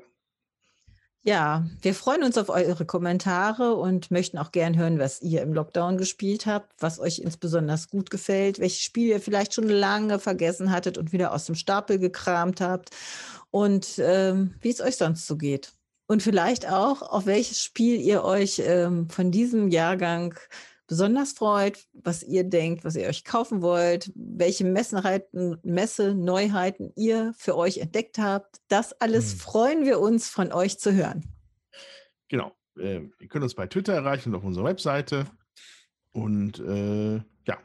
Ja, wir freuen uns auf eure Kommentare und möchten auch gern hören, was ihr im Lockdown gespielt habt, was euch insbesondere gut gefällt, welche Spiele ihr vielleicht schon lange vergessen hattet und wieder aus dem Stapel gekramt habt und ähm, wie es euch sonst so geht. Und vielleicht auch, auf welches Spiel ihr euch ähm, von diesem Jahrgang besonders freut, was ihr denkt, was ihr euch kaufen wollt, welche Messe, Neuheiten ihr für euch entdeckt habt. Das alles hm. freuen wir uns von euch zu hören. Genau. Äh, ihr könnt uns bei Twitter erreichen und auf unserer Webseite. Und äh, ja,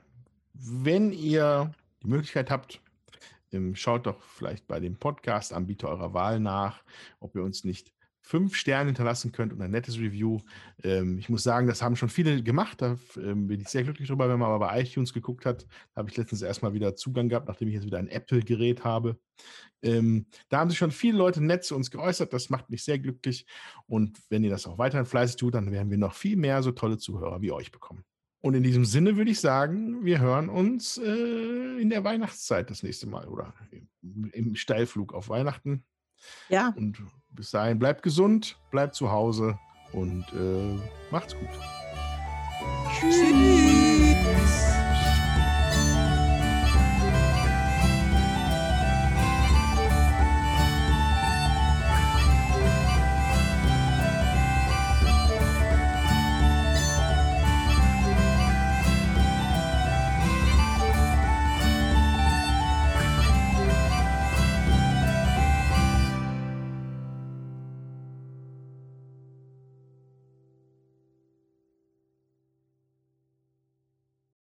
wenn ihr die Möglichkeit habt, ähm, schaut doch vielleicht bei dem Podcast-Anbieter eurer Wahl nach, ob ihr uns nicht fünf Sterne hinterlassen könnt und ein nettes Review. Ähm, ich muss sagen, das haben schon viele gemacht. Da ähm, bin ich sehr glücklich drüber, wenn man aber bei iTunes geguckt hat. Da habe ich letztens erstmal wieder Zugang gehabt, nachdem ich jetzt wieder ein Apple-Gerät habe. Ähm, da haben sich schon viele Leute nett zu uns geäußert. Das macht mich sehr glücklich. Und wenn ihr das auch weiterhin fleißig tut, dann werden wir noch viel mehr so tolle Zuhörer wie euch bekommen. Und in diesem Sinne würde ich sagen, wir hören uns äh, in der Weihnachtszeit das nächste Mal oder im, im Steilflug auf Weihnachten. Ja. Und bis dahin, bleibt gesund, bleibt zu Hause und äh, macht's gut. Tschüss. Tschüss.